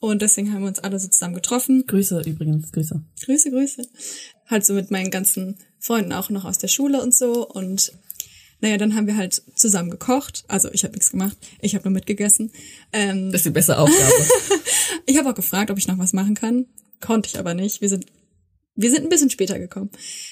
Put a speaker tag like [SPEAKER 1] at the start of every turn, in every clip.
[SPEAKER 1] Und deswegen haben wir uns alle so zusammen getroffen.
[SPEAKER 2] Grüße übrigens, Grüße.
[SPEAKER 1] Grüße, Grüße. Halt so mit meinen ganzen Freunden auch noch aus der Schule und so. Und naja, dann haben wir halt zusammen gekocht. Also ich habe nichts gemacht, ich habe nur mitgegessen. Ähm,
[SPEAKER 2] Das ist die bessere Aufgabe.
[SPEAKER 1] ich habe auch gefragt, ob ich noch was machen kann. Konnte ich aber nicht. Wir sind wir sind ein bisschen später gekommen.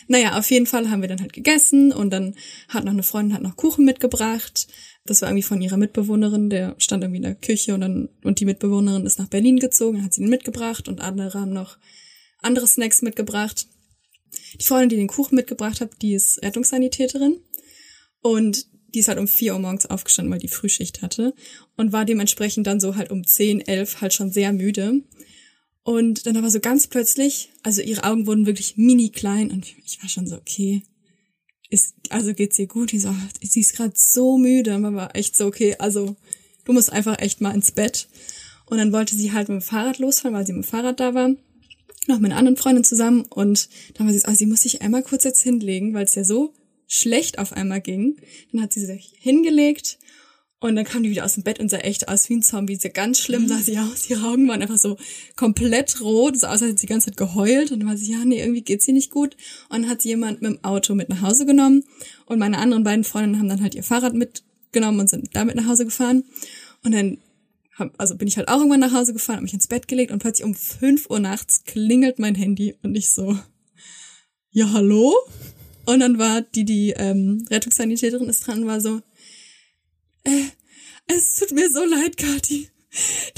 [SPEAKER 1] Naja, auf jeden Fall haben wir dann halt gegessen und dann hat noch eine Freundin hat noch Kuchen mitgebracht. Das war irgendwie von ihrer Mitbewohnerin, der stand irgendwie in der Küche und dann, und die Mitbewohnerin ist nach Berlin gezogen, hat sie ihn mitgebracht und andere haben noch andere Snacks mitgebracht. Die Freundin, die den Kuchen mitgebracht hat, die ist Rettungssanitäterin und die ist halt um vier Uhr morgens aufgestanden, weil die Frühschicht hatte und war dementsprechend dann so halt um zehn, elf halt schon sehr müde. Und dann aber so ganz plötzlich, also ihre Augen wurden wirklich mini klein und ich war schon so, okay, ist, also geht's ihr gut? Die so, sie ist gerade so müde. Man war echt so, okay, also du musst einfach echt mal ins Bett. Und dann wollte sie halt mit dem Fahrrad losfahren, weil sie mit dem Fahrrad da war. Noch mit einer anderen Freundin zusammen. Und dann war sie so, ah, sie muss sich einmal kurz jetzt hinlegen, weil es ja so schlecht auf einmal ging. Dann hat sie sich hingelegt und dann kam die wieder aus dem Bett und sah echt aus wie ein Zombie. So ganz schlimm sah sie aus. Ihre Augen waren einfach so komplett rot. So aus, als hätte sie die ganze Zeit geheult. Und dann war sie, ja, nee, irgendwie geht's ihr nicht gut. Und dann hat sie jemand mit dem Auto mit nach Hause genommen. Und meine anderen beiden Freundinnen haben dann halt ihr Fahrrad mitgenommen und sind damit nach Hause gefahren. Und dann hab, also bin ich halt auch irgendwann nach Hause gefahren, habe mich ins Bett gelegt und plötzlich um fünf Uhr nachts klingelt mein Handy und ich so, ja, hallo? Und dann war die, die ähm, Rettungssanitäterin ist dran und war so, äh, es tut mir so leid, Kathi.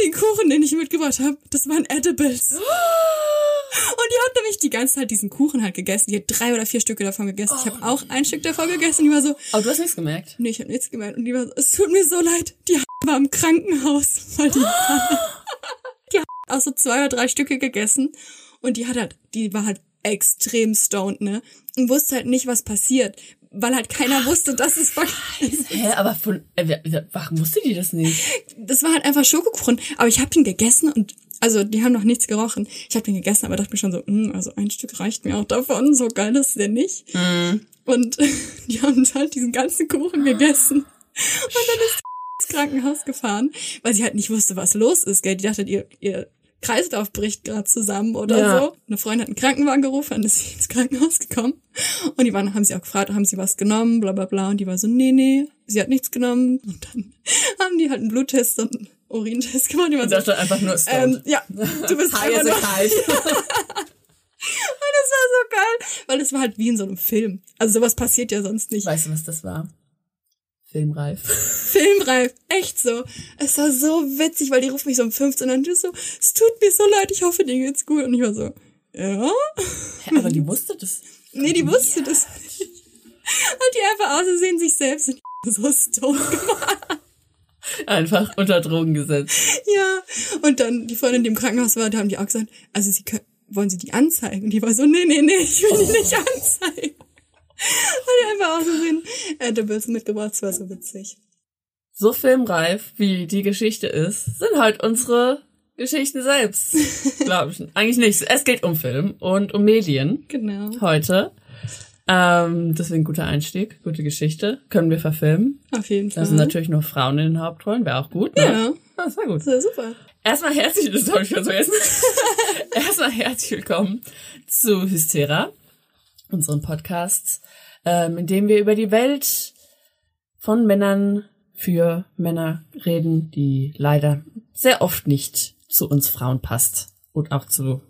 [SPEAKER 1] Den Kuchen, den ich mitgebracht habe, das waren Edibles. Und die hat nämlich die ganze Zeit diesen Kuchen halt gegessen. Die hat drei oder vier Stücke davon gegessen. ich habe auch ein Stück davon gegessen. Und die war so,
[SPEAKER 2] Aber du hast nichts gemerkt.
[SPEAKER 1] nee, ich habe nichts gemerkt. Und die war so, es tut mir so leid. Die war im Krankenhaus, weil die, die hat auch so zwei oder drei Stücke gegessen. Und die hat halt, die war halt extrem stoned, ne? Und wusste halt nicht, was passiert. Weil halt keiner wusste, dass es ist.
[SPEAKER 2] Hä, aber von, äh, warum wusste die das nicht?
[SPEAKER 1] das war halt einfach Schokokuchen. Aber ich habe den gegessen und also die haben noch nichts gerochen. Ich habe den gegessen, aber dachte mir schon so, "Hm, also ein Stück reicht mir auch davon. So geil ist der nicht. Und die haben halt diesen ganzen Kuchen gegessen. Und dann ist die ins Krankenhaus gefahren, weil sie halt nicht wusste, was los ist. Gell? Die dachte, ihr, ihr Kreislauf bricht gerade zusammen oder
[SPEAKER 2] Ja.
[SPEAKER 1] so. Eine Freundin hat einen Krankenwagen gerufen, dann ist sie ins Krankenhaus gekommen. Und die waren, haben sie auch gefragt, haben sie was genommen, bla bla bla. Und die war so, nee, nee, sie hat nichts genommen. Und dann haben die halt einen Bluttest und einen Urintest gemacht. Die waren so,
[SPEAKER 2] dachte einfach nur
[SPEAKER 1] ähm, ja, du bist
[SPEAKER 2] High
[SPEAKER 1] einfach nur,
[SPEAKER 2] kite.
[SPEAKER 1] Und das war so geil, weil das war halt wie in so einem Film. Also sowas passiert ja sonst nicht.
[SPEAKER 2] Weißt du, was das war? Filmreif.
[SPEAKER 1] Filmreif, echt so. Es war so witzig, weil die ruft mich so um 15 an und die so, es tut mir so leid, ich hoffe, dir geht's gut. Und ich war so, ja?
[SPEAKER 2] Hä, aber die wusste das.
[SPEAKER 1] Nee, die wusste das nicht. Und die einfach aus Versehen sich selbst in so stoned gemacht.
[SPEAKER 2] Einfach unter Drogen gesetzt.
[SPEAKER 1] Ja. Und dann die Freundin, die im Krankenhaus war, da haben die auch gesagt, also sie können, wollen sie die anzeigen? Und die war so, nee, nee, nee, ich will die nicht anzeigen. Die einfach aus Versehen Edibles mitgebracht, das war so witzig.
[SPEAKER 2] So filmreif, wie die Geschichte ist, sind halt unsere Geschichten selbst. Glaube ich. Eigentlich nicht. Es geht um Film und um Medien
[SPEAKER 1] Genau.
[SPEAKER 2] heute. Ähm, deswegen guter Einstieg, gute Geschichte. Können wir verfilmen.
[SPEAKER 1] Auf jeden Fall.
[SPEAKER 2] Da sind natürlich nur Frauen in den Hauptrollen, wäre auch gut, ne?
[SPEAKER 1] Ja.
[SPEAKER 2] Das war gut.
[SPEAKER 1] Das war super.
[SPEAKER 2] Erstmal herzlich, das habe ich vergessen. Erstmal herzlich willkommen zu Hystera, unserem Podcast, ähm, in dem wir über die Welt von Männern für Männer reden, die leider sehr oft nicht zu uns Frauen passt und auch zu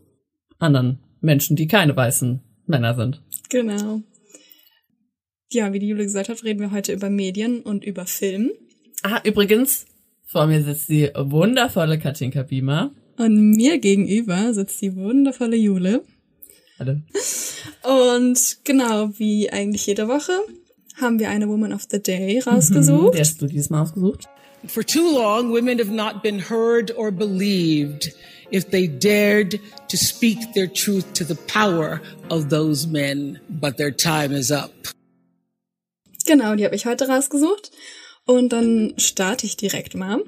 [SPEAKER 2] anderen Menschen, die keine weißen Männer sind.
[SPEAKER 1] Genau. Ja, wie die Jule gesagt hat, reden wir heute über Medien und über Film.
[SPEAKER 2] Ah, übrigens, vor mir sitzt die wundervolle Katinka Biemer.
[SPEAKER 1] Und mir gegenüber sitzt die wundervolle Jule.
[SPEAKER 2] Hallo.
[SPEAKER 1] Und genau, wie eigentlich jede Woche haben wir eine Woman of the Day rausgesucht.
[SPEAKER 2] Wer hast du dieses Mal ausgesucht?
[SPEAKER 3] For too long, women have not been heard or believed
[SPEAKER 4] if they dared to speak their truth to the power of those men, but their time is up.
[SPEAKER 1] Genau, die habe ich heute rausgesucht. Und dann starte ich direkt mal.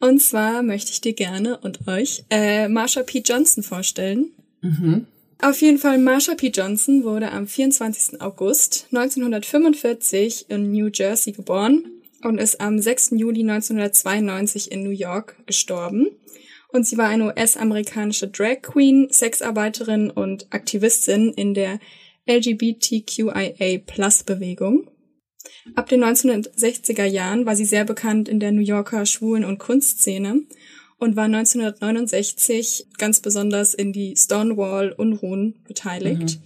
[SPEAKER 1] Und zwar möchte ich dir gerne und euch äh, Marsha P. Johnson vorstellen.
[SPEAKER 2] Mhm.
[SPEAKER 1] Auf jeden Fall, Marsha P. Johnson wurde am 24. August 1945 in New Jersey geboren und ist am 6. Juli 1992 in New York gestorben. Und sie war eine US-amerikanische Drag Queen, Sexarbeiterin und Aktivistin in der LGBTQIA-Plus-Bewegung. Ab den 1960er Jahren war sie sehr bekannt in der New Yorker Schwulen- und Kunstszene und war 1969 ganz besonders in die Stonewall-Unruhen beteiligt.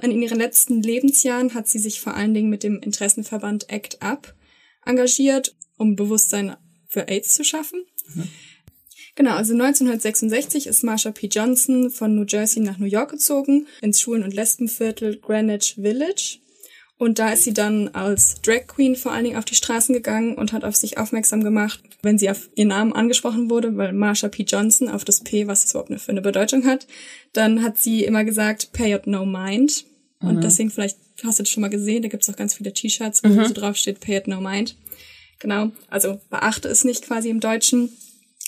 [SPEAKER 1] Mhm. In ihren letzten Lebensjahren hat sie sich vor allen Dingen mit dem Interessenverband ACT UP engagiert, um Bewusstsein für AIDS zu schaffen. Mhm. Genau, also 1966 ist Marsha P. Johnson von New Jersey nach New York gezogen, ins Schulen- und Lesbenviertel Greenwich Village. Und da ist sie dann als Drag Queen vor allen Dingen auf die Straßen gegangen und hat auf sich aufmerksam gemacht, wenn sie auf ihren Namen angesprochen wurde, weil Marsha P. Johnson auf das P, was das überhaupt für eine Bedeutung hat, dann hat sie immer gesagt, pay it no mind. Und mhm. deswegen vielleicht hast du das schon mal gesehen, da gibt es auch ganz viele T-Shirts, wo mhm. so drauf steht, pay it no mind. Genau, also beachte es nicht quasi im Deutschen.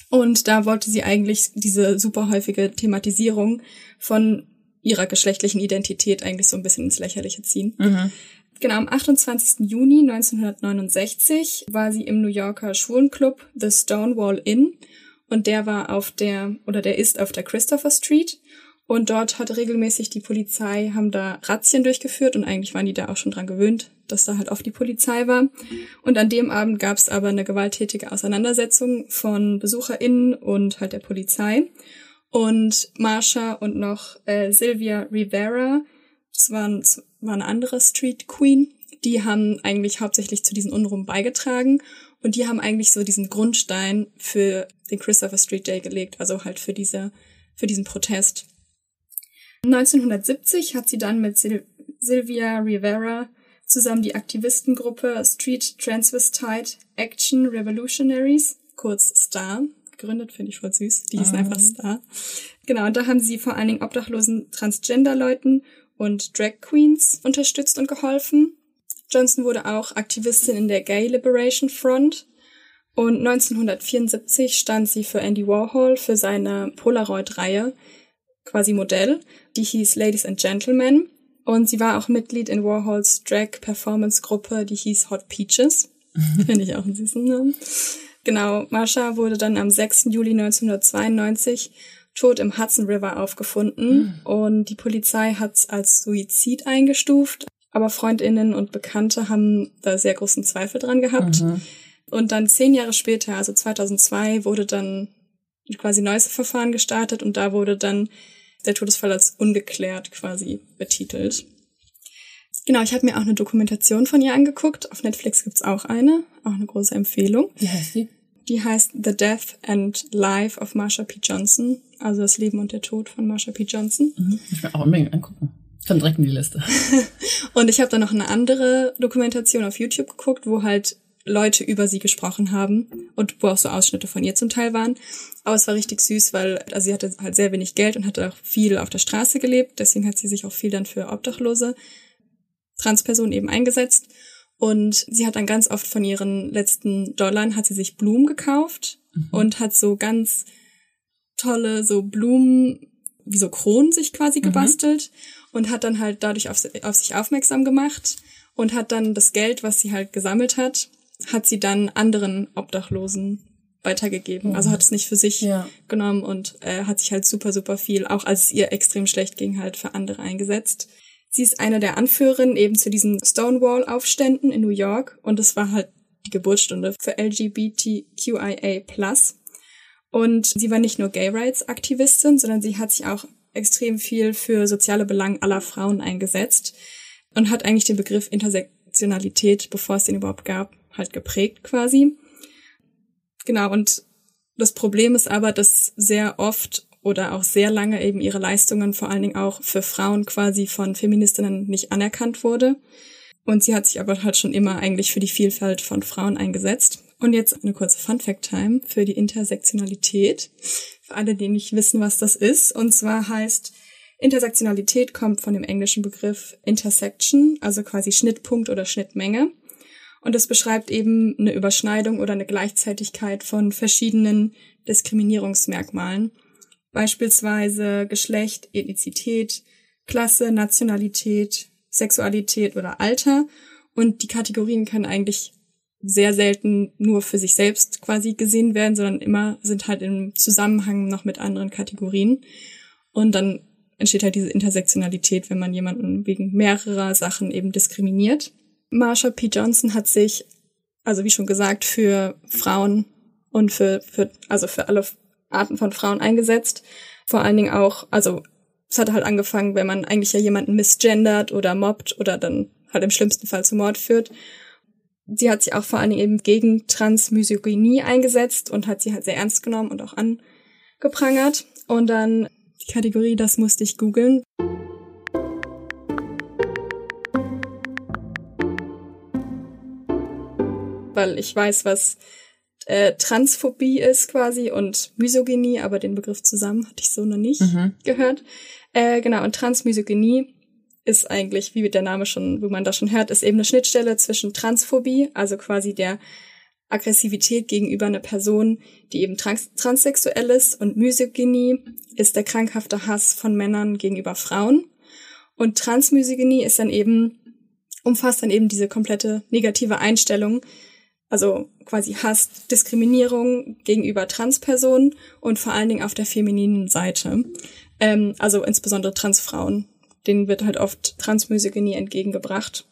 [SPEAKER 1] Und da wollte sie eigentlich diese super häufige Thematisierung von ihrer geschlechtlichen Identität eigentlich so ein bisschen ins Lächerliche ziehen.
[SPEAKER 2] Mhm.
[SPEAKER 1] Genau, am 28. Juni 1969 war sie im New Yorker Schwulenclub The Stonewall Inn und der war auf der, oder der ist auf der Christopher Street und dort hat regelmäßig die Polizei, haben da Razzien durchgeführt und eigentlich waren die da auch schon dran gewöhnt, dass da halt oft die Polizei war. Und an dem Abend gab es aber eine gewalttätige Auseinandersetzung von BesucherInnen und halt der Polizei. Und Marsha und noch äh, Sylvia Rivera, das waren war eine andere Street Queen. Die haben eigentlich hauptsächlich zu diesen Unruhen beigetragen und die haben eigentlich so diesen Grundstein für den Christopher Street Day gelegt, also halt für diese, für diesen Protest. 1970 hat sie dann mit Sil Sylvia Rivera zusammen die Aktivistengruppe Street Transvestite Action Revolutionaries, kurz STAR, gegründet, finde ich voll süß. Die hießen einfach Star. Genau, und da haben sie vor allen Dingen obdachlosen Transgender-Leuten und Drag Queens unterstützt und geholfen. Johnson wurde auch Aktivistin in der Gay Liberation Front und 1974 stand sie für Andy Warhol für seine Polaroid-Reihe, quasi Modell, die hieß Ladies and Gentlemen und sie war auch Mitglied in Warhols Drag-Performance-Gruppe, die hieß Hot Peaches. Finde ich auch einen süßen Namen. Genau, Marsha wurde dann am 6. Juli 1992 tot im Hudson River aufgefunden mhm. und die Polizei hat es als Suizid eingestuft, aber Freundinnen und Bekannte haben da sehr großen Zweifel dran gehabt. Mhm. Und dann zehn Jahre später, also 2002, wurde dann quasi neues Verfahren gestartet und da wurde dann der Todesfall als ungeklärt quasi betitelt. Genau, ich habe mir auch eine Dokumentation von ihr angeguckt. Auf Netflix gibt's auch eine, auch eine große Empfehlung.
[SPEAKER 2] Wie heißt die?
[SPEAKER 1] Die heißt The Death and Life of Marsha P. Johnson, also das Leben und der Tod von Marsha P. Johnson.
[SPEAKER 2] Mhm. Ich will auch unbedingt angucken. Dann direkt in die Liste.
[SPEAKER 1] und ich habe dann noch eine andere Dokumentation auf YouTube geguckt, wo halt Leute über sie gesprochen haben und wo auch so Ausschnitte von ihr zum Teil waren. Aber es war richtig süß, weil also sie hatte halt sehr wenig Geld und hatte auch viel auf der Straße gelebt. Deswegen hat sie sich auch viel dann für Obdachlose Transpersonen eben eingesetzt. Und sie hat dann ganz oft von ihren letzten Dollar hat sie sich Blumen gekauft mhm. und hat so ganz tolle so Blumen wie so Kronen sich quasi mhm. gebastelt und hat dann halt dadurch auf, auf sich aufmerksam gemacht und hat dann das Geld, was sie halt gesammelt hat, hat sie dann anderen Obdachlosen weitergegeben. Mhm. Also hat es nicht für sich ja. genommen und äh, hat sich halt super, super viel, auch als es ihr extrem schlecht ging, halt für andere eingesetzt. Sie ist eine der Anführerinnen eben zu diesen Stonewall-Aufständen in New York und es war halt die Geburtsstunde für LGBTQIA+. Und sie war nicht nur Gay Rights Aktivistin, sondern sie hat sich auch extrem viel für soziale Belange aller Frauen eingesetzt und hat eigentlich den Begriff Intersektionalität, bevor es den überhaupt gab, halt geprägt quasi. Genau, und das Problem ist aber, dass sehr oft oder auch sehr lange eben ihre Leistungen vor allen Dingen auch für Frauen quasi von Feministinnen nicht anerkannt wurde. Und sie hat sich aber halt schon immer eigentlich für die Vielfalt von Frauen eingesetzt. Und jetzt eine kurze Fun-Fact-Time für die Intersektionalität. Für alle, die nicht wissen, was das ist. Und zwar heißt Intersektionalität kommt von dem englischen Begriff Intersection, also quasi Schnittpunkt oder Schnittmenge. Und es beschreibt eben eine Überschneidung oder eine Gleichzeitigkeit von verschiedenen Diskriminierungsmerkmalen. Beispielsweise Geschlecht, Ethnizität, Klasse, Nationalität, Sexualität oder Alter. Und die Kategorien können eigentlich sehr selten nur für sich selbst quasi gesehen werden, sondern immer sind halt im Zusammenhang noch mit anderen Kategorien. Und dann entsteht halt diese Intersektionalität, wenn man jemanden wegen mehrerer Sachen eben diskriminiert. Marsha P. Johnson hat sich, also wie schon gesagt, für Frauen und für, für, also für alle Arten von Frauen eingesetzt. Vor allen Dingen auch, also es hat halt angefangen, wenn man eigentlich ja jemanden misgendert oder mobbt oder dann halt im schlimmsten Fall zu Mord führt. Sie hat sich auch vor allen Dingen eben gegen Transmisogynie eingesetzt und hat sie halt sehr ernst genommen und auch angeprangert. Und dann die Kategorie, das musste ich googeln. Weil ich weiß, was äh, Transphobie ist quasi und Misogynie, aber den Begriff zusammen hatte ich so noch nicht
[SPEAKER 2] Mhm.
[SPEAKER 1] gehört. Äh, genau, und Transmisogynie ist eigentlich, wie der Name schon, wie man das schon hört, ist eben eine Schnittstelle zwischen Transphobie, also quasi der Aggressivität gegenüber einer Person, die eben trans transsexuell ist, und Misogynie ist der krankhafte Hass von Männern gegenüber Frauen. Und Transmisogynie ist dann eben, umfasst dann eben diese komplette negative Einstellung, also quasi Hass, Diskriminierung gegenüber Transpersonen und vor allen Dingen auf der femininen Seite. Ähm, also insbesondere Transfrauen. Denen wird halt oft Transmisogynie entgegengebracht.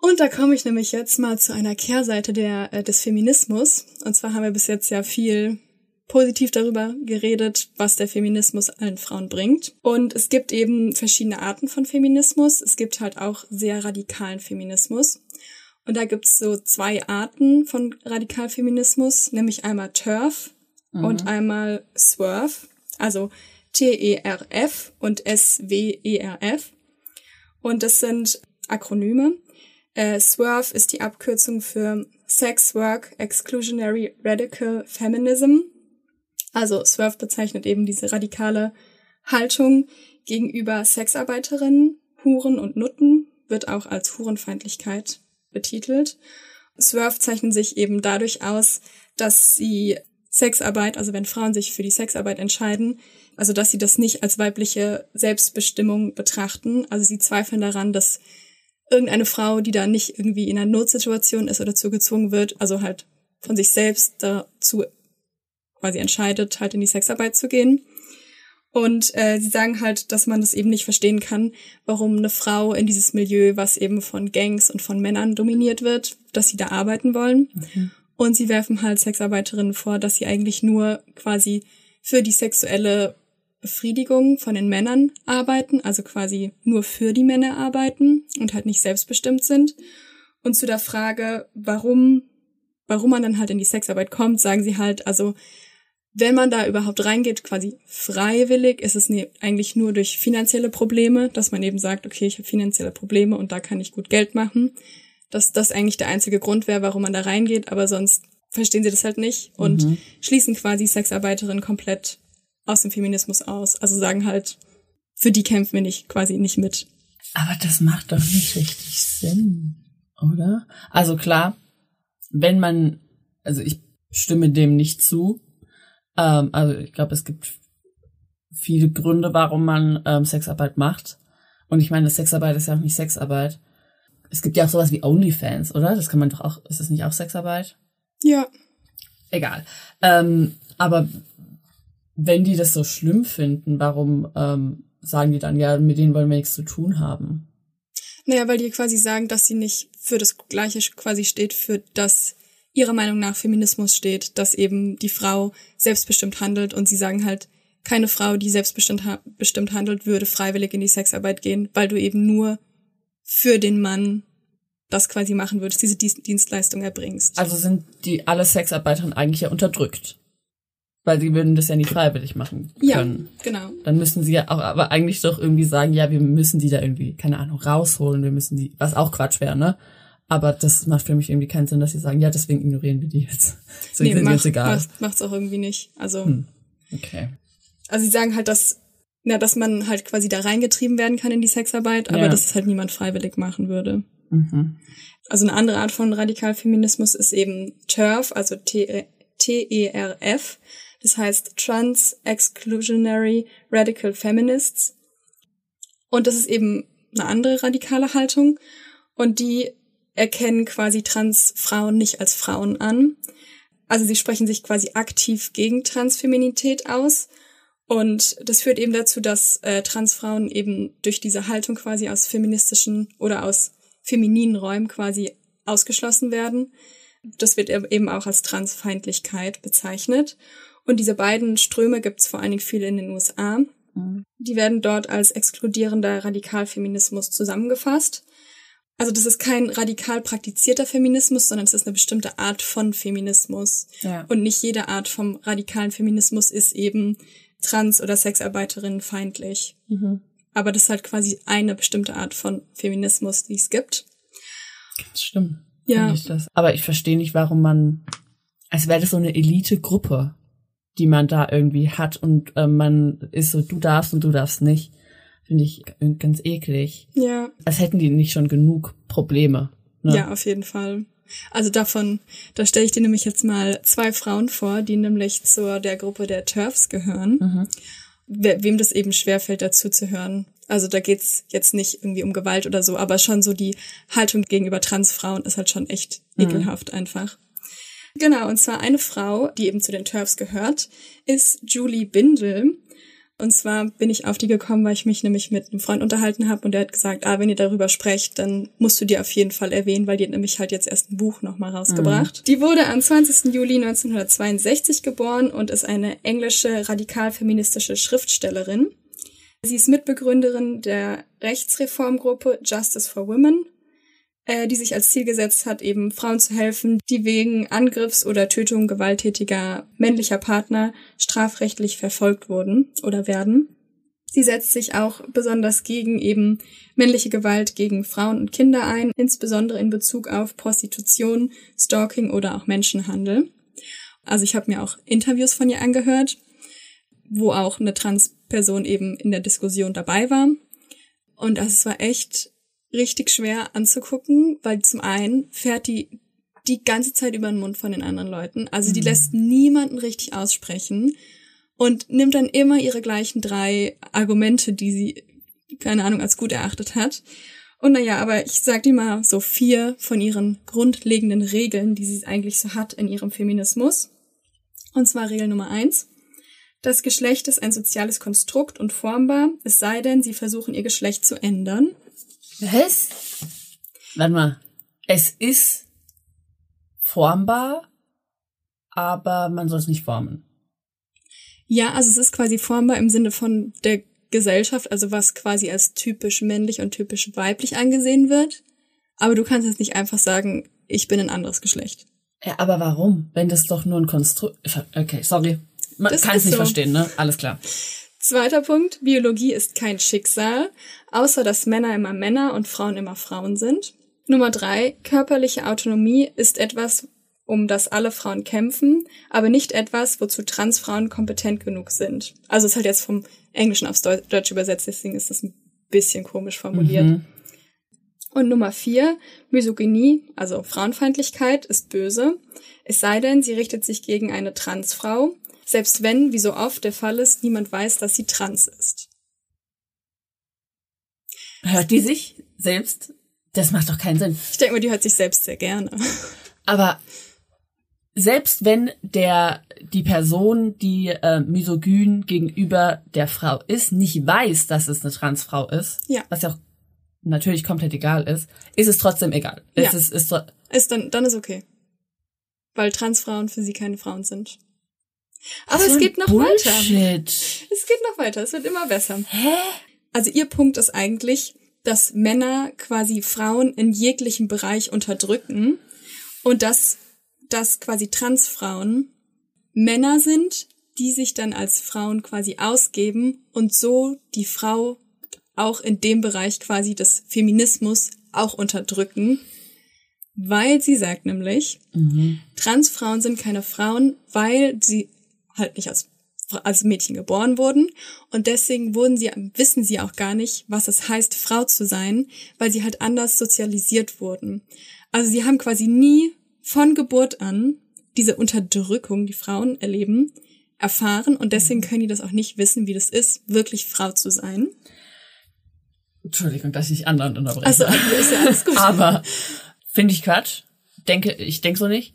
[SPEAKER 1] Und da komme ich nämlich jetzt mal zu einer Kehrseite der, äh, des Feminismus. Und zwar haben wir bis jetzt ja viel positiv darüber geredet, was der Feminismus allen Frauen bringt. Und es gibt eben verschiedene Arten von Feminismus. Es gibt halt auch sehr radikalen Feminismus. Und da gibt's so zwei Arten von Radikalfeminismus, nämlich einmal TERF
[SPEAKER 2] Mhm.
[SPEAKER 1] und einmal SWERF, also T-E-R-F und S-W-E-R-F. Und das sind Akronyme. Äh, SWERF ist die Abkürzung für Sex Work Exclusionary Radical Feminism. Also SWERF bezeichnet eben diese radikale Haltung gegenüber Sexarbeiterinnen, Huren und Nutten, wird auch als Hurenfeindlichkeit betitelt. SWERF zeichnen sich eben dadurch aus, dass sie Sexarbeit, also wenn Frauen sich für die Sexarbeit entscheiden, also dass sie das nicht als weibliche Selbstbestimmung betrachten. Also sie zweifeln daran, dass irgendeine Frau, die da nicht irgendwie in einer Notsituation ist oder zu gezwungen wird, also halt von sich selbst dazu quasi entscheidet, halt in die Sexarbeit zu gehen. Und äh, sie sagen halt, dass man das eben nicht verstehen kann, warum eine Frau in dieses Milieu, was eben von Gangs und von Männern dominiert wird, dass sie da arbeiten wollen. Und sie werfen halt Sexarbeiterinnen vor, dass sie eigentlich nur quasi für die sexuelle Befriedigung von den Männern arbeiten, also quasi nur für die Männer arbeiten und halt nicht selbstbestimmt sind. Und zu der Frage, warum, warum man dann halt in die Sexarbeit kommt, sagen sie halt, also wenn man da überhaupt reingeht, quasi freiwillig, ist es ne, eigentlich nur durch finanzielle Probleme, dass man eben sagt, okay, ich habe finanzielle Probleme und da kann ich gut Geld machen. Dass das eigentlich der einzige Grund wäre, warum man da reingeht, aber sonst verstehen sie das halt nicht und
[SPEAKER 2] Mhm.
[SPEAKER 1] schließen quasi Sexarbeiterinnen komplett aus dem Feminismus aus. Also sagen halt, für die kämpfen wir nicht, quasi nicht mit.
[SPEAKER 2] Aber das macht doch nicht richtig Sinn, oder? Also klar, wenn man, also ich stimme dem nicht zu. Ähm, also ich glaube, es gibt viele Gründe, warum man ähm, Sexarbeit macht. Und ich meine, Sexarbeit ist ja auch nicht Sexarbeit. Es gibt ja auch sowas wie OnlyFans, oder? Das kann man doch auch, ist das nicht auch Sexarbeit?
[SPEAKER 1] Ja.
[SPEAKER 2] Egal. Ähm, aber wenn die das so schlimm finden, warum ähm, sagen die dann, ja, mit denen wollen wir nichts zu tun haben?
[SPEAKER 1] Naja, weil die quasi sagen, dass sie nicht für das Gleiche quasi steht, für das ihrer Meinung nach Feminismus steht, dass eben die Frau selbstbestimmt handelt und sie sagen halt, keine Frau, die selbstbestimmt ha bestimmt handelt, würde freiwillig in die Sexarbeit gehen, weil du eben nur für den Mann das quasi machen würdest, diese Dienst Dienstleistung erbringst.
[SPEAKER 2] Also sind die alle Sexarbeiterinnen eigentlich ja unterdrückt. Weil sie würden das ja nicht freiwillig machen
[SPEAKER 1] Ja,
[SPEAKER 2] können.
[SPEAKER 1] genau.
[SPEAKER 2] Dann müssten sie ja auch aber eigentlich doch irgendwie sagen, ja, wir müssen die da irgendwie, keine Ahnung, rausholen, wir müssen die, was auch Quatsch wäre, ne? Aber das macht für mich irgendwie keinen Sinn, dass sie sagen, ja, deswegen ignorieren wir die jetzt. Deswegen
[SPEAKER 1] Nee,
[SPEAKER 2] sind die
[SPEAKER 1] macht,
[SPEAKER 2] uns egal.
[SPEAKER 1] macht, macht's auch irgendwie nicht. Also,
[SPEAKER 2] Hm. Okay.
[SPEAKER 1] also sie sagen halt, dass, na, dass man halt quasi da reingetrieben werden kann in die Sexarbeit, aber
[SPEAKER 2] Ja.
[SPEAKER 1] dass es halt niemand freiwillig machen würde.
[SPEAKER 2] Mhm.
[SPEAKER 1] Also eine andere Art von Radikalfeminismus ist eben TERF, also T-E-R-F. Das heißt Trans Exclusionary Radical Feminists. Und das ist eben eine andere radikale Haltung. Und die erkennen quasi Transfrauen nicht als Frauen an. Also sie sprechen sich quasi aktiv gegen Transfeminität aus. Und das führt eben dazu, dass äh, Transfrauen eben durch diese Haltung quasi aus feministischen oder aus femininen Räumen quasi ausgeschlossen werden. Das wird eben auch als Transfeindlichkeit bezeichnet. Und diese beiden Ströme gibt es vor allen Dingen viel in den USA. Die werden dort als exkludierender Radikalfeminismus zusammengefasst. Also das ist kein radikal praktizierter Feminismus, sondern es ist eine bestimmte Art von Feminismus.
[SPEAKER 2] Ja.
[SPEAKER 1] Und nicht jede Art vom radikalen Feminismus ist eben trans- oder Sexarbeiterinnen feindlich. Aber das ist halt quasi eine bestimmte Art von Feminismus, die es gibt.
[SPEAKER 2] Das stimmt.
[SPEAKER 1] Ja.
[SPEAKER 2] Ich das. Aber ich verstehe nicht, warum man, als wäre das so eine Elite-Gruppe, die man da irgendwie hat und äh, man ist so, du darfst und du darfst nicht. Finde ich ganz eklig.
[SPEAKER 1] Ja,
[SPEAKER 2] Als hätten die nicht schon genug Probleme. Ne?
[SPEAKER 1] ja, auf jeden Fall. Also davon, da stelle ich dir nämlich jetzt mal zwei Frauen vor, die nämlich zur der Gruppe der TERFs gehören. We wem das eben schwerfällt, dazu zu hören. Also da geht's jetzt nicht irgendwie um Gewalt oder so, aber schon so die Haltung gegenüber Transfrauen ist halt schon echt ekelhaft einfach. Genau, und zwar eine Frau, die eben zu den TERFs gehört, ist Julie Bindel. Und zwar bin ich auf die gekommen, weil ich mich nämlich mit einem Freund unterhalten habe und der hat gesagt, ah, wenn ihr darüber sprecht, dann musst du die auf jeden Fall erwähnen, weil die hat nämlich halt jetzt erst ein Buch nochmal rausgebracht. Die wurde am 20. Juli 1962 geboren und ist eine englische radikal-feministische Schriftstellerin. Sie ist Mitbegründerin der Rechtsreformgruppe Justice for Women, äh, die sich als Ziel gesetzt hat, eben Frauen zu helfen, die wegen Angriffs oder Tötung gewalttätiger männlicher Partner strafrechtlich verfolgt wurden oder werden. Sie setzt sich auch besonders gegen eben männliche Gewalt gegen Frauen und Kinder ein, insbesondere in Bezug auf Prostitution, Stalking oder auch Menschenhandel. Also ich habe mir auch Interviews von ihr angehört, wo auch eine Transperson eben in der Diskussion dabei war. Und das war echt richtig schwer anzugucken, weil zum einen fährt die die ganze Zeit über den Mund von den anderen Leuten. Also die lässt niemanden richtig aussprechen und nimmt dann immer ihre gleichen drei Argumente, die sie, keine Ahnung, als gut erachtet hat. Und naja, aber ich sag dir mal so vier von ihren grundlegenden Regeln, die sie eigentlich so hat in ihrem Feminismus. Und zwar Regel Nummer eins. Das Geschlecht ist ein soziales Konstrukt und formbar, es sei denn, sie versuchen ihr Geschlecht zu ändern.
[SPEAKER 2] Was? Warte mal. Es ist formbar, aber man soll es nicht formen.
[SPEAKER 1] Ja, also es ist quasi formbar im Sinne von der Gesellschaft, also was quasi als typisch männlich und typisch weiblich angesehen wird. Aber du kannst jetzt nicht einfach sagen, ich bin ein anderes Geschlecht.
[SPEAKER 2] Ja, aber warum? Wenn das doch nur ein Konstrukt. Okay, sorry. Man kann es nicht
[SPEAKER 1] so.
[SPEAKER 2] verstehen, ne? Alles klar.
[SPEAKER 1] Zweiter Punkt, Biologie ist kein Schicksal, außer dass Männer immer Männer und Frauen immer Frauen sind. Nummer drei, körperliche Autonomie ist etwas, um das alle Frauen kämpfen, aber nicht etwas, wozu Transfrauen kompetent genug sind. Also ist halt jetzt vom Englischen aufs Deu Deutsche übersetzt, deswegen ist das ein bisschen komisch formuliert. Und Nummer vier, Misogynie, also Frauenfeindlichkeit, ist böse. Es sei denn, sie richtet sich gegen eine Transfrau, selbst wenn, wie so oft der Fall ist, niemand weiß, dass sie trans ist.
[SPEAKER 2] Hört die sich selbst? Das macht doch keinen Sinn.
[SPEAKER 1] Ich denke mal, die hört sich selbst sehr gerne.
[SPEAKER 2] Aber selbst wenn der die Person, die äh, misogyn gegenüber der Frau ist, nicht weiß, dass es eine Transfrau ist,
[SPEAKER 1] Ja.
[SPEAKER 2] was ja auch natürlich komplett egal ist, ist es trotzdem egal. Es
[SPEAKER 1] Ja.
[SPEAKER 2] ist, ist so,
[SPEAKER 1] Ist dann, dann ist okay. Weil Transfrauen für sie keine Frauen sind. Aber es geht noch weiter.
[SPEAKER 2] Bullshit.
[SPEAKER 1] Es geht noch weiter. Es wird immer besser. Hä? Also ihr Punkt ist eigentlich, dass Männer quasi Frauen in jeglichem Bereich unterdrücken und dass, dass quasi Transfrauen Männer sind, die sich dann als Frauen quasi ausgeben und so die Frau auch in dem Bereich quasi des Feminismus auch unterdrücken. Weil sie sagt nämlich, Transfrauen sind keine Frauen, weil sie halt nicht als, als Mädchen geboren wurden. Und deswegen wurden sie, wissen sie auch gar nicht, was es heißt, Frau zu sein, weil sie halt anders sozialisiert wurden. Also sie haben quasi nie von Geburt an diese Unterdrückung, die Frauen erleben, erfahren und deswegen können die das auch nicht wissen, wie das ist, wirklich Frau zu sein.
[SPEAKER 2] Entschuldigung, dass ich anderen unterbreche.
[SPEAKER 1] Also ist ja alles gut.
[SPEAKER 2] aber finde ich Quatsch. Denke, ich denke so nicht.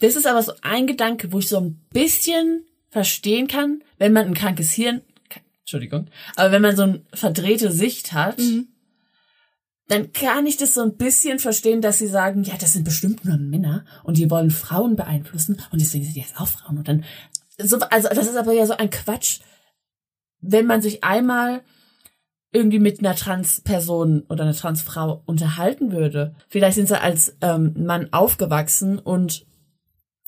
[SPEAKER 2] Das ist aber so ein Gedanke, wo ich so ein bisschen verstehen kann, wenn man ein krankes Hirn, Entschuldigung, aber wenn man so eine verdrehte Sicht hat,
[SPEAKER 1] Mhm.
[SPEAKER 2] dann kann ich das so ein bisschen verstehen, dass sie sagen, ja, das sind bestimmt nur Männer und die wollen Frauen beeinflussen und deswegen sind die jetzt auch Frauen und dann so, also das ist aber ja so ein Quatsch, wenn man sich einmal irgendwie mit einer Transperson oder einer Transfrau unterhalten würde. Vielleicht sind sie als ähm, Mann aufgewachsen und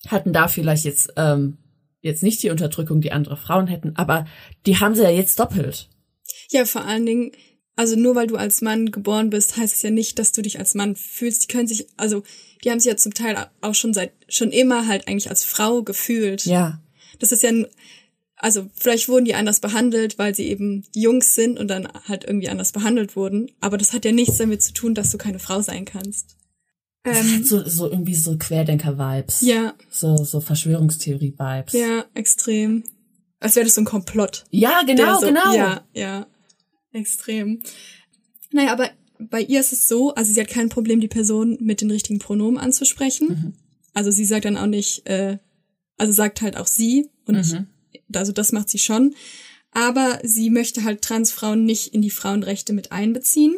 [SPEAKER 2] hatten da vielleicht jetzt ähm, jetzt nicht die Unterdrückung, die andere Frauen hätten, aber die haben sie ja jetzt doppelt.
[SPEAKER 1] Ja, vor allen Dingen, also nur weil du als Mann geboren bist, heißt es ja nicht, dass du dich als Mann fühlst. Die können sich, also die haben sich ja zum Teil auch schon seit schon immer halt eigentlich als Frau gefühlt.
[SPEAKER 2] Ja.
[SPEAKER 1] Das ist ja, also vielleicht wurden die anders behandelt, weil sie eben Jungs sind und dann halt irgendwie anders behandelt wurden. Aber das hat ja nichts damit zu tun, dass du keine Frau sein kannst. Ähm,
[SPEAKER 2] So, so irgendwie so Querdenker-Vibes.
[SPEAKER 1] ja,
[SPEAKER 2] So, so Verschwörungstheorie-Vibes.
[SPEAKER 1] ja, extrem. Als wäre das so ein Komplott.
[SPEAKER 2] Ja, genau,
[SPEAKER 1] so,
[SPEAKER 2] genau.
[SPEAKER 1] Ja, ja. Extrem. Naja, aber bei ihr ist es so, also sie hat kein Problem, die Person mit den richtigen Pronomen anzusprechen.
[SPEAKER 2] Mhm.
[SPEAKER 1] Also sie sagt dann auch nicht, äh, also sagt halt auch sie und
[SPEAKER 2] Mhm.
[SPEAKER 1] also das macht sie schon. Aber sie möchte halt Transfrauen nicht in die Frauenrechte mit einbeziehen,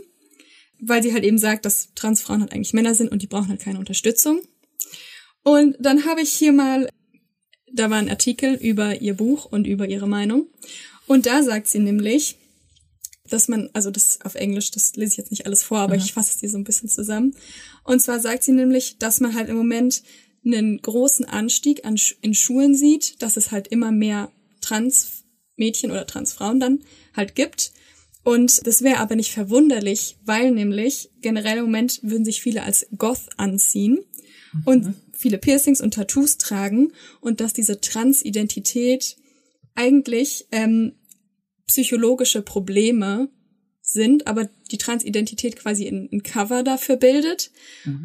[SPEAKER 1] weil sie halt eben sagt, dass Transfrauen halt eigentlich Männer sind und die brauchen halt keine Unterstützung. Und dann habe ich hier mal, da war ein Artikel über ihr Buch und über ihre Meinung. Und da sagt sie nämlich, dass man, also das auf Englisch, das lese ich jetzt nicht alles vor, aber ich fasse es dir so ein bisschen zusammen. Und zwar sagt sie nämlich, dass man halt im Moment einen großen Anstieg an, in Schulen sieht, dass es halt immer mehr Transmädchen oder Transfrauen dann halt gibt. Und das wäre aber nicht verwunderlich, weil nämlich generell im Moment würden sich viele als Goth anziehen und viele Piercings und Tattoos tragen und dass diese Transidentität eigentlich ähm, psychologische Probleme sind, aber die Transidentität quasi ein, ein Cover dafür bildet.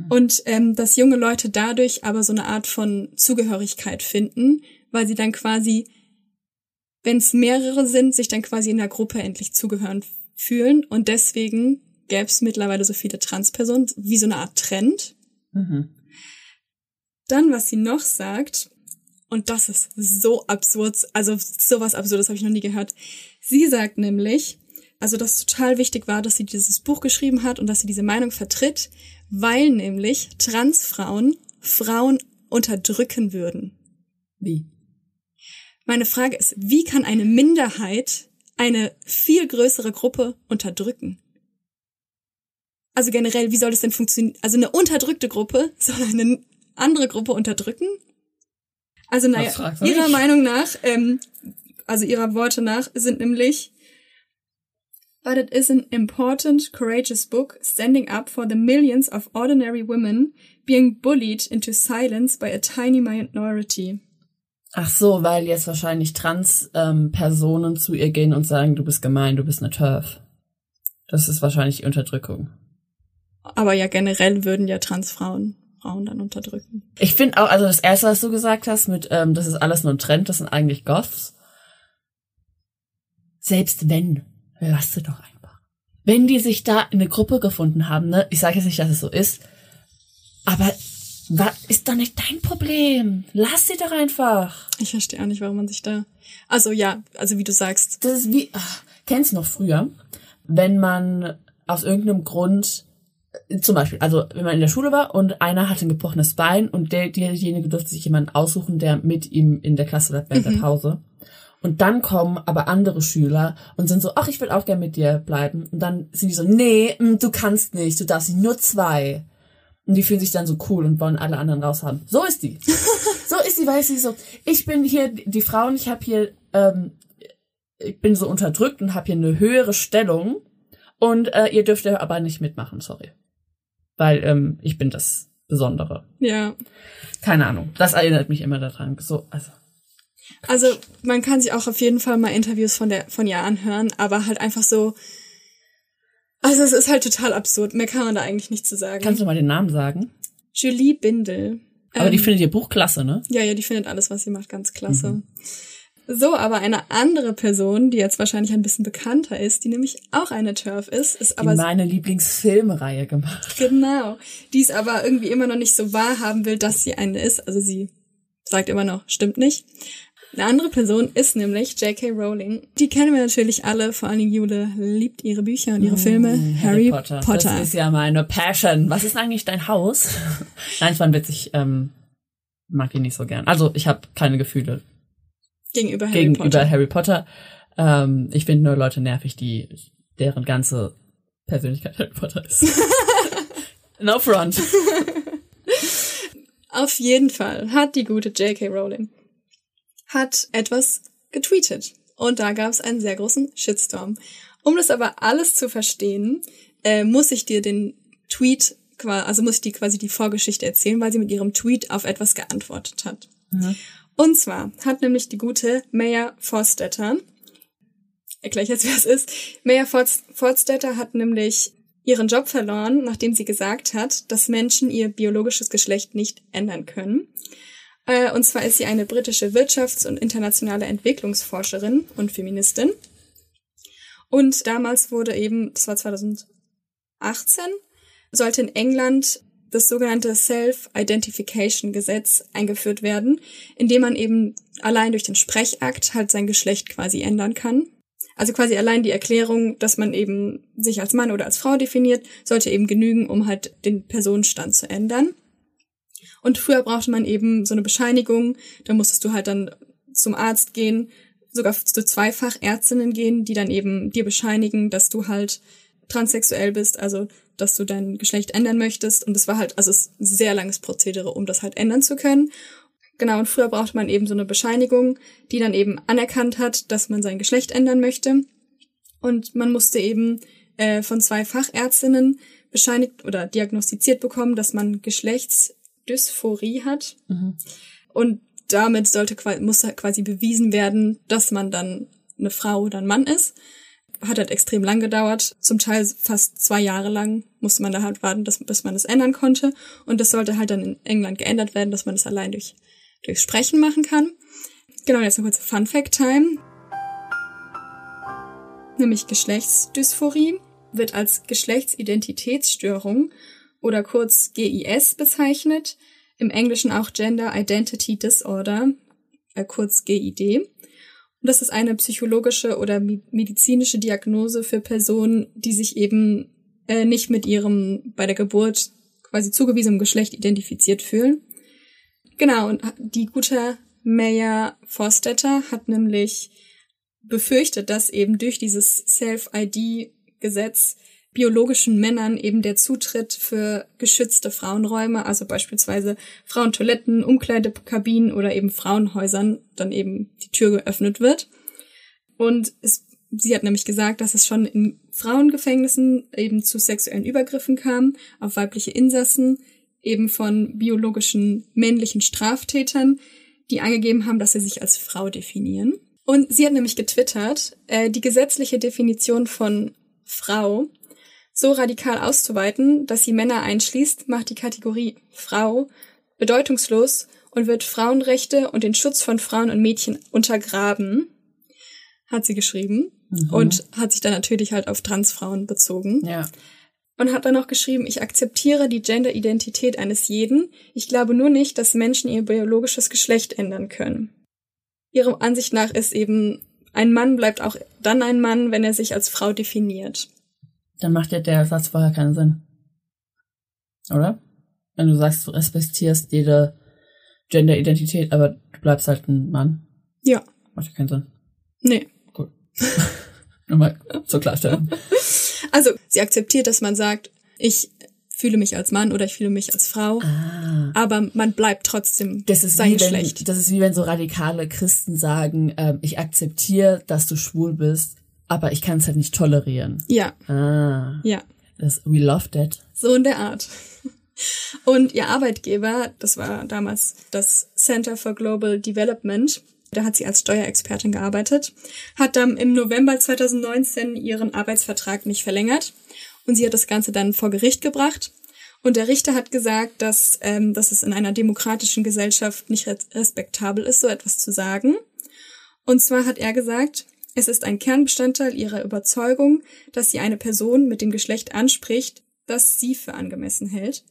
[SPEAKER 1] Und ähm, dass junge Leute dadurch aber so eine Art von Zugehörigkeit finden, weil sie dann quasi, wenn es mehrere sind, sich dann quasi in der Gruppe endlich zugehören fühlen und deswegen gäbe es mittlerweile so viele Transpersonen, wie so eine Art Trend. Dann, was sie noch sagt, und das ist so absurd, also sowas Absurdes habe ich noch nie gehört. Sie sagt nämlich, also dass total wichtig war, dass sie dieses Buch geschrieben hat und dass sie diese Meinung vertritt, weil nämlich Transfrauen Frauen unterdrücken würden.
[SPEAKER 2] Wie?
[SPEAKER 1] Meine Frage ist, wie kann eine Minderheit eine viel größere Gruppe unterdrücken? Also generell, wie soll das denn funktionieren? Also eine unterdrückte Gruppe soll eine andere Gruppe unterdrücken? Also naja, ihrer
[SPEAKER 2] mich.
[SPEAKER 1] Meinung nach, ähm, also ihrer Worte nach, sind nämlich But it is an important, courageous book standing up for the millions of ordinary women being bullied into silence by a tiny minority.
[SPEAKER 2] Ach so, weil jetzt wahrscheinlich Trans-Personen zu ihr gehen und sagen, du bist gemein, du bist eine Turf. Das ist wahrscheinlich die Unterdrückung.
[SPEAKER 1] Aber ja, generell würden ja Transfrauen Frauen dann unterdrücken.
[SPEAKER 2] Ich finde auch, also das erste, was du gesagt hast, mit, ähm, das ist alles nur ein Trend, das sind eigentlich Goths. Selbst wenn, lass sie doch einfach. Wenn die sich da in eine Gruppe gefunden haben, ne, ich sage jetzt nicht, dass es so ist, aber was ist doch nicht dein Problem? Lass sie doch einfach.
[SPEAKER 1] Ich verstehe auch nicht, warum man sich da. Also ja, also wie du sagst.
[SPEAKER 2] Das ist wie, ach, kennst du noch früher, wenn man aus irgendeinem Grund, äh, zum Beispiel, also wenn man in der Schule war und einer hatte ein gebrochenes Bein und der, derjenige durfte sich jemanden aussuchen, der mit ihm in der Klasse bleibt während der Pause. Und dann kommen aber andere Schüler und sind so, ach, ich will auch gern mit dir bleiben. Und dann sind die so, nee, mm, du kannst nicht, du darfst nicht, nur zwei. Und die fühlen sich dann so cool und wollen alle anderen raushaben. So ist die. so ist die, weil sie so, ich bin hier die Frauen, ich habe hier, ähm, ich bin so unterdrückt und habe hier eine höhere Stellung und äh, ihr dürft ja aber nicht mitmachen, sorry. Weil ähm, ich bin das Besondere.
[SPEAKER 1] Ja.
[SPEAKER 2] Keine Ahnung. Das erinnert mich immer daran. So, also.
[SPEAKER 1] Also man kann sich auch auf jeden Fall mal Interviews von der von ihr anhören, aber halt einfach so. Also es ist halt total absurd. Mehr kann man da eigentlich nicht zu sagen.
[SPEAKER 2] Kannst du mal den Namen sagen?
[SPEAKER 1] Julie Bindel.
[SPEAKER 2] Aber die
[SPEAKER 1] Ähm,
[SPEAKER 2] findet ihr Buch klasse, ne?
[SPEAKER 1] Ja, ja, die findet alles, was sie macht, ganz klasse. So, aber eine andere Person, die jetzt wahrscheinlich ein bisschen bekannter ist, die nämlich auch eine Turf ist, ist
[SPEAKER 2] Die
[SPEAKER 1] aber
[SPEAKER 2] meine Lieblingsfilmreihe gemacht.
[SPEAKER 1] genau, die es aber irgendwie immer noch nicht so wahrhaben will, dass sie eine ist. Also sie sagt immer noch, stimmt nicht. Eine andere Person ist nämlich J.K. Rowling. Die kennen wir natürlich alle, vor allen Dingen Jule liebt ihre Bücher und ihre Filme. Harry, Potter.
[SPEAKER 2] Das ist ja meine Passion. Was ist eigentlich dein Haus? Nein, es war ein Witz. Ich ähm, mag ihn nicht so gern. Also ich habe keine Gefühle
[SPEAKER 1] gegenüber Harry
[SPEAKER 2] gegenüber
[SPEAKER 1] Potter.
[SPEAKER 2] Harry Potter. Ähm, ich finde nur Leute nervig, die deren ganze Persönlichkeit Harry Potter ist. no front.
[SPEAKER 1] Auf jeden Fall hat die gute J.K. Rowling hat etwas getweetet. Und da gab es einen sehr großen Shitstorm. Um das aber alles zu verstehen, äh, muss ich dir den Tweet, also muss ich dir quasi die Vorgeschichte erzählen, weil sie mit ihrem Tweet auf etwas geantwortet hat. Und zwar hat nämlich die gute Maya Forstetter, erkläre ich jetzt, wer es ist, Maya Forst- Forstetter hat nämlich ihren Job verloren, nachdem sie gesagt hat, dass Menschen ihr biologisches Geschlecht nicht ändern können. Äh, Und zwar ist sie eine britische Wirtschafts- und internationale Entwicklungsforscherin und Feministin. Und damals wurde eben, das war 2018, sollte in England das sogenannte Self-Identification-Gesetz eingeführt werden, in dem man eben allein durch den Sprechakt halt sein Geschlecht quasi ändern kann. Also quasi allein die Erklärung, dass man eben sich als Mann oder als Frau definiert, sollte eben genügen, um halt den Personenstand zu ändern. Und früher brauchte man eben so eine Bescheinigung, da musstest du halt dann zum Arzt gehen, sogar zu zwei Fachärztinnen gehen, die dann eben dir bescheinigen, dass du halt transsexuell bist, also dass du dein Geschlecht ändern möchtest. Und es war halt, also es ist ein sehr langes Prozedere, um das halt ändern zu können. Genau, und früher brauchte man eben so eine Bescheinigung, die dann eben anerkannt hat, dass man sein Geschlecht ändern möchte. Und man musste eben äh, von zwei Fachärztinnen bescheinigt oder diagnostiziert bekommen, dass man Geschlechtsdysphorie hat. Und damit sollte qua- musste quasi bewiesen werden, dass man dann eine Frau oder ein Mann ist. Hat halt extrem lang gedauert. Zum Teil fast zwei Jahre lang musste man da halt warten, dass, bis man das ändern konnte. Und das sollte halt dann in England geändert werden, dass man das allein durch, durch Sprechen machen kann. Genau, jetzt noch kurz Fun Fact Time. Nämlich Geschlechtsdysphorie wird als Geschlechtsidentitätsstörung oder kurz GIS bezeichnet, im Englischen auch Gender Identity Disorder, äh, kurz GID. Und das ist eine psychologische oder medizinische Diagnose für Personen, die sich eben äh, nicht mit ihrem bei der Geburt quasi zugewiesenen Geschlecht identifiziert fühlen. Genau, und die gute Maya Forstetter hat nämlich befürchtet, dass eben durch dieses Self-ID-Gesetz biologischen Männern eben der Zutritt für geschützte Frauenräume, also beispielsweise Frauentoiletten, Umkleidekabinen oder eben Frauenhäusern, dann eben die Tür geöffnet wird. Und es, sie hat nämlich gesagt, dass es schon in Frauengefängnissen eben zu sexuellen Übergriffen kam auf weibliche Insassen, eben von biologischen männlichen Straftätern, die angegeben haben, dass sie sich als Frau definieren. Und sie hat nämlich getwittert, äh, die gesetzliche Definition von Frau so radikal auszuweiten, dass sie Männer einschließt, macht die Kategorie Frau bedeutungslos und wird Frauenrechte und den Schutz von Frauen und Mädchen untergraben, hat sie geschrieben und hat sich dann natürlich halt auf Transfrauen bezogen
[SPEAKER 2] Ja.
[SPEAKER 1] und hat dann noch geschrieben, ich akzeptiere die Genderidentität eines jeden. Ich glaube nur nicht, dass Menschen ihr biologisches Geschlecht ändern können. Ihrer Ansicht nach ist eben, ein Mann bleibt auch dann ein Mann, wenn er sich als Frau definiert.
[SPEAKER 2] Dann macht ja der Satz vorher keinen Sinn. Oder? Wenn du sagst, du respektierst jede Gender-Identität, aber du bleibst halt ein Mann.
[SPEAKER 1] Ja,
[SPEAKER 2] Macht ja keinen Sinn.
[SPEAKER 1] nee.
[SPEAKER 2] Cool. Nur mal zur Klarstellung.
[SPEAKER 1] Also, sie akzeptiert, dass man sagt, ich fühle mich als Mann oder ich fühle mich als Frau, aber man bleibt trotzdem
[SPEAKER 2] Ah. Das ist,
[SPEAKER 1] sein
[SPEAKER 2] wie wenn,
[SPEAKER 1] Geschlecht.
[SPEAKER 2] das ist wie wenn so radikale Christen sagen, ähm, ich akzeptiere, dass du schwul bist, aber ich kann es halt nicht tolerieren.
[SPEAKER 1] Ja,
[SPEAKER 2] Ah,
[SPEAKER 1] ja,
[SPEAKER 2] das, we love that.
[SPEAKER 1] so in der Art. Und ihr Arbeitgeber, das war damals das Center for Global Development, da hat sie als Steuerexpertin gearbeitet, hat dann im November 2019 ihren Arbeitsvertrag nicht verlängert und sie hat das Ganze dann vor Gericht gebracht. Und der Richter hat gesagt, dass, ähm, dass es in einer demokratischen Gesellschaft nicht respektabel ist, so etwas zu sagen. Und zwar hat er gesagt, es ist ein Kernbestandteil ihrer Überzeugung, dass sie eine Person mit dem Geschlecht anspricht, das sie für angemessen hält,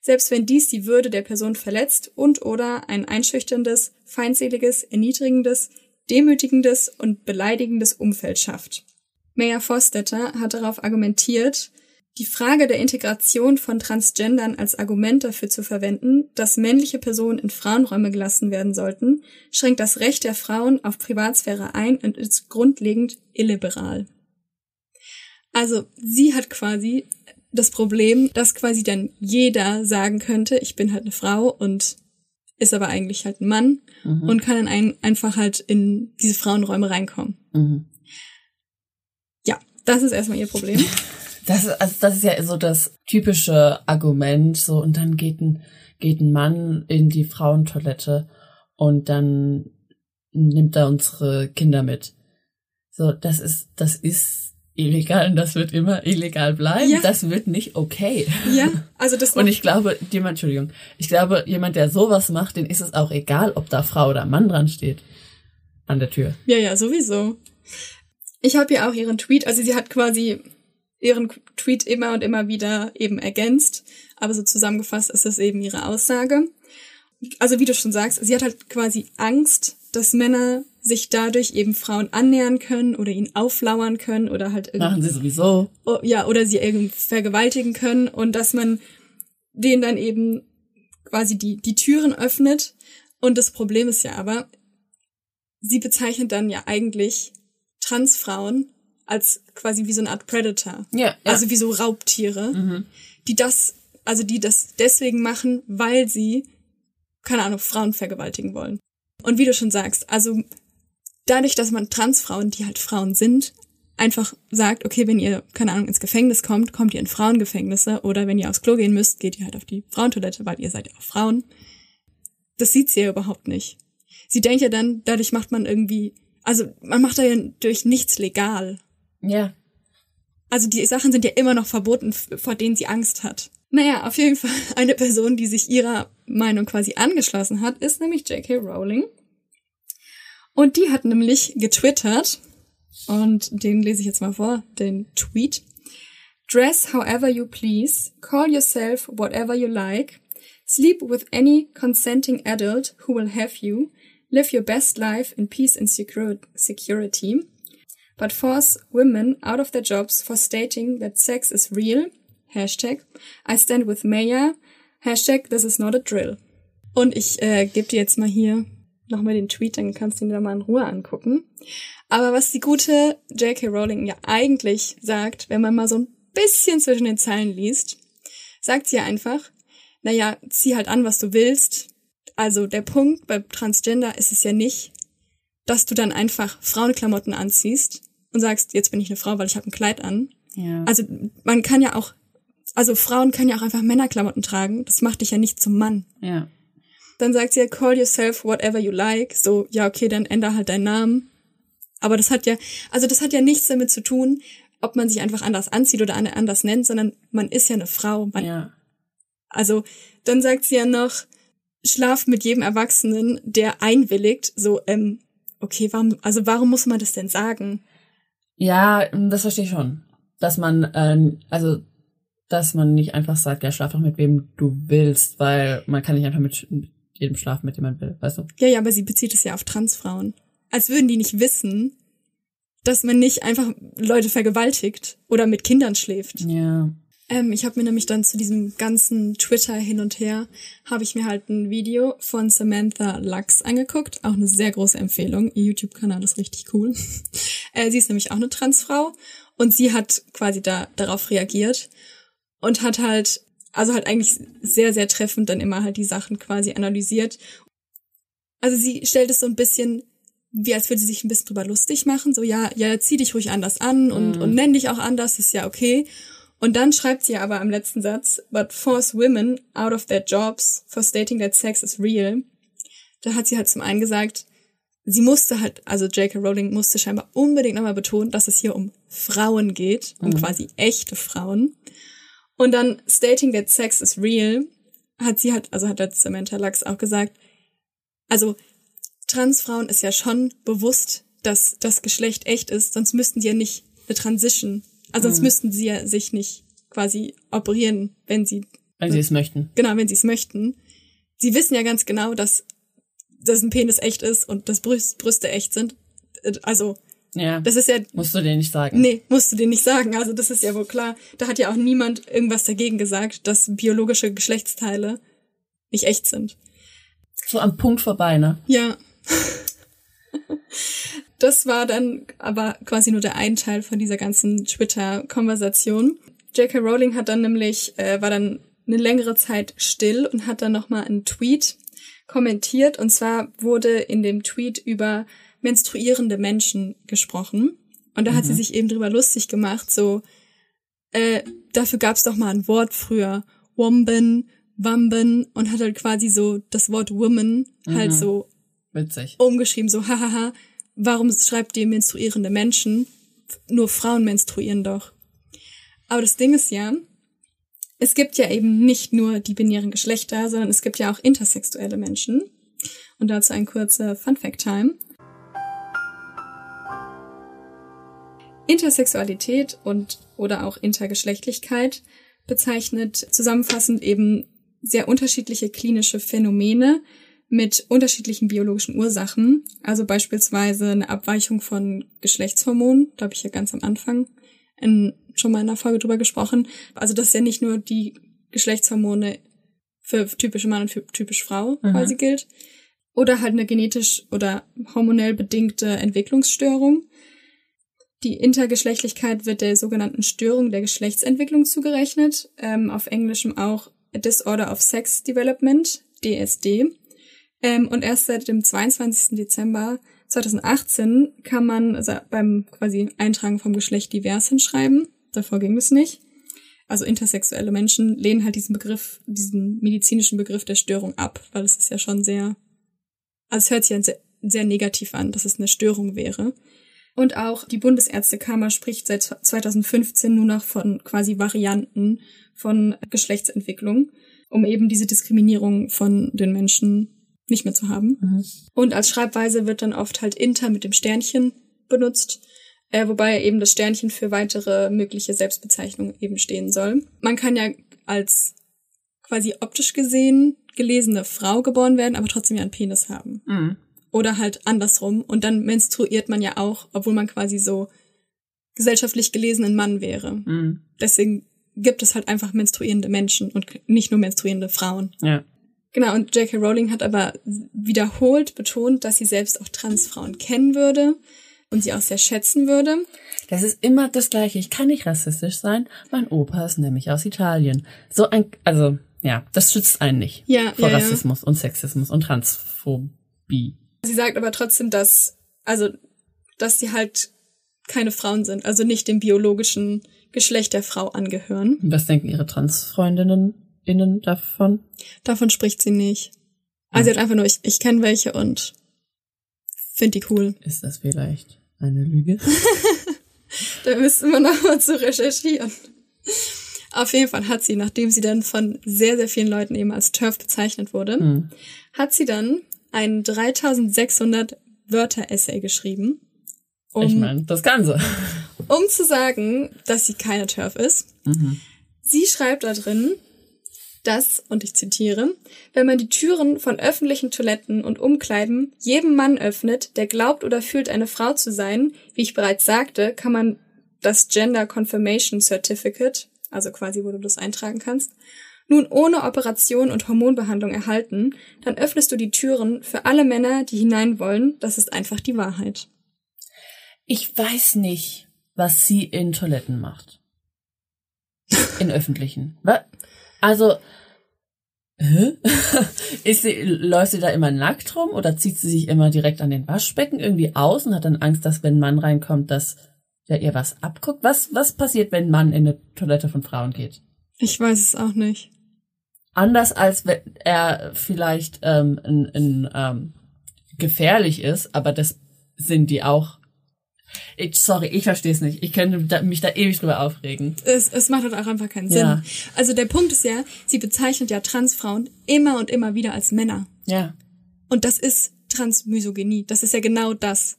[SPEAKER 1] selbst wenn dies die Würde der Person verletzt und oder ein einschüchterndes, feindseliges, erniedrigendes, demütigendes und beleidigendes Umfeld schafft. Mayor Fostetter hat darauf argumentiert, die Frage der Integration von Transgendern als Argument dafür zu verwenden, dass männliche Personen in Frauenräume gelassen werden sollten, schränkt das Recht der Frauen auf Privatsphäre ein und ist grundlegend illiberal. Also sie hat quasi das Problem, dass quasi dann jeder sagen könnte, ich bin halt eine Frau und ist aber eigentlich halt ein Mann mhm. und kann dann ein, einfach halt in diese Frauenräume reinkommen. Mhm. Ja, das ist erstmal ihr Problem.
[SPEAKER 2] Das ist, also das ist ja so das typische Argument, so, und dann geht ein, geht ein Mann in die Frauentoilette und dann nimmt er unsere Kinder mit. So, das ist, das ist illegal und das wird immer illegal bleiben. Ja. Das wird nicht okay.
[SPEAKER 1] Ja, also das.
[SPEAKER 2] Und ich glaube, jemand, Entschuldigung, ich glaube, jemand, der sowas macht, den ist es auch egal, ob da Frau oder Mann dran steht. An der Tür.
[SPEAKER 1] Ja, ja, sowieso. Ich habe ja auch ihren Tweet, also sie hat quasi ihren Tweet immer und immer wieder eben ergänzt. Aber so zusammengefasst ist das eben ihre Aussage. Also wie du schon sagst, sie hat halt quasi Angst, dass Männer sich dadurch eben Frauen annähern können oder ihnen auflauern können oder halt
[SPEAKER 2] irgendwie. Machen sie sowieso.
[SPEAKER 1] Oh, ja, oder sie irgendwie vergewaltigen können und dass man denen dann eben quasi die, die Türen öffnet. Und das Problem ist ja aber, sie bezeichnet dann ja eigentlich Transfrauen als quasi wie so eine Art Predator.
[SPEAKER 2] Ja. ja.
[SPEAKER 1] Also wie so Raubtiere, mhm. die das, also die das deswegen machen, weil sie, keine Ahnung, Frauen vergewaltigen wollen. Und wie du schon sagst, also dadurch, dass man Transfrauen, die halt Frauen sind, einfach sagt, okay, wenn ihr, keine Ahnung, ins Gefängnis kommt, kommt ihr in Frauengefängnisse oder wenn ihr aufs Klo gehen müsst, geht ihr halt auf die Frauentoilette, weil ihr seid ja auch Frauen. Das sieht sie ja überhaupt nicht. Sie denkt ja dann, dadurch macht man irgendwie, also man macht da ja durch nichts legal.
[SPEAKER 2] Ja.
[SPEAKER 1] Also die Sachen sind ja immer noch verboten, vor denen sie Angst hat. Naja, auf jeden Fall eine Person, die sich ihrer Meinung quasi angeschlossen hat, ist nämlich J.K. Rowling. Und die hat nämlich getwittert, und den lese ich jetzt mal vor, den Tweet. Dress however you please, call yourself whatever you like, sleep with any consenting adult who will have you, live your best life in peace and security, but force women out of their jobs for stating that sex is real. Hashtag I stand with Maya. Hashtag this is not a drill. Und ich äh, gebe dir jetzt mal hier nochmal den Tweet, dann kannst du ihn da mal in Ruhe angucken. Aber was die gute J.K. Rowling ja eigentlich sagt, wenn man mal so ein bisschen zwischen den Zeilen liest, sagt sie ja einfach, naja, zieh halt an, was du willst. Also der Punkt bei Transgender ist es ja nicht, dass du dann einfach Frauenklamotten anziehst und sagst, jetzt bin ich eine Frau, weil ich habe ein Kleid an.
[SPEAKER 2] Ja.
[SPEAKER 1] Also man kann ja auch, also Frauen können ja auch einfach Männerklamotten tragen. Das macht dich ja nicht zum Mann.
[SPEAKER 2] Ja.
[SPEAKER 1] Dann sagt sie ja, call yourself whatever you like. So, ja, okay, dann änder halt deinen Namen. Aber das hat ja, also das hat ja nichts damit zu tun, ob man sich einfach anders anzieht oder anders nennt, sondern man ist ja eine Frau. Man,
[SPEAKER 2] ja.
[SPEAKER 1] Also dann sagt sie ja noch, schlaf mit jedem Erwachsenen, der einwilligt. So, ähm, okay, warum, also warum muss man das denn sagen?
[SPEAKER 2] Ja, das verstehe ich schon. Dass man, äh, also, dass man nicht einfach sagt, ja, schlaf doch mit wem du willst, weil man kann nicht einfach mit jedem schlafen, mit dem man will, weißt du?
[SPEAKER 1] Ja, ja, aber sie bezieht es ja auf Transfrauen. Als würden die nicht wissen, dass man nicht einfach Leute vergewaltigt oder mit Kindern schläft.
[SPEAKER 2] Ja.
[SPEAKER 1] Ähm, ich habe mir nämlich dann zu diesem ganzen Twitter hin und her, habe ich mir halt ein Video von Samantha Lux angeguckt. Auch eine sehr große Empfehlung. Ihr YouTube-Kanal ist richtig cool. äh, sie ist nämlich auch eine Transfrau und sie hat quasi da darauf reagiert und hat halt, also halt eigentlich sehr, sehr treffend dann immer halt die Sachen quasi analysiert. Also sie stellt es so ein bisschen wie als würde sie sich ein bisschen drüber lustig machen, so ja, ja, zieh dich ruhig anders an und, mm. und nenn dich auch anders, ist ja okay. Und dann schreibt sie aber am letzten Satz, but force women out of their jobs for stating that sex is real. Da hat sie halt zum einen gesagt, sie musste halt, also J.K. Rowling musste scheinbar unbedingt nochmal betonen, dass es hier um Frauen geht, um quasi echte Frauen. Und dann stating that sex is real, hat sie halt, also hat der Samantha Lux auch gesagt, also Transfrauen ist ja schon bewusst, dass das Geschlecht echt ist, sonst müssten die ja nicht eine Transition, also sonst müssten sie ja sich nicht quasi operieren, wenn sie,
[SPEAKER 2] Wenn sie es möchten.
[SPEAKER 1] genau, wenn sie es möchten. Sie wissen ja ganz genau, dass, dass ein Penis echt ist und dass Brüst, Brüste echt sind. Also,
[SPEAKER 2] Ja.
[SPEAKER 1] das ist ja,
[SPEAKER 2] musst du dir nicht sagen.
[SPEAKER 1] nee, musst du dir nicht sagen. Also, das ist ja wohl klar. Da hat ja auch niemand irgendwas dagegen gesagt, dass biologische Geschlechtsteile nicht echt sind.
[SPEAKER 2] So am Punkt vorbei, ne?
[SPEAKER 1] Ja. Das war dann aber quasi nur der ein Teil von dieser ganzen Twitter-Konversation. J.K. Rowling hat dann nämlich, äh, war dann eine längere Zeit still und hat dann nochmal einen Tweet kommentiert. Und zwar wurde in dem Tweet über menstruierende Menschen gesprochen. Und da hat sie sich eben drüber lustig gemacht, so, äh, dafür gab's doch mal ein Wort früher. Womben, Wamben und hat halt quasi so das Wort Woman halt so
[SPEAKER 2] Witzig.
[SPEAKER 1] umgeschrieben, so, hahaha, warum schreibt ihr menstruierende Menschen? Nur Frauen menstruieren doch. Aber das Ding ist ja, es gibt ja eben nicht nur die binären Geschlechter, sondern es gibt ja auch intersexuelle Menschen. Und dazu ein kurzer Fun Fact Time. Intersexualität und oder auch Intergeschlechtlichkeit bezeichnet zusammenfassend eben sehr unterschiedliche klinische Phänomene mit unterschiedlichen biologischen Ursachen. Also beispielsweise eine Abweichung von Geschlechtshormonen. Da habe ich ja ganz am Anfang in, schon mal in einer Folge drüber gesprochen. Also das ist ja nicht nur die Geschlechtshormone für typische Mann und für typisch Frau quasi gilt. Oder halt eine genetisch oder hormonell bedingte Entwicklungsstörung. Die Intergeschlechtlichkeit wird der sogenannten Störung der Geschlechtsentwicklung zugerechnet, ähm, auf Englischem auch Disorder of Sex Development, DSD. Ähm, und erst seit dem 22. Dezember 2018 kann man also beim quasi Eintragen vom Geschlecht divers hinschreiben. Davor ging es nicht. Also intersexuelle Menschen lehnen halt diesen Begriff, diesen medizinischen Begriff der Störung ab, weil es ist ja schon sehr, also es hört sich ja sehr, sehr negativ an, dass es eine Störung wäre. Und auch die Bundesärztekammer spricht seit 2015 nur noch von quasi Varianten von Geschlechtsentwicklung, um eben diese Diskriminierung von den Menschen nicht mehr zu haben. Und als Schreibweise wird dann oft halt inter mit dem Sternchen benutzt, äh, wobei eben das Sternchen für weitere mögliche Selbstbezeichnungen eben stehen soll. Man kann ja als quasi optisch gesehen gelesene Frau geboren werden, aber trotzdem ja einen Penis haben. Oder halt andersrum. Und dann menstruiert man ja auch, obwohl man quasi so gesellschaftlich gelesen ein Mann wäre. Deswegen gibt es halt einfach menstruierende Menschen und nicht nur menstruierende Frauen.
[SPEAKER 2] Ja.
[SPEAKER 1] Genau, und J.K. Rowling hat aber wiederholt betont, dass sie selbst auch Transfrauen kennen würde und sie auch sehr schätzen würde.
[SPEAKER 2] Das ist immer das Gleiche. Ich kann nicht rassistisch sein. Mein Opa ist nämlich aus Italien. So ein, also, ja, das schützt einen nicht.
[SPEAKER 1] Ja,
[SPEAKER 2] Vor
[SPEAKER 1] ja, ja.
[SPEAKER 2] Rassismus und Sexismus und Transphobie.
[SPEAKER 1] Sie sagt aber trotzdem, dass, also, dass sie halt keine Frauen sind, also nicht dem biologischen Geschlecht der Frau angehören.
[SPEAKER 2] Und Was denken ihre Transfreundinnen innen davon?
[SPEAKER 1] Davon spricht sie nicht. Also sie hat einfach nur, ich, ich kenne welche und finde die cool.
[SPEAKER 2] Ist das vielleicht eine Lüge?
[SPEAKER 1] Da müssten wir noch mal zu recherchieren. Auf jeden Fall hat sie, nachdem sie dann von sehr, sehr vielen Leuten eben als TERF bezeichnet wurde, hat sie dann einen 3600 Wörter-Essay geschrieben, um,
[SPEAKER 2] ich meine, das Ganze.
[SPEAKER 1] um zu sagen, dass sie keine TERF ist. Sie schreibt da drin, dass, und ich zitiere, wenn man die Türen von öffentlichen Toiletten und Umkleiden jedem Mann öffnet, der glaubt oder fühlt, eine Frau zu sein, wie ich bereits sagte, kann man das Gender Confirmation Certificate, also quasi, wo du das eintragen kannst, nun ohne Operation und Hormonbehandlung erhalten, dann öffnest du die Türen für alle Männer, die hinein wollen. Das ist einfach die Wahrheit.
[SPEAKER 2] Ich weiß nicht, was sie in Toiletten macht. In öffentlichen. Was? Also, hä? Ist sie, läuft sie da immer nackt rum oder zieht sie sich immer direkt an den Waschbecken irgendwie aus und hat dann Angst, dass wenn ein Mann reinkommt, dass der ihr was abguckt? Was, was passiert, wenn ein Mann in eine Toilette von Frauen geht?
[SPEAKER 1] Ich weiß es auch nicht.
[SPEAKER 2] Anders als wenn er vielleicht ähm, in, in, ähm, gefährlich ist, aber das sind die auch. Ich, sorry, ich verstehe es nicht. Ich könnte mich da ewig drüber aufregen.
[SPEAKER 1] Es, es macht halt auch einfach keinen Sinn.
[SPEAKER 2] Ja.
[SPEAKER 1] Also der Punkt ist ja, sie bezeichnet ja Transfrauen immer und immer wieder als Männer.
[SPEAKER 2] Ja.
[SPEAKER 1] Und das ist Transmisogynie. Das ist ja genau das.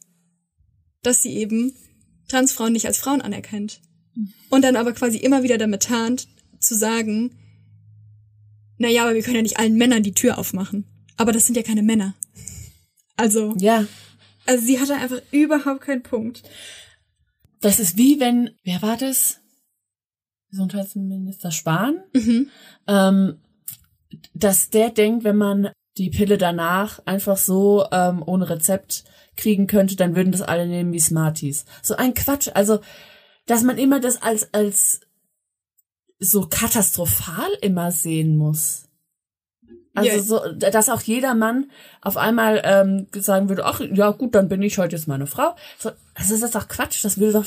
[SPEAKER 1] Dass sie eben Transfrauen nicht als Frauen anerkennt. Und dann aber quasi immer wieder damit tarnt, zu sagen, na ja, aber wir können ja nicht allen Männern die Tür aufmachen. Aber das sind ja keine Männer. Also,
[SPEAKER 2] Ja.
[SPEAKER 1] Also sie hatte einfach überhaupt keinen Punkt.
[SPEAKER 2] Das ist wie wenn, wer war das? Gesundheitsminister Spahn? Ähm, dass der denkt, wenn man die Pille danach einfach so ähm, ohne Rezept kriegen könnte, dann würden das alle nehmen wie Smarties. So ein Quatsch. Also, dass man immer das als, als so katastrophal immer sehen muss. Also
[SPEAKER 1] Ja.
[SPEAKER 2] so, dass auch jeder Mann auf einmal ähm, sagen würde, ach ja gut, dann bin ich heute jetzt meine Frau. So, also das ist doch Quatsch, das würde doch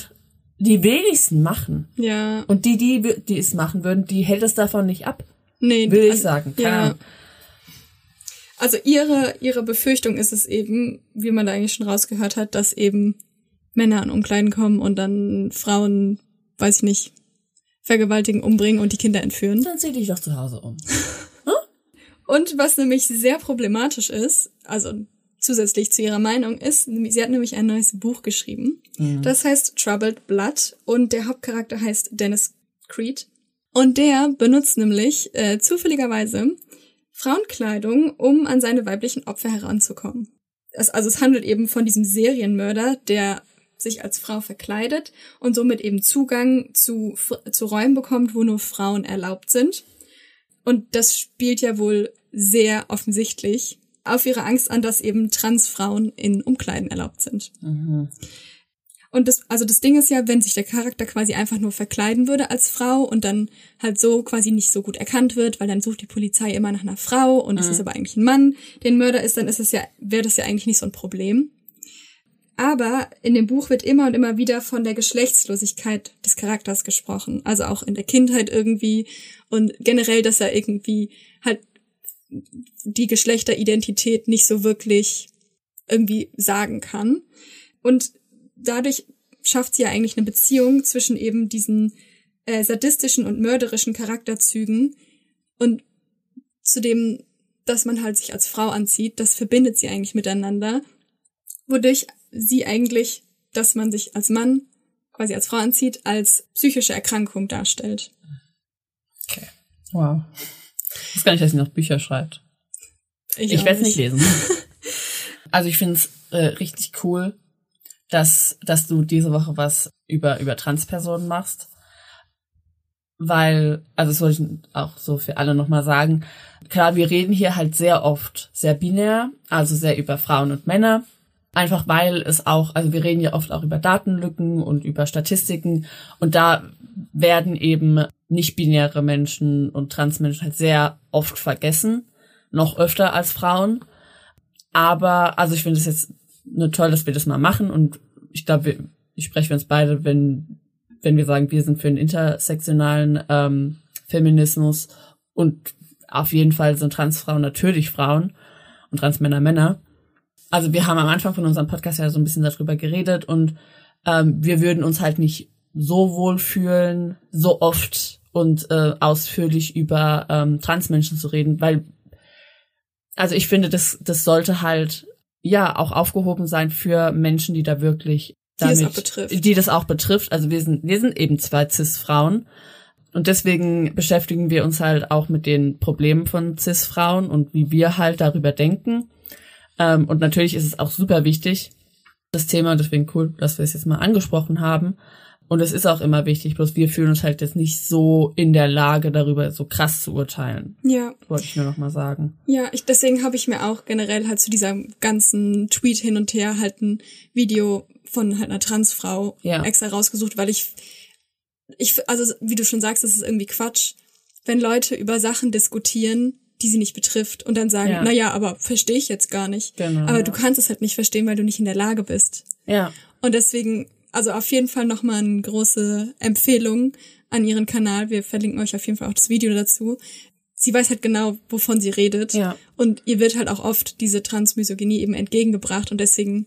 [SPEAKER 2] die wenigsten machen.
[SPEAKER 1] Ja,
[SPEAKER 2] Und die, die, die es machen würden, die hält es davon nicht ab.
[SPEAKER 1] nee.
[SPEAKER 2] Will ich
[SPEAKER 1] also,
[SPEAKER 2] sagen. Keine
[SPEAKER 1] Ja.
[SPEAKER 2] Ahnung.
[SPEAKER 1] Also ihre, ihre Befürchtung ist es eben, wie man da eigentlich schon rausgehört hat, dass eben Männer an Umkleiden kommen und dann Frauen, weiß ich nicht, vergewaltigen, umbringen und die Kinder entführen.
[SPEAKER 2] Dann zieh dich doch zu Hause um.
[SPEAKER 1] Und was nämlich sehr problematisch ist, also zusätzlich zu ihrer Meinung ist, sie hat nämlich ein neues Buch geschrieben. Das heißt Troubled Blood und der Hauptcharakter heißt Dennis Creed. Und der benutzt nämlich äh, zufälligerweise Frauenkleidung, um an seine weiblichen Opfer heranzukommen. Es, also es handelt eben von diesem Serienmörder, der sich als Frau verkleidet und somit eben Zugang zu, zu Räumen bekommt, wo nur Frauen erlaubt sind. Und das spielt ja wohl sehr offensichtlich auf ihre Angst an, dass eben Transfrauen in Umkleiden erlaubt sind. Und das, also das Ding ist ja, wenn sich der Charakter quasi einfach nur verkleiden würde als Frau und dann halt so quasi nicht so gut erkannt wird, weil dann sucht die Polizei immer nach einer Frau und es ist aber eigentlich ein Mann, den Mörder ist, dann ist es ja, wäre das ja eigentlich nicht so ein Problem. Aber in dem Buch wird immer und immer wieder von der Geschlechtslosigkeit des Charakters gesprochen. Also auch in der Kindheit irgendwie und generell, dass er irgendwie halt die Geschlechteridentität nicht so wirklich irgendwie sagen kann. Und dadurch schafft sie ja eigentlich eine Beziehung zwischen eben diesen äh, sadistischen und mörderischen Charakterzügen und zu dem, dass man halt sich als Frau anzieht, das verbindet sie eigentlich miteinander, wodurch sie eigentlich, dass man sich als Mann quasi als Frau anzieht, als psychische Erkrankung darstellt.
[SPEAKER 2] Okay. Wow. Ich weiß gar nicht, dass sie noch Bücher schreibt. Ich
[SPEAKER 1] auch
[SPEAKER 2] werde es nicht lesen. also ich finde es äh, richtig cool, dass, dass du diese Woche was über, über Transpersonen machst. Weil, also das wollte ich auch so für alle nochmal sagen. Klar, wir reden hier halt sehr oft sehr binär, also sehr über Frauen und Männer. Einfach weil es auch, also wir reden ja oft auch über Datenlücken und über Statistiken und da werden eben nicht-binäre Menschen und Transmenschen halt sehr oft vergessen, noch öfter als Frauen. Aber, also ich finde es jetzt nur toll, dass wir das mal machen und ich glaube, ich spreche für uns beide, wenn, wenn wir sagen, wir sind für den intersektionalen ähm, Feminismus und auf jeden Fall sind Transfrauen natürlich Frauen und Transmänner Männer. Also wir haben am Anfang von unserem Podcast ja so ein bisschen darüber geredet und ähm, wir würden uns halt nicht so wohl fühlen, so oft und äh, ausführlich über ähm, Transmenschen zu reden, weil also ich finde, das das sollte halt ja auch aufgehoben sein für Menschen, die da wirklich
[SPEAKER 1] Die es
[SPEAKER 2] damit,
[SPEAKER 1] auch betrifft.
[SPEAKER 2] die das auch betrifft. Also wir sind wir sind eben zwei cis-Frauen und deswegen beschäftigen wir uns halt auch mit den Problemen von cis-Frauen und wie wir halt darüber denken. Ähm, und natürlich ist es auch super wichtig, das Thema, deswegen cool, dass wir es jetzt mal angesprochen haben. Und es ist auch immer wichtig, bloß wir fühlen uns halt jetzt nicht so in der Lage, darüber so krass zu urteilen.
[SPEAKER 1] Ja,
[SPEAKER 2] Wollte ich nur noch mal sagen.
[SPEAKER 1] ja, ich, deswegen habe ich mir auch generell halt zu dieser ganzen Tweet hin und her halt ein Video von halt einer Transfrau
[SPEAKER 2] Ja.
[SPEAKER 1] extra rausgesucht, weil ich, ich, also wie du schon sagst, das ist irgendwie Quatsch, wenn Leute über Sachen diskutieren, die sie nicht betrifft und dann sagen,
[SPEAKER 2] Ja.
[SPEAKER 1] na ja, aber verstehe ich jetzt gar nicht.
[SPEAKER 2] Genau,
[SPEAKER 1] aber
[SPEAKER 2] ja.
[SPEAKER 1] du kannst es halt nicht verstehen, weil du nicht in der Lage bist.
[SPEAKER 2] Ja.
[SPEAKER 1] Und deswegen also auf jeden Fall nochmal eine große Empfehlung an ihren Kanal. Wir verlinken euch auf jeden Fall auch das Video dazu. Sie weiß halt genau, wovon sie redet.
[SPEAKER 2] Ja.
[SPEAKER 1] Und ihr wird halt auch oft diese Transmisogynie eben entgegengebracht und deswegen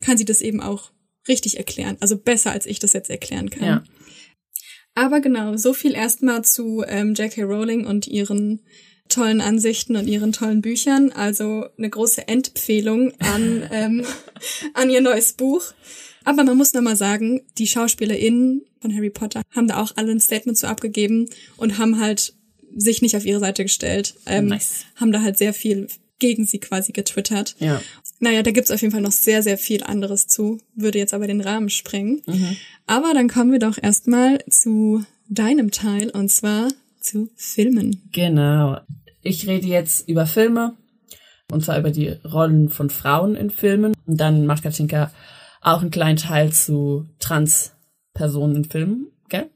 [SPEAKER 1] kann sie das eben auch richtig erklären. Also besser, als ich das jetzt erklären kann.
[SPEAKER 2] Ja.
[SPEAKER 1] Aber genau, so viel erstmal zu ähm, J.K. Rowling und ihren tollen Ansichten und ihren tollen Büchern. Also eine große Empfehlung an, ähm, an ihr neues Buch. Aber man muss nochmal sagen, die SchauspielerInnen von Harry Potter haben da auch alle ein Statement zu abgegeben und haben halt sich nicht auf ihre Seite gestellt. Ähm,
[SPEAKER 2] Nice.
[SPEAKER 1] Haben da halt sehr viel gegen sie quasi getwittert.
[SPEAKER 2] Ja.
[SPEAKER 1] Naja, da gibt's auf jeden Fall noch sehr, sehr viel anderes zu, würde jetzt aber den Rahmen sprengen. Aber dann kommen wir doch erstmal zu deinem Teil und zwar zu Filmen.
[SPEAKER 2] Genau. Ich rede jetzt über Filme und zwar über die Rollen von Frauen in Filmen. Und dann macht Katinka auch einen kleinen Teil zu Trans-Personen in Filmen, gell?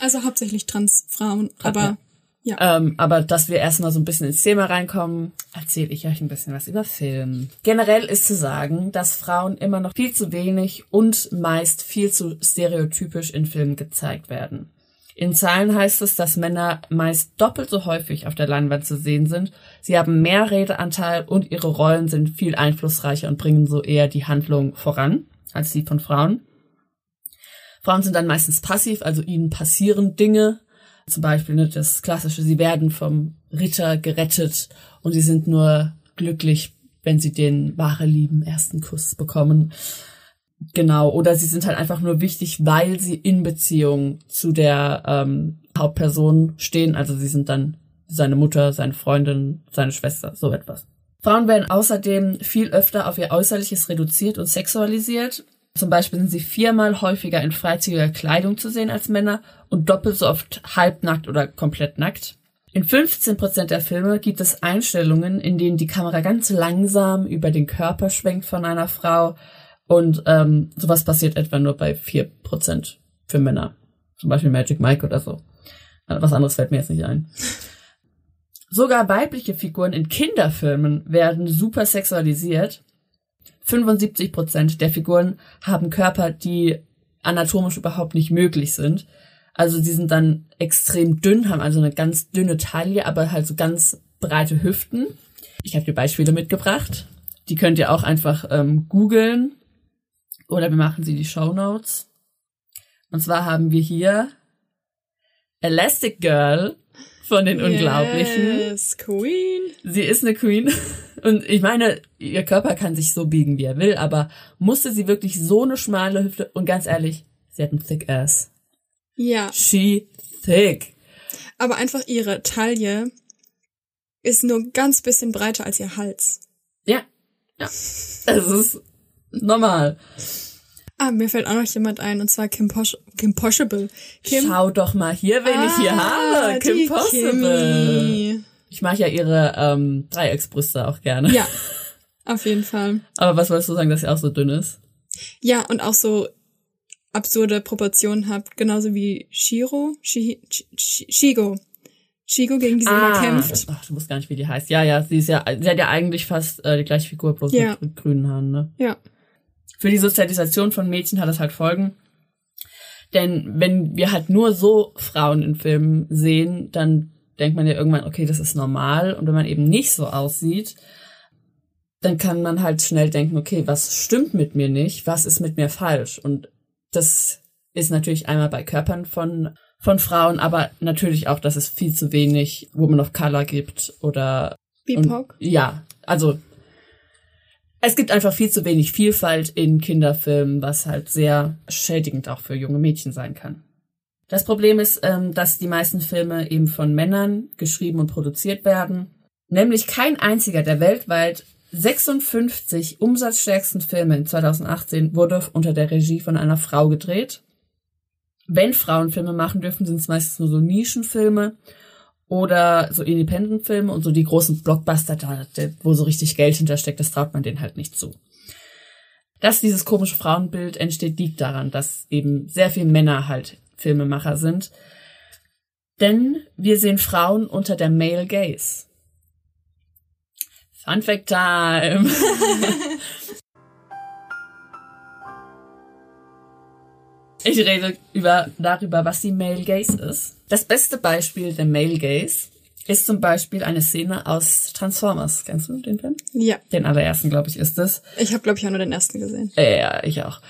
[SPEAKER 1] Also hauptsächlich Transfrauen, aber
[SPEAKER 2] ja.
[SPEAKER 1] ja.
[SPEAKER 2] Ähm, aber dass wir erstmal so ein bisschen ins Thema reinkommen, erzähle ich euch ein bisschen was über Film. Generell ist zu sagen, dass Frauen immer noch viel zu wenig und meist viel zu stereotypisch in Filmen gezeigt werden. In Zahlen heißt es, dass Männer meist doppelt so häufig auf der Leinwand zu sehen sind. Sie haben mehr Redeanteil und ihre Rollen sind viel einflussreicher und bringen so eher die Handlung voran als die von Frauen. Frauen sind dann meistens passiv, also ihnen passieren Dinge. Zum Beispiel ne, das klassische, sie werden vom Ritter gerettet und sie sind nur glücklich, wenn sie den wahre lieben ersten Kuss bekommen. Genau, oder sie sind halt einfach nur wichtig, weil sie in Beziehung zu der ähm, Hauptperson stehen. Also sie sind dann seine Mutter, seine Freundin, seine Schwester, so etwas. Frauen werden außerdem viel öfter auf ihr Äußerliches reduziert und sexualisiert. Zum Beispiel sind sie viermal häufiger in freizügiger Kleidung zu sehen als Männer und doppelt so oft halbnackt oder komplett nackt. In 15% der Filme gibt es Einstellungen, in denen die Kamera ganz langsam über den Körper schwenkt von einer Frau und ähm, sowas passiert etwa nur bei 4% für Männer. Zum Beispiel Magic Mike oder so. Äh, Was anderes fällt mir jetzt nicht ein. Sogar weibliche Figuren in Kinderfilmen werden super sexualisiert. 75% der Figuren haben Körper, die anatomisch überhaupt nicht möglich sind. Also die sind dann extrem dünn, haben also eine ganz dünne Taille, aber halt so ganz breite Hüften. Ich habe dir Beispiele mitgebracht. Die könnt ihr auch einfach ähm, googeln. Oder wir machen sie die Show Notes. Und zwar haben wir hier Elastic Girl von den Unglaublichen.
[SPEAKER 1] Yes, Queen.
[SPEAKER 2] Sie ist eine Queen. Und ich meine, ihr Körper kann sich so biegen, wie er will, aber musste sie wirklich so eine schmale Hüfte? Und ganz ehrlich, sie hat einen thick ass.
[SPEAKER 1] Ja,
[SPEAKER 2] She thick.
[SPEAKER 1] aber einfach ihre Taille ist nur ganz bisschen breiter als ihr Hals.
[SPEAKER 2] Ja. Ja. Es ist normal.
[SPEAKER 1] Ah, mir fällt auch noch jemand ein, und zwar Kim, Posh Kim Possible. Kim
[SPEAKER 2] Schau doch mal hier, wen ich hier habe. Kim
[SPEAKER 1] Ah,
[SPEAKER 2] Possible.
[SPEAKER 1] Kimi.
[SPEAKER 2] Ich mag ja ihre ähm, Dreiecksbrüste auch gerne.
[SPEAKER 1] Ja, auf jeden Fall.
[SPEAKER 2] Aber was wolltest du sagen, dass sie auch so dünn ist?
[SPEAKER 1] Ja, und auch so absurde Proportionen habt, genauso wie Shiro, Shi, Shi, Shigo. Shigo, gegen die sie immer kämpft.
[SPEAKER 2] Ach, du musst gar nicht, wie die heißt. Ja, ja, sie ist ja, sie hat ja eigentlich fast äh, die gleiche Figur, bloß
[SPEAKER 1] Ja.
[SPEAKER 2] mit grünen Haaren, ne?
[SPEAKER 1] Ja.
[SPEAKER 2] Für die Sozialisation von Mädchen hat das halt Folgen. Denn wenn wir halt nur so Frauen in Filmen sehen, dann denkt man ja irgendwann, okay, das ist normal. Und wenn man eben nicht so aussieht, dann kann man halt schnell denken, okay, was stimmt mit mir nicht? Was ist mit mir falsch? Und das ist natürlich einmal bei Körpern von, von Frauen, aber natürlich auch, dass es viel zu wenig Woman of Color gibt oder
[SPEAKER 1] BIPOC.
[SPEAKER 2] und, ja, also es gibt einfach viel zu wenig Vielfalt in Kinderfilmen, was halt sehr schädigend auch für junge Mädchen sein kann. Das Problem ist, ähm, dass die meisten Filme eben von Männern geschrieben und produziert werden. Nämlich kein einziger der weltweit 56 umsatzstärksten Filme in 2018 wurde unter der Regie von einer Frau gedreht. Wenn Frauen Filme machen dürfen, sind es meistens nur so Nischenfilme oder so Independent-Filme und so die großen Blockbuster, da, wo so richtig Geld hintersteckt, das traut man denen halt nicht zu. Dass dieses komische Frauenbild entsteht, liegt daran, dass eben sehr viele Männer halt Filmemacher sind. Denn wir sehen Frauen unter der Male Gaze. Fun Fact Time! Ich rede über, darüber, was die Male Gaze ist. Das beste Beispiel der Male Gaze ist zum Beispiel eine Szene aus Transformers. Kennst du den Film?
[SPEAKER 1] Ja.
[SPEAKER 2] Den allerersten, glaube ich, ist es.
[SPEAKER 1] Ich habe, glaube ich, auch nur den ersten gesehen.
[SPEAKER 2] Äh, ja, ich auch.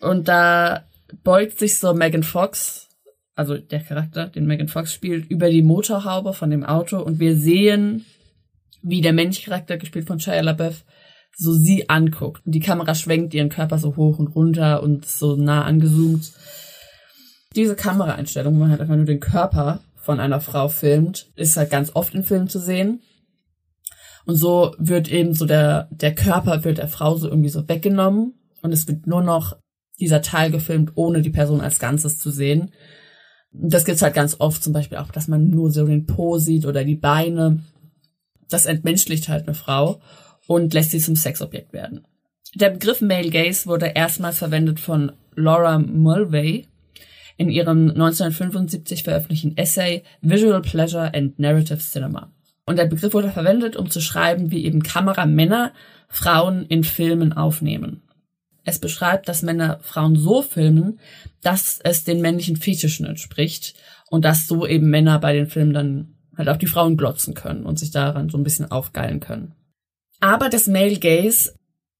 [SPEAKER 2] Und da beugt sich so Megan Fox, also der Charakter, den Megan Fox spielt, über die Motorhaube von dem Auto und wir sehen, wie der Männcharakter, gespielt von Shia LaBeouf, so sie anguckt. Und die Kamera schwenkt ihren Körper so hoch und runter und so nah angezoomt. Diese Kameraeinstellung, wo man halt einfach nur den Körper von einer Frau filmt, ist halt ganz oft in Filmen zu sehen. Und so wird eben so der, der Körper wird der Frau so irgendwie so weggenommen und es wird nur noch dieser Teil gefilmt, ohne die Person als Ganzes zu sehen. Das gibt's halt ganz oft, zum Beispiel auch, dass man nur so den Po sieht oder die Beine. Das entmenschlicht halt eine Frau und lässt sie zum Sexobjekt werden. Der Begriff Male Gaze wurde erstmals verwendet von Laura Mulvey in ihrem 1975 veröffentlichten Essay Visual Pleasure and Narrative Cinema. Und der Begriff wurde verwendet, um zu schreiben, wie eben Kameramänner Frauen in Filmen aufnehmen. Es beschreibt, dass Männer Frauen so filmen, dass es den männlichen Fetischen entspricht und dass so eben Männer bei den Filmen dann halt auf die Frauen glotzen können und sich daran so ein bisschen aufgeilen können. Aber das Male Gaze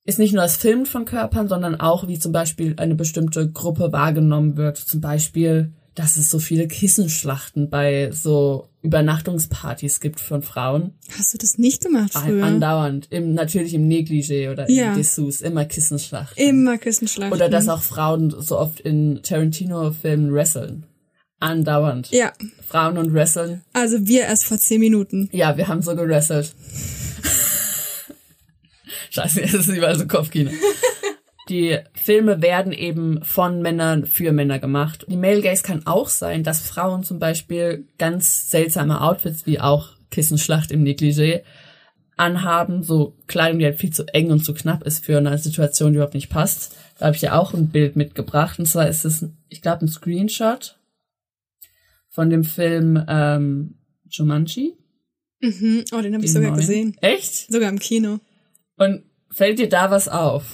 [SPEAKER 2] ist nicht nur das Filmen von Körpern, sondern auch, wie zum Beispiel eine bestimmte Gruppe wahrgenommen wird. Zum Beispiel, dass es so viele Kissenschlachten bei so Übernachtungspartys gibt von Frauen.
[SPEAKER 1] Hast du das nicht gemacht früher?
[SPEAKER 2] Andauernd. Im, natürlich im Negligé oder
[SPEAKER 1] Ja.
[SPEAKER 2] in Dessous. Immer Kissenschlachten.
[SPEAKER 1] Immer Kissenschlachten.
[SPEAKER 2] Oder dass auch Frauen so oft in Tarantino-Filmen wresteln. Andauernd.
[SPEAKER 1] Ja,
[SPEAKER 2] Frauen und wresteln.
[SPEAKER 1] also wir erst vor zehn Minuten.
[SPEAKER 2] Ja, wir haben so gewrestelt. Scheiße, es ist überall so Kopfkino. Die Filme werden eben von Männern für Männer gemacht. Die Male Gaze kann auch sein, dass Frauen zum Beispiel ganz seltsame Outfits wie auch Kissenschlacht im Negligé anhaben, so Kleidung, die halt viel zu eng und zu knapp ist für eine Situation, die überhaupt nicht passt. Da habe ich ja auch ein Bild mitgebracht. Und zwar ist es, ich glaube, ein Screenshot von dem Film ähm, Jumanji.
[SPEAKER 1] Mhm. Oh, den habe ich sogar gesehen.
[SPEAKER 2] Echt?
[SPEAKER 1] Sogar im Kino.
[SPEAKER 2] Und fällt dir da was auf?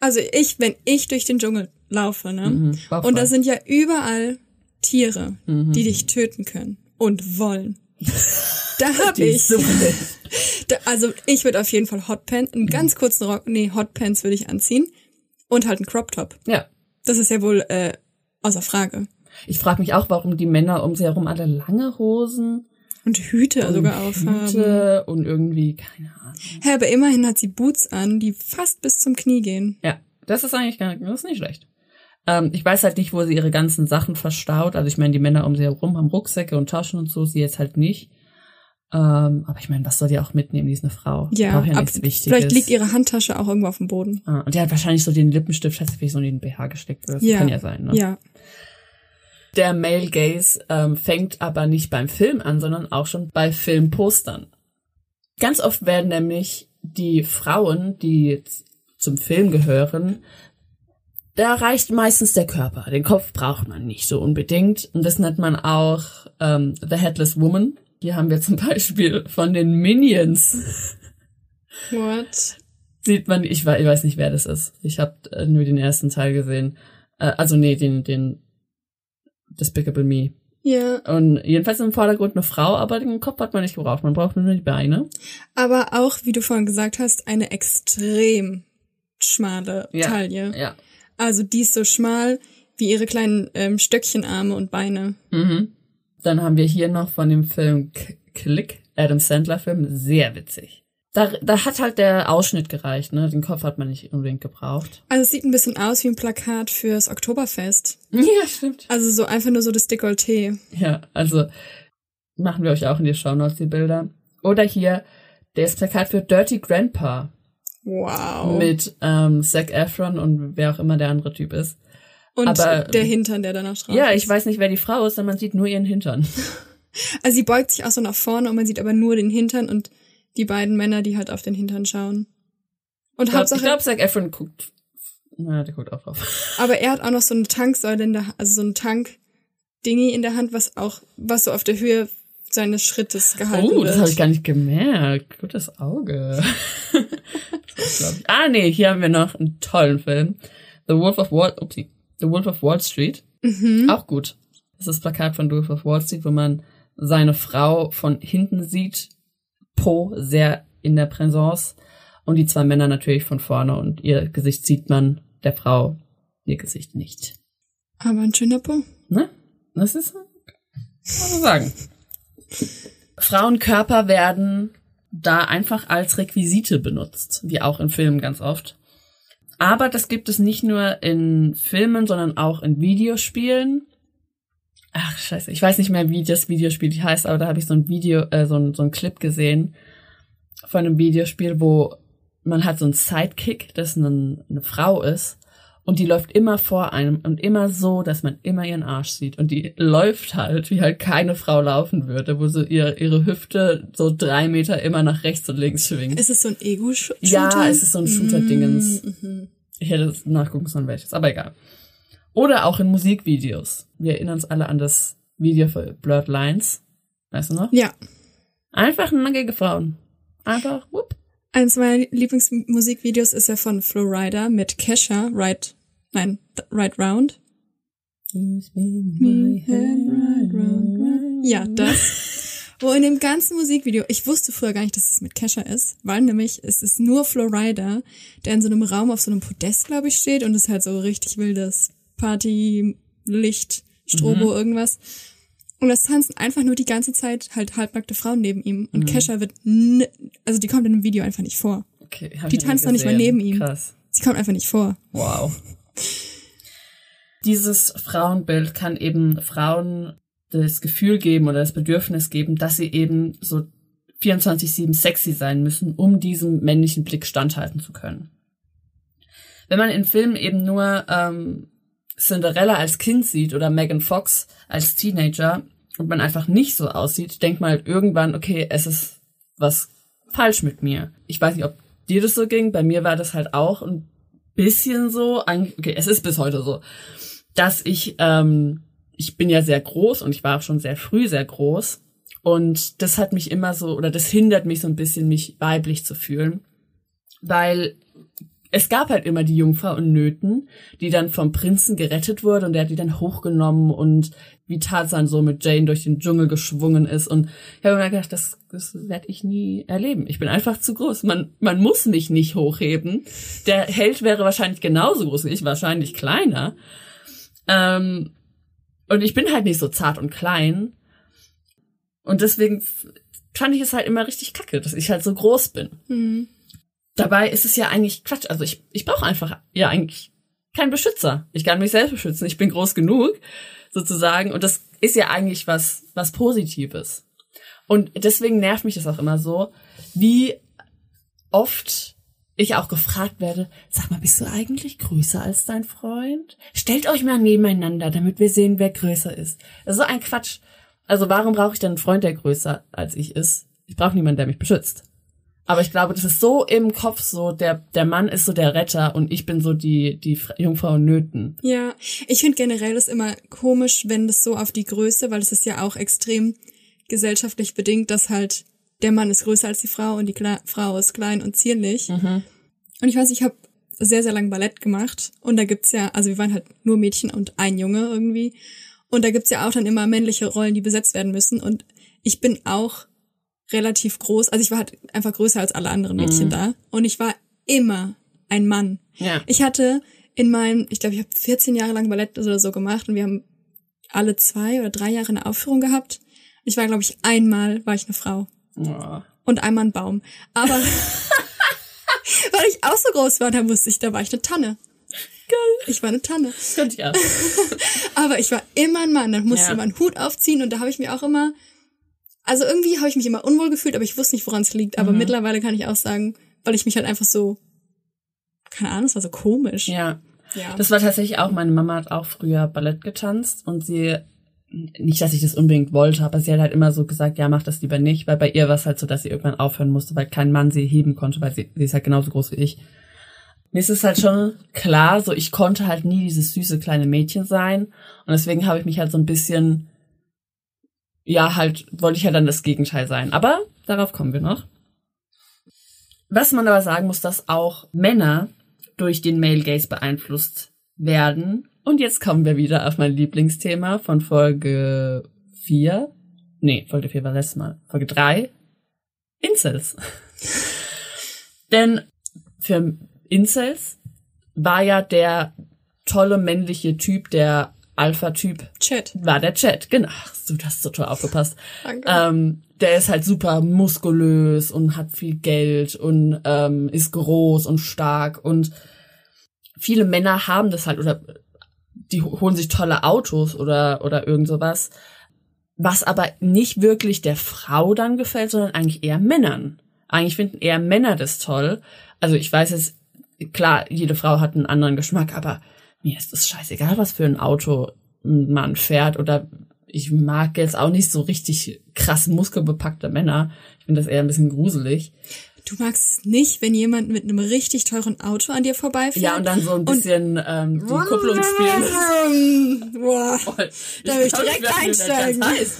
[SPEAKER 1] Also ich, wenn ich durch den Dschungel laufe, ne?
[SPEAKER 2] Mhm,
[SPEAKER 1] und da sind ja überall Tiere,
[SPEAKER 2] Mhm.
[SPEAKER 1] die dich töten können und wollen. Da hab ich. Da, also ich würde auf jeden Fall Hotpants,
[SPEAKER 2] Mhm.
[SPEAKER 1] einen ganz kurzen Rock, nee, Hotpants würde ich anziehen und halt einen Crop Top.
[SPEAKER 2] Ja.
[SPEAKER 1] Das ist ja wohl äh, außer Frage.
[SPEAKER 2] Ich frage mich auch, warum die Männer um sie herum alle lange Hosen
[SPEAKER 1] Und Hüte
[SPEAKER 2] und
[SPEAKER 1] sogar aufhaben.
[SPEAKER 2] Hüte und irgendwie, keine Ahnung.
[SPEAKER 1] Hä, aber immerhin hat sie Boots an, die fast bis zum Knie gehen.
[SPEAKER 2] Ja, das ist eigentlich gar das ist nicht schlecht. Ähm, ich weiß halt nicht, wo sie ihre ganzen Sachen verstaut. Also ich meine, die Männer um sie herum haben Rucksäcke und Taschen und so, sie jetzt halt nicht. Ähm, aber ich meine, was soll die auch mitnehmen? Die ist eine Frau.
[SPEAKER 1] Ja,
[SPEAKER 2] ja
[SPEAKER 1] ab, vielleicht liegt ihre Handtasche auch irgendwo auf dem Boden.
[SPEAKER 2] Ah, und die hat wahrscheinlich so den Lippenstift, vielleicht so in den BH gesteckt. so.
[SPEAKER 1] Ja.
[SPEAKER 2] Kann ja sein, ne?
[SPEAKER 1] Ja.
[SPEAKER 2] Der Male Gaze ähm, fängt aber nicht beim Film an, sondern auch schon bei Filmpostern. Ganz oft werden nämlich die Frauen, die zum Film gehören, da reicht meistens der Körper. Den Kopf braucht man nicht so unbedingt. Und das nennt man auch ähm, The Headless Woman. Hier haben wir zum Beispiel von den Minions.
[SPEAKER 1] What?
[SPEAKER 2] Sieht man, ich, ich weiß nicht, wer das ist. Ich habe äh, nur den ersten Teil gesehen. Äh, also nee, den, den Despicable Me.
[SPEAKER 1] Ja.
[SPEAKER 2] Und jedenfalls im Vordergrund eine Frau, aber den Kopf hat man nicht gebraucht. Man braucht nur die Beine.
[SPEAKER 1] Aber auch, wie du vorhin gesagt hast, eine extrem schmale Taille.
[SPEAKER 2] Ja.
[SPEAKER 1] Also die ist so schmal wie ihre kleinen ähm, Stöckchenarme und Beine.
[SPEAKER 2] Mhm. Dann haben wir hier noch von dem Film Click, Adam Sandler Film, sehr witzig. Da, da hat halt der Ausschnitt gereicht, ne? Den Kopf hat man nicht unbedingt gebraucht.
[SPEAKER 1] Also es sieht ein bisschen aus wie ein Plakat fürs Oktoberfest.
[SPEAKER 2] Ja, stimmt.
[SPEAKER 1] Also so einfach nur so das Dekolleté.
[SPEAKER 2] Ja, also machen wir euch auch in die Shownotes die Bilder. Oder hier das Plakat für Dirty Grandpa
[SPEAKER 1] Wow.
[SPEAKER 2] mit ähm, Zac Efron und wer auch immer der andere Typ ist.
[SPEAKER 1] und
[SPEAKER 2] aber-
[SPEAKER 1] der Hintern, der danach drauf
[SPEAKER 2] Ja, ich weiß nicht, wer die Frau ist, denn man sieht nur ihren Hintern.
[SPEAKER 1] Also sie beugt sich auch so nach vorne und man sieht aber nur den Hintern und die beiden Männer, die halt auf den Hintern schauen. Und
[SPEAKER 2] Ich glaube,
[SPEAKER 1] Hauptsache,
[SPEAKER 2] glaub, Zac Efron guckt. Na, der guckt auch drauf.
[SPEAKER 1] aber er hat auch noch so eine Tanksäule in der, also so ein Tank-Dingi in der Hand, was auch, was so auf der Höhe seines Schrittes gehalten
[SPEAKER 2] Oh,
[SPEAKER 1] wird.
[SPEAKER 2] das habe ich gar nicht gemerkt. Gutes Auge. das glaub ich. Ah, nee, hier haben wir noch einen tollen Film. The Wolf of Wall, upsie. The Wolf of Wall Street. Auch gut. Das ist das Plakat von The Wolf of Wall Street, wo man seine Frau von hinten sieht, Po sehr in der Präsence und die zwei Männer natürlich von vorne und ihr Gesicht sieht man, der Frau ihr Gesicht nicht.
[SPEAKER 1] Aber ein schöner Po.
[SPEAKER 2] Ne? Das ist, kann man so sagen. Frauenkörper werden da einfach als Requisite benutzt, wie auch in Filmen ganz oft. Aber das gibt es nicht nur in Filmen, sondern auch in Videospielen. Ach, scheiße, ich weiß nicht mehr, wie das Videospiel heißt, aber da habe ich so ein Video, äh, so, ein, so ein Clip gesehen von einem Videospiel, wo man hat so einen Sidekick, das eine, eine Frau ist und die läuft immer vor einem und immer so, dass man immer ihren Arsch sieht und die läuft halt, wie halt keine Frau laufen würde, wo so ihr, ihre Hüfte so drei Meter immer nach rechts und links schwingt.
[SPEAKER 1] Ist es so ein Ego-Shooter?
[SPEAKER 2] Ja, es ist so ein Shooter-Dingens. Ich hätte nachgucken sollen, welches, aber egal. Oder auch in Musikvideos. Wir erinnern uns alle an das Video für Blurred Lines. Weißt du noch?
[SPEAKER 1] Ja.
[SPEAKER 2] Einfach nackige Frauen. Einfach, whoop.
[SPEAKER 1] Eins meiner Lieblingsmusikvideos ist ja von Flowrider mit Kesha, Right, nein, Right Round. Ja, das. Wo in dem ganzen Musikvideo, ich wusste früher gar nicht, dass es mit Kesha ist, weil nämlich es ist nur Flowrider, der in so einem Raum auf so einem Podest, glaube ich, steht und es ist halt so richtig wildes Party, Licht, Strobo, irgendwas. Und es tanzen einfach nur die ganze Zeit halt halbnackte Frauen neben ihm. Und Kesha wird, n also die kommt in dem Video einfach nicht vor.
[SPEAKER 2] Okay, hab
[SPEAKER 1] Die tanzt noch nicht mal neben ihm.
[SPEAKER 2] Krass.
[SPEAKER 1] Sie kommt einfach nicht vor.
[SPEAKER 2] Wow. Dieses Frauenbild kann eben Frauen das Gefühl geben oder das Bedürfnis geben, dass sie eben so 24-7 sexy sein müssen, um diesem männlichen Blick standhalten zu können. Wenn man in Filmen eben nur ähm, Cinderella als Kind sieht oder Megan Fox als Teenager und man einfach nicht so aussieht, denkt man halt irgendwann, okay, es ist was falsch mit mir. Ich weiß nicht, ob dir das so ging, bei mir war das halt auch ein bisschen so, okay, es ist bis heute so, dass ich, ähm, ich bin ja sehr groß und ich war auch schon sehr früh sehr groß und das hat mich immer so, oder das hindert mich so ein bisschen, mich weiblich zu fühlen, weil es gab halt immer die Jungfrau in Nöten, die dann vom Prinzen gerettet wurde und der hat die dann hochgenommen und wie Tarzan so mit Jane durch den Dschungel geschwungen ist und ich habe mir gedacht, das, das werde ich nie erleben. Ich bin einfach zu groß. Man, man muss mich nicht hochheben. Der Held wäre wahrscheinlich genauso groß wie ich, wahrscheinlich kleiner. Ähm, und ich bin halt nicht so zart und klein. Und deswegen fand ich es halt immer richtig kacke, dass ich halt so groß bin. Dabei ist es ja eigentlich Quatsch. Also ich, ich brauche einfach ja eigentlich keinen Beschützer. Ich kann mich selbst beschützen. Ich bin groß genug, sozusagen. Und das ist ja eigentlich was, was Positives. Und deswegen nervt mich das auch immer so, wie oft ich auch gefragt werde, sag mal, bist du eigentlich größer als dein Freund? Stellt euch mal nebeneinander, damit wir sehen, wer größer ist. Das ist so ein Quatsch. Also warum brauche ich denn einen Freund, der größer als ich ist? Ich brauche niemanden, der mich beschützt. Aber ich glaube, das ist so im Kopf so, der, der Mann ist so der Retter und ich bin so die, die Fra- Jungfrau Nöten.
[SPEAKER 1] Ja, ich finde generell das immer komisch, wenn das so auf die Größe, weil es ist ja auch extrem gesellschaftlich bedingt, dass halt der Mann ist größer als die Frau und die Kle Frau ist klein und zierlich. Und ich weiß, ich habe sehr, sehr lang Ballett gemacht und da gibt's ja, also wir waren halt nur Mädchen und ein Junge irgendwie. Und da gibt's ja auch dann immer männliche Rollen, die besetzt werden müssen. Und ich bin auch relativ groß, also ich war halt einfach größer als alle anderen Mädchen da. Und ich war immer ein Mann.
[SPEAKER 2] Ja.
[SPEAKER 1] Ich hatte in meinem, ich glaube, ich habe 14 Jahre lang Ballett oder so gemacht und wir haben alle zwei oder drei Jahre eine Aufführung gehabt. Ich war, glaube ich, einmal war ich eine Frau
[SPEAKER 2] Oh.
[SPEAKER 1] und einmal ein Baum. Aber weil ich auch so groß war, da wusste ich, da war ich eine Tanne. Geil. Ich war eine Tanne.
[SPEAKER 2] Könnte ich auch.
[SPEAKER 1] Aber ich war immer ein Mann. Dann musste
[SPEAKER 2] Ja.
[SPEAKER 1] einen Hut aufziehen und da habe ich mir auch immer, also irgendwie habe ich mich immer unwohl gefühlt, aber ich wusste nicht, woran es liegt. Aber mittlerweile kann ich auch sagen, weil ich mich halt einfach so, keine Ahnung, es war so komisch.
[SPEAKER 2] Ja.
[SPEAKER 1] Ja.
[SPEAKER 2] Das war tatsächlich auch, meine Mama hat auch früher Ballett getanzt und sie, nicht, dass ich das unbedingt wollte, aber sie hat halt immer so gesagt, ja, mach das lieber nicht, weil bei ihr war es halt so, dass sie irgendwann aufhören musste, weil kein Mann sie heben konnte, weil sie, sie ist halt genauso groß wie ich. Mir ist es halt schon klar, so ich konnte halt nie dieses süße kleine Mädchen sein und deswegen habe ich mich halt so ein bisschen, ja, halt, wollte ich halt dann das Gegenteil sein. Aber darauf kommen wir noch. Was man aber sagen muss, dass auch Männer durch den Male Gaze beeinflusst werden Und jetzt kommen wir wieder auf mein Lieblingsthema von Folge 4. Nee, Folge 4 war letztes Mal. Folge 3. Incels. Denn für Incels war ja der tolle männliche Typ, der Alpha-Typ,
[SPEAKER 1] Chat.
[SPEAKER 2] war der Chat. Genau. Ach, du hast so toll aufgepasst.
[SPEAKER 1] Danke.
[SPEAKER 2] Ähm, der ist halt super muskulös und hat viel Geld und ähm, ist groß und stark und viele Männer haben das halt oder die holen sich tolle Autos oder oder irgend sowas, was aber nicht wirklich der Frau dann gefällt, sondern eigentlich eher Männern. Eigentlich finden eher Männer das toll. Also ich weiß es, klar, jede Frau hat einen anderen Geschmack, aber mir ist es scheißegal, was für ein Auto ein Mann fährt oder ich mag jetzt auch nicht so richtig krass muskelbepackte Männer. Ich finde das eher ein bisschen gruselig.
[SPEAKER 1] Du magst es nicht, wenn jemand mit einem richtig teuren Auto an dir vorbeifährt.
[SPEAKER 2] Ja, und dann so ein bisschen ähm, die Kupplung spielen.
[SPEAKER 1] Boah,
[SPEAKER 2] Ich
[SPEAKER 1] da will ich direkt einsteigen.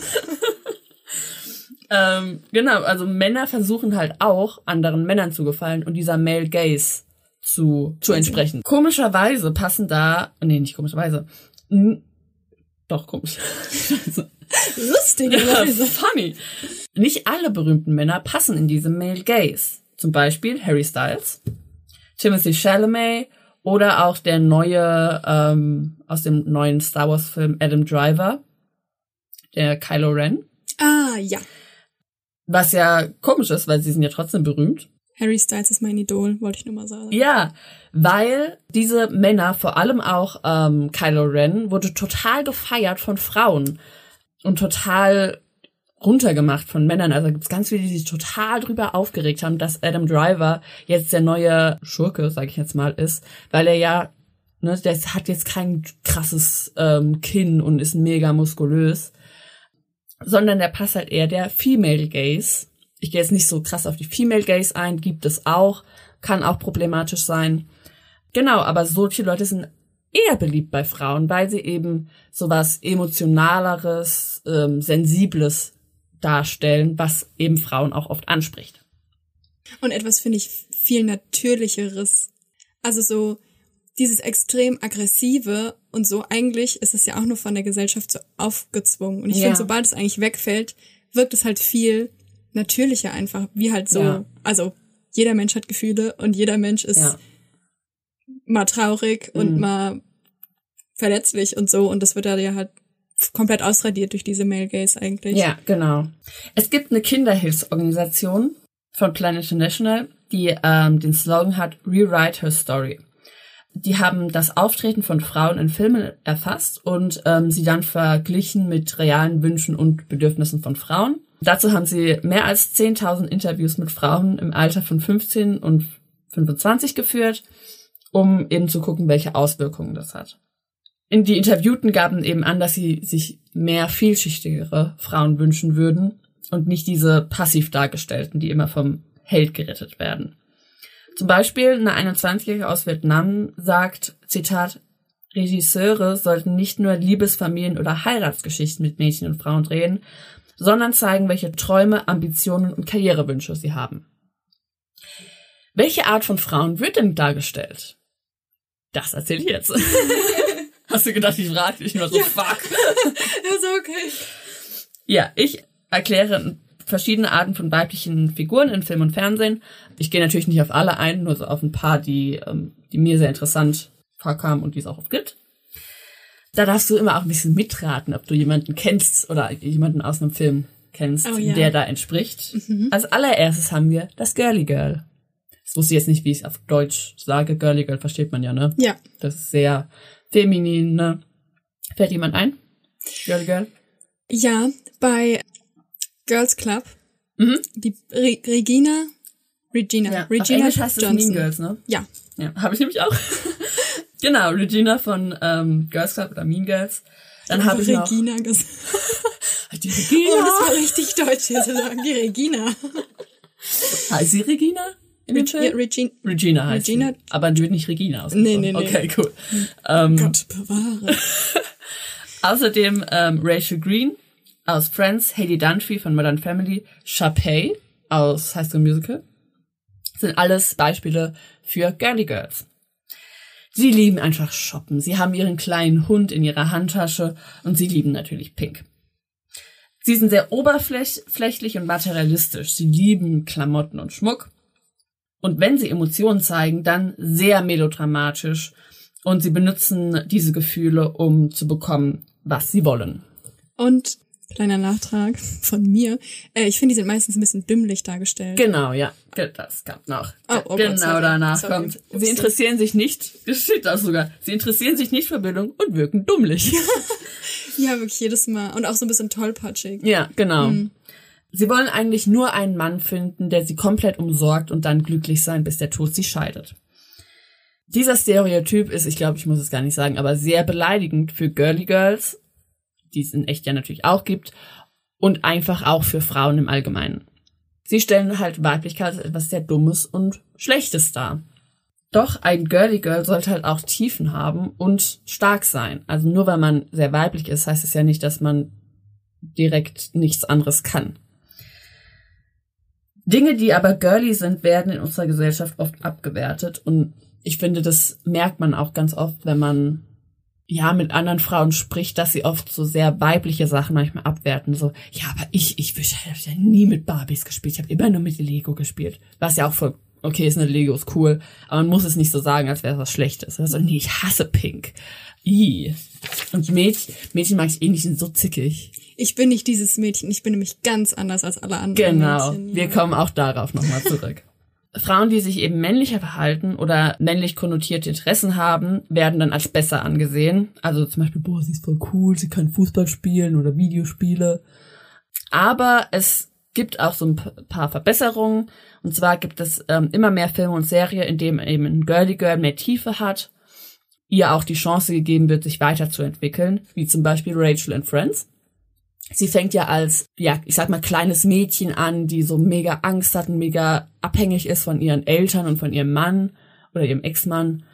[SPEAKER 2] ähm, genau, also Männer versuchen halt auch, anderen Männern zu gefallen und dieser Male Gaze zu, zu entsprechen. Komischerweise passen da, nee, nicht komischerweise, doch komisch.
[SPEAKER 1] Lustigerweise.
[SPEAKER 2] Funny. Nicht alle berühmten Männer passen in diese Male Gaze. Zum Beispiel Harry Styles, Timothy Chalamet oder auch der neue ähm, aus dem neuen Star Wars Film Adam Driver, der Kylo Ren.
[SPEAKER 1] Ah, ja.
[SPEAKER 2] Was ja komisch ist, weil sie sind ja trotzdem berühmt.
[SPEAKER 1] Harry Styles ist mein Idol, wollte ich nur mal sagen.
[SPEAKER 2] Ja, weil diese Männer, vor allem auch ähm, Kylo Ren, wurde total gefeiert von Frauen und total runtergemacht von Männern. Also gibt's ganz viele, die sich total drüber aufgeregt haben, dass Adam Driver jetzt der neue Schurke, sage ich jetzt mal, ist, weil er ja, ne, der hat jetzt kein krasses ähm, Kinn und ist mega muskulös, sondern der passt halt eher der Female Gaze. Ich gehe jetzt nicht so krass auf die Female Gaze ein, gibt es auch, kann auch problematisch sein. Genau, aber solche Leute sind eher beliebt bei Frauen, weil sie eben sowas emotionaleres, ähm, sensibles darstellen, was eben Frauen auch oft anspricht.
[SPEAKER 1] Und etwas finde ich viel natürlicheres. Also so dieses extrem aggressive und so eigentlich ist es ja auch nur von der Gesellschaft so aufgezwungen. Und ich
[SPEAKER 2] Ja.
[SPEAKER 1] finde, sobald es eigentlich wegfällt, wirkt es halt viel natürlicher einfach, wie halt so,
[SPEAKER 2] Ja.
[SPEAKER 1] also jeder Mensch hat Gefühle und jeder Mensch ist
[SPEAKER 2] Ja.
[SPEAKER 1] mal traurig und
[SPEAKER 2] Mhm.
[SPEAKER 1] mal verletzlich und so und das wird da ja halt komplett ausradiert durch diese Male Gaze eigentlich.
[SPEAKER 2] Ja, genau. Es gibt eine Kinderhilfsorganisation von Plan International, die ähm, den Slogan hat Rewrite Her Story. Die haben das Auftreten von Frauen in Filmen erfasst und ähm, sie dann verglichen mit realen Wünschen und Bedürfnissen von Frauen. Dazu haben sie mehr als 10.000 Interviews mit Frauen im Alter von 15 und 25 geführt, um eben zu gucken, welche Auswirkungen das hat. In die Interviewten gaben eben an, dass sie sich mehr vielschichtigere Frauen wünschen würden und nicht diese passiv dargestellten, die immer vom Held gerettet werden. Zum Beispiel eine 21-Jährige aus Vietnam sagt, Zitat, Regisseure sollten nicht nur Liebesfamilien oder Heiratsgeschichten mit Mädchen und Frauen drehen, sondern zeigen, welche Träume, Ambitionen und Karrierewünsche sie haben. Welche Art von Frauen wird denn dargestellt? Das erzähle ich jetzt. Hast du gedacht, ich frage dich nur so, fuck.
[SPEAKER 1] Also okay.
[SPEAKER 2] Ja, ich erkläre verschiedene Arten von weiblichen Figuren in Film und Fernsehen. Ich gehe natürlich nicht auf alle ein, nur so auf ein paar, die, ähm, die mir sehr interessant vorkamen und die es auch oft gibt. Da darfst du immer auch ein bisschen mitraten, ob du jemanden kennst oder jemanden aus einem Film kennst,
[SPEAKER 1] Oh ja.
[SPEAKER 2] der da entspricht. Als allererstes haben wir das Girly Girl. Das wusste ich jetzt nicht, wie ich es auf Deutsch sage. Girly Girl versteht man ja, ne?
[SPEAKER 1] Ja.
[SPEAKER 2] Das ist sehr feminin, ne? Fällt jemand ein? Girly Girl?
[SPEAKER 1] Ja, bei Girls Club,
[SPEAKER 2] Mhm.
[SPEAKER 1] die Re Regina, Regina,
[SPEAKER 2] Ja, auf
[SPEAKER 1] Regina
[SPEAKER 2] Englisch heißt
[SPEAKER 1] Johnson.
[SPEAKER 2] Mean Girls, ne?
[SPEAKER 1] Ja,
[SPEAKER 2] Ja, habe ich nämlich auch. genau, Regina von ähm, Girls Club oder Mean Girls. Dann habe ich noch
[SPEAKER 1] Regina gesagt.
[SPEAKER 2] die Regina.
[SPEAKER 1] Oh, das war richtig deutsch hier zu sagen. Die Regina.
[SPEAKER 2] heißt sie Regina?
[SPEAKER 1] Reg
[SPEAKER 2] Film?
[SPEAKER 1] ja, Regina.
[SPEAKER 2] Regina heißt
[SPEAKER 1] Regina-
[SPEAKER 2] sie. Aber die wird nicht Regina ausgesprochen.
[SPEAKER 1] Nee, nee, nee.
[SPEAKER 2] Okay, cool. Ähm,
[SPEAKER 1] Gott bewahre.
[SPEAKER 2] außerdem ähm, Rachel Green aus Friends, Hayley Dunphy von Modern Family, Sharpay aus High School Musical. Sind alles Beispiele für Girly Girls. Sie lieben einfach shoppen. Sie haben ihren kleinen Hund in ihrer Handtasche und sie lieben natürlich Pink. Sie sind sehr oberflächlich und materialistisch. Sie lieben Klamotten und Schmuck. Und wenn sie Emotionen zeigen, dann sehr melodramatisch. Und sie benutzen diese Gefühle, um zu bekommen, was sie wollen.
[SPEAKER 1] Und kleiner Nachtrag von mir. Äh, ich finde, die sind meistens ein bisschen dümmlich dargestellt.
[SPEAKER 2] Genau, ja. Das gab noch.
[SPEAKER 1] Oh, oh
[SPEAKER 2] genau
[SPEAKER 1] Gott,
[SPEAKER 2] danach
[SPEAKER 1] Sorry.
[SPEAKER 2] kommt. Sie interessieren sich nicht, das steht da sogar, sie interessieren sich nicht für Bildung und wirken dummlich.
[SPEAKER 1] Ja, wirklich jedes Mal. Und auch so ein bisschen tollpatschig.
[SPEAKER 2] ja, genau. Sie wollen eigentlich nur einen Mann finden, der sie komplett umsorgt und dann glücklich sein, bis der Tod sie scheidet. Dieser Stereotyp ist, ich glaube, ich muss es gar nicht sagen, aber sehr beleidigend für Girly Girls, die es in echt ja natürlich auch gibt, und einfach auch für Frauen im Allgemeinen. Sie stellen halt Weiblichkeit als etwas sehr Dummes und Schlechtes dar. Doch ein Girly Girl sollte halt auch Tiefen haben und stark sein. Also nur weil man sehr weiblich ist, heißt es ja nicht, dass man direkt nichts anderes kann. Dinge, die aber girly sind, werden in unserer Gesellschaft oft abgewertet und ich finde, das merkt man auch ganz oft, wenn man ja mit anderen Frauen spricht, dass sie oft so sehr weibliche Sachen manchmal abwerten. So, ja, aber ich, ich ich habe ja nie mit Barbies gespielt, ich habe immer nur mit Lego gespielt. Was ja auch voll okay ist, eine Lego ist cool, aber man muss es nicht so sagen, als wäre es was Schlechtes. Also, nee, ich hasse Pink. I. Und Mädchen, Mädchen mag ich eh nicht, sind so zickig.
[SPEAKER 1] Ich bin nicht dieses Mädchen, ich bin nämlich ganz anders als alle anderen
[SPEAKER 2] Genau.
[SPEAKER 1] Mädchen.
[SPEAKER 2] Wir kommen auch darauf nochmal zurück. Frauen, die sich eben männlicher verhalten oder männlich konnotierte Interessen haben, werden dann als besser angesehen. Also zum Beispiel, boah, sie ist voll cool, sie kann Fußball spielen oder Videospiele. Aber es gibt auch so ein paar Verbesserungen. Und zwar gibt es ähm, immer mehr Filme und Serien, in denen eben ein Girly Girl mehr Tiefe hat, ihr auch die Chance gegeben wird, sich weiterzuentwickeln, wie zum Beispiel Rachel in Friends. Sie fängt ja als, ja, ich sag mal, kleines Mädchen an, die so mega Angst hat und mega abhängig ist von ihren Eltern und von ihrem Mann oder ihrem Ex-Mann.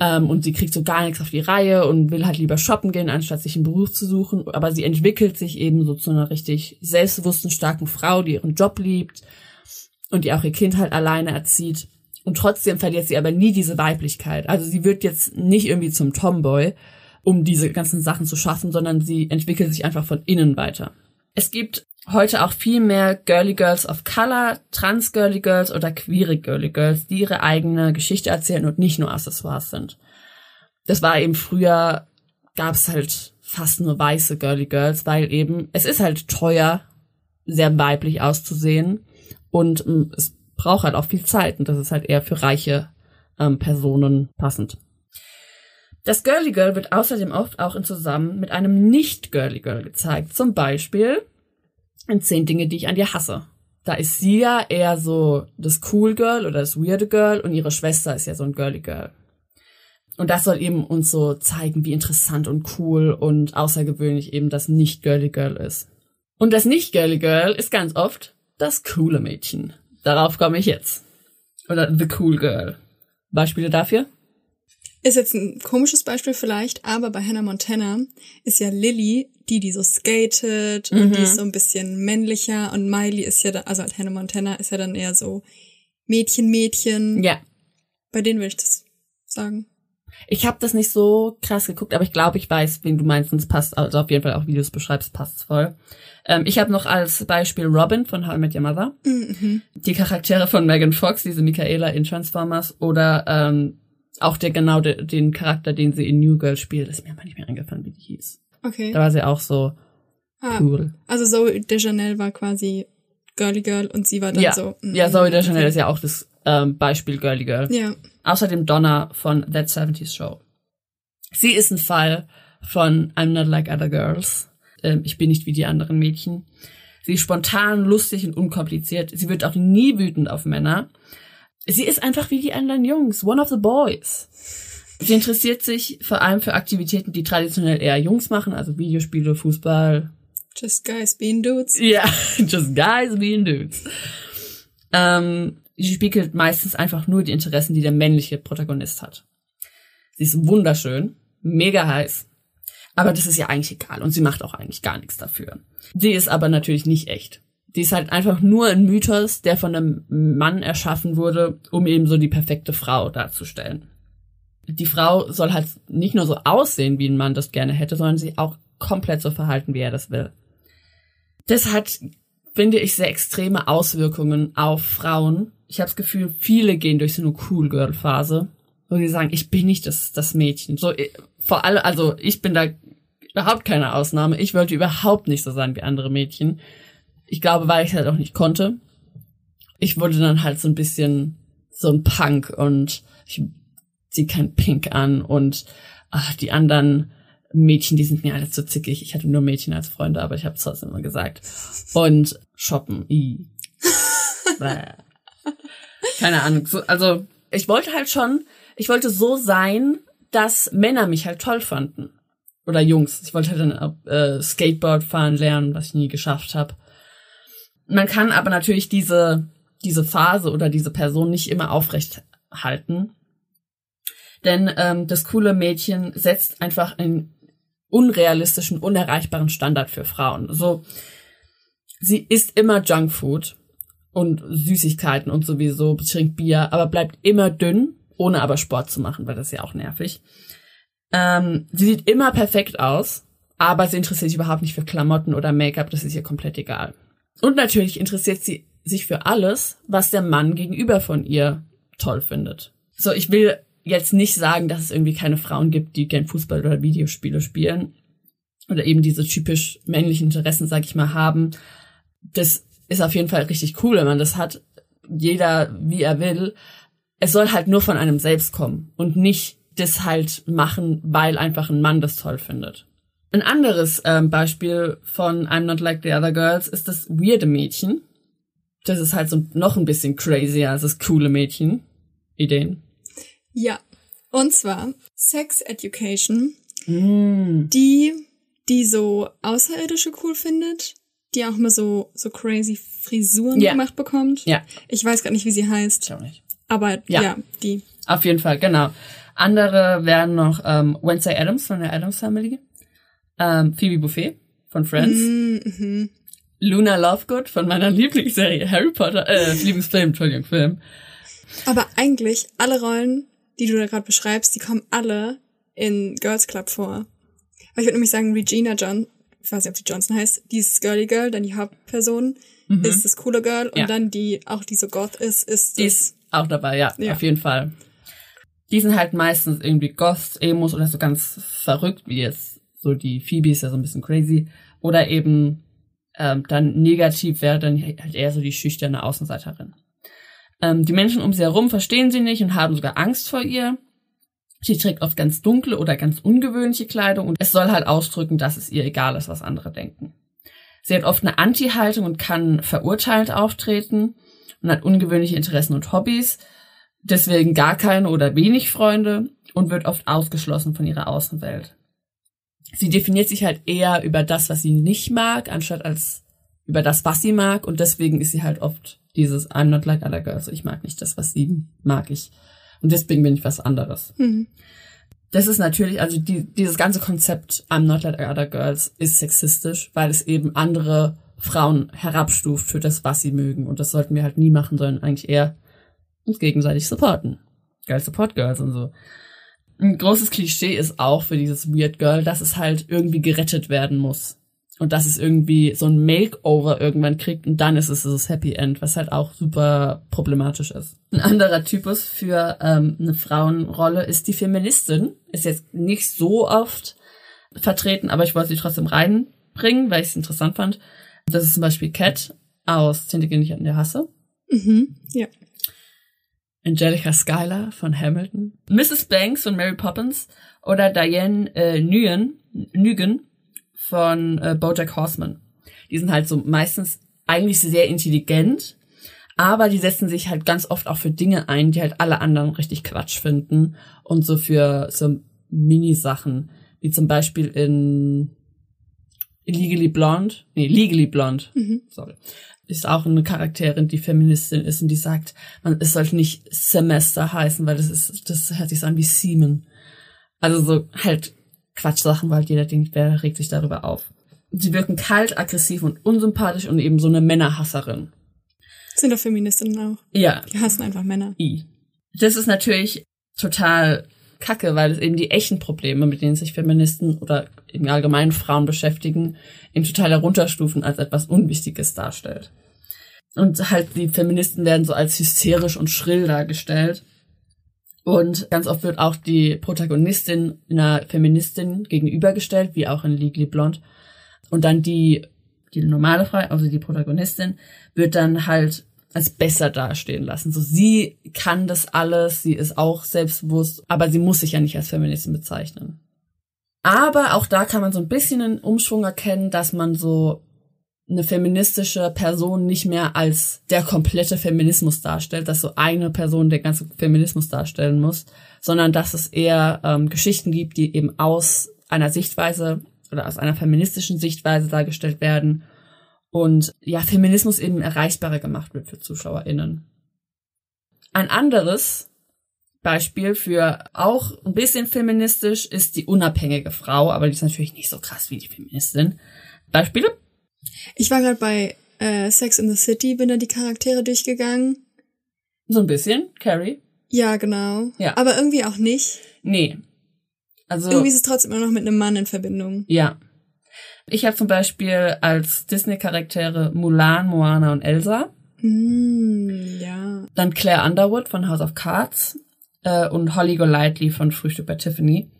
[SPEAKER 2] Ähm, und sie kriegt so gar nichts auf die Reihe und will halt lieber shoppen gehen, anstatt sich einen Beruf zu suchen. Aber sie entwickelt sich eben so zu einer richtig selbstbewussten, starken Frau, die ihren Job liebt und die auch ihr Kind halt alleine erzieht. Und trotzdem verliert sie aber nie diese Weiblichkeit. Also sie wird jetzt nicht irgendwie zum Tomboy, um diese ganzen Sachen zu schaffen, sondern sie entwickelt sich einfach von innen weiter. Es gibt heute auch viel mehr Girly Girls of Color, Trans Girly Girls oder queere Girly Girls, die ihre eigene Geschichte erzählen und nicht nur Accessoires sind. Das war eben früher, gab es halt fast nur weiße Girly Girls, weil eben es ist halt teuer, sehr weiblich auszusehen und ähm, es braucht halt auch viel Zeit und das ist halt eher für reiche ähm, Personen passend. Das Girly Girl wird außerdem oft auch in Zusammen mit einem Nicht-Girly Girl gezeigt. Zum Beispiel in zehn Dinge, die ich an dir hasse. Da ist sie ja eher so das Cool Girl oder das Weirde Girl und ihre Schwester ist ja so ein Girly Girl. Und das soll eben uns so zeigen, wie interessant und cool und außergewöhnlich eben das Nicht-Girly Girl ist. Und das Nicht-Girly Girl ist ganz oft das coole Mädchen. Darauf komme ich jetzt. Oder the cool girl. Beispiele dafür?
[SPEAKER 1] Ist jetzt ein komisches Beispiel vielleicht, aber bei Hannah Montana ist ja Lily die, die so skatet und die ist so ein bisschen männlicher und Miley ist ja da, also halt Hannah Montana ist ja dann eher so Mädchen, Mädchen.
[SPEAKER 2] Ja.
[SPEAKER 1] Bei denen würde ich das sagen.
[SPEAKER 2] Ich habe das nicht so krass geguckt, aber ich glaube, ich weiß, wen du meinst und es passt, also auf jeden Fall auch, wie du es beschreibst, passt voll. Ähm, ich habe noch als Beispiel Robin von How I Met Your Mother, die Charaktere von Megan Fox, diese Michaela in Transformers oder ähm, auch der genau de, den Charakter, den sie in New Girl spielt, ist mir aber nicht mehr eingefallen, wie die hieß.
[SPEAKER 1] Okay.
[SPEAKER 2] Da war sie auch so
[SPEAKER 1] Ah,
[SPEAKER 2] cool.
[SPEAKER 1] Also Zoe Deschanel war quasi Girly Girl und sie war dann
[SPEAKER 2] Ja,
[SPEAKER 1] so. mm,
[SPEAKER 2] ja, Zoe Deschanel
[SPEAKER 1] okay.
[SPEAKER 2] ist ja auch das ähm, Beispiel Girly Girl.
[SPEAKER 1] Ja.
[SPEAKER 2] Außerdem Donna von That 70s Show. Sie ist ein Fall von I'm not like other girls. Ähm, ich bin nicht wie die anderen Mädchen. Sie ist spontan, lustig und unkompliziert. Sie wird auch nie wütend auf Männer. Sie ist einfach wie die anderen Jungs. One of the boys. Sie interessiert sich vor allem für Aktivitäten, die traditionell eher Jungs machen, also Videospiele, Fußball,
[SPEAKER 1] Just guys being dudes.
[SPEAKER 2] ja, just guys being dudes. Ähm, sie spiegelt meistens einfach nur die Interessen, die der männliche Protagonist hat. Sie ist wunderschön, mega heiß, aber das ist ja eigentlich egal und sie macht auch eigentlich gar nichts dafür. Sie ist aber natürlich nicht echt. Die ist halt einfach nur ein Mythos, der von einem Mann erschaffen wurde, um eben so die perfekte Frau darzustellen. die Frau soll halt nicht nur so aussehen, wie ein Mann das gerne hätte, sondern sich auch komplett so verhalten, wie er das will. Das hat, finde ich, sehr extreme Auswirkungen auf Frauen. Ich habe das Gefühl, viele gehen durch so eine Cool Girl Phase, wo sie sagen, ich bin nicht das, das Mädchen. So äh, vor allem, also ich bin da überhaupt keine Ausnahme. Ich wollte überhaupt nicht so sein wie andere Mädchen. Ich glaube, weil ich halt auch nicht konnte. Ich wurde dann halt so ein bisschen so ein Punk und ich zieh kein Pink an und ach, die anderen Mädchen, die sind mir alle zu zickig. Ich hatte nur Mädchen als Freunde, aber ich habe es trotzdem immer gesagt. Und shoppen. I. Keine Ahnung. So, also ich wollte halt schon, ich wollte so sein, dass Männer mich halt toll fanden. Oder Jungs. Ich wollte halt dann äh, Skateboard fahren lernen, was ich nie geschafft habe. Man kann aber natürlich diese, diese Phase oder diese Person nicht immer aufrecht halten. Denn ähm, das coole Mädchen setzt einfach einen unrealistischen, unerreichbaren Standard für Frauen. So, sie isst immer Junkfood und Süßigkeiten und sowieso, trinkt Bier, aber bleibt immer dünn, ohne aber Sport zu machen, weil das ist ja auch nervig. Ähm, sie sieht immer perfekt aus, aber sie interessiert sich überhaupt nicht für Klamotten oder Make-up, das ist ihr komplett egal. Und natürlich interessiert sie sich für alles, was der Mann gegenüber von ihr toll findet. So, ich will jetzt nicht sagen, dass es irgendwie keine Frauen gibt, die gern Fußball oder Videospiele spielen oder eben diese typisch männlichen Interessen, sag ich mal, haben. Das ist auf jeden Fall richtig cool, wenn man das hat. Jeder, wie er will. Es soll halt nur von einem selbst kommen und nicht das halt machen, weil einfach ein Mann das toll findet. Ein anderes ähm, Beispiel von I'm Not Like the Other Girls ist das weirde Mädchen. Das ist halt so noch ein bisschen crazier als das coole Mädchen. Ideen.
[SPEAKER 1] Ja. Und zwar Sex Education,
[SPEAKER 2] Mm.
[SPEAKER 1] die, die so Außerirdische cool findet, die auch mal so, so crazy Frisuren
[SPEAKER 2] Ja.
[SPEAKER 1] gemacht bekommt.
[SPEAKER 2] Ja,
[SPEAKER 1] Ich weiß gar nicht, wie sie heißt.
[SPEAKER 2] ich auch nicht.
[SPEAKER 1] Aber
[SPEAKER 2] Ja.
[SPEAKER 1] ja, die.
[SPEAKER 2] Auf jeden Fall, genau. Andere wären noch ähm, Wednesday Adams von der Adams Family, ähm, Phoebe Buffet von Friends,
[SPEAKER 1] Mhm.
[SPEAKER 2] Luna Lovegood von meiner Lieblingsserie Harry Potter, äh, Lieblingsfilm, Entschuldigung, Film.
[SPEAKER 1] Aber eigentlich alle Rollen, die du da gerade beschreibst, die kommen alle in Girls Club vor. Weil ich würde nämlich sagen, Regina John, ich weiß nicht, ob sie Johnson heißt, die ist Girly Girl, dann die Hauptperson ist das coole Girl und
[SPEAKER 2] Mhm. Ja.
[SPEAKER 1] dann die, auch die so Goth ist, ist
[SPEAKER 2] Die ist auch dabei, ja,
[SPEAKER 1] Ja.
[SPEAKER 2] auf jeden Fall. Die sind halt meistens irgendwie Goths, Emos oder so ganz verrückt, wie jetzt so die Phoebe ist ja so ein bisschen crazy. Oder eben ähm, dann negativ wäre dann halt eher so die schüchterne Außenseiterin. Ähm, die Menschen um sie herum verstehen sie nicht und haben sogar Angst vor ihr. Sie trägt oft ganz dunkle oder ganz ungewöhnliche Kleidung und es soll halt ausdrücken, dass es ihr egal ist, was andere denken. Sie hat oft eine Anti-Haltung und kann verurteilend auftreten und hat ungewöhnliche Interessen und Hobbys, deswegen gar keine oder wenig Freunde und wird oft ausgeschlossen von ihrer Außenwelt. Sie definiert sich halt eher über das, was sie nicht mag, anstatt als über das, was sie mag und deswegen ist sie halt oft dieses I'm not like other girls, ich mag nicht das, was sie mag ich und deswegen bin ich was anderes.
[SPEAKER 1] hm.
[SPEAKER 2] Das ist natürlich, also die, dieses ganze Konzept I'm not like other girls ist sexistisch, weil es eben andere Frauen herabstuft für das, was sie mögen. Und das sollten wir halt nie machen, sondern eigentlich eher uns gegenseitig supporten. Girl Support Girls und so. Ein großes Klischee ist auch für dieses Weird Girl, dass es halt irgendwie gerettet werden muss. Und dass es irgendwie so ein Makeover irgendwann kriegt und dann ist es das Happy End, was halt auch super problematisch ist. Ein anderer Typus für ähm, eine Frauenrolle ist die Feministin. Ist jetzt nicht so oft vertreten, aber ich wollte sie trotzdem reinbringen, weil ich es interessant fand. Das ist zum Beispiel Cat aus Tinte geht nicht an der Hasse.
[SPEAKER 1] Mhm. Ja.
[SPEAKER 2] Angelica Schuyler von Hamilton, Mrs. Banks von Mary Poppins oder Diane äh, Nguyen, Nguyen von äh, BoJack Horseman. Die sind halt so meistens eigentlich sehr intelligent, aber die setzen sich halt ganz oft auch für Dinge ein, die halt alle anderen richtig Quatsch finden und so für so Mini-Sachen, wie zum Beispiel in Legally Blonde, nee, Legally Blonde, sorry, ist auch eine Charakterin, die Feministin ist und die sagt, man, es sollte nicht Semester heißen, weil das ist, das hört sich so an wie Semen. Also so halt Quatschsachen, weil jeder denkt, wer regt sich darüber auf. Sie wirken kalt, aggressiv und unsympathisch und eben so eine Männerhasserin.
[SPEAKER 1] Sind doch Feministinnen auch.
[SPEAKER 2] Ja,
[SPEAKER 1] Die hassen einfach Männer.
[SPEAKER 2] I. Das ist natürlich total kacke, weil es eben die echten Probleme, mit denen sich Feministen oder im Allgemeinen Frauen beschäftigen, eben total herunterstufen als etwas Unwichtiges darstellt. Und halt die Feministen werden so als hysterisch und schrill dargestellt. Und ganz oft wird auch die Protagonistin einer Feministin gegenübergestellt, wie auch in Legally Blonde. Und dann die, die normale Frau, also die Protagonistin, wird dann halt als besser dastehen lassen. So, sie kann das alles, sie ist auch selbstbewusst, aber sie muss sich ja nicht als Feministin bezeichnen. Aber auch da kann man so ein bisschen einen Umschwung erkennen, dass man so eine feministische Person nicht mehr als der komplette Feminismus darstellt, dass so eine Person den ganzen Feminismus darstellen muss, sondern dass es eher ähm, Geschichten gibt, die eben aus einer Sichtweise oder aus einer feministischen Sichtweise dargestellt werden und ja, Feminismus eben erreichbarer gemacht wird für ZuschauerInnen. Ein anderes Beispiel für auch ein bisschen feministisch ist die unabhängige Frau, aber die ist natürlich nicht so krass wie die Feministin. Beispiele?
[SPEAKER 1] Ich war gerade bei äh, Sex in the City, bin da die Charaktere durchgegangen.
[SPEAKER 2] So ein bisschen, Carrie.
[SPEAKER 1] Ja, genau.
[SPEAKER 2] Ja.
[SPEAKER 1] Aber irgendwie auch nicht.
[SPEAKER 2] Nee. Also
[SPEAKER 1] Irgendwie ist es trotzdem immer noch mit einem Mann in Verbindung.
[SPEAKER 2] ja. Ich habe zum Beispiel als Disney-Charaktere Mulan, Moana und Elsa.
[SPEAKER 1] Hm, ja.
[SPEAKER 2] Dann Claire Underwood von House of Cards äh, und Holly Golightly von Frühstück bei Tiffany.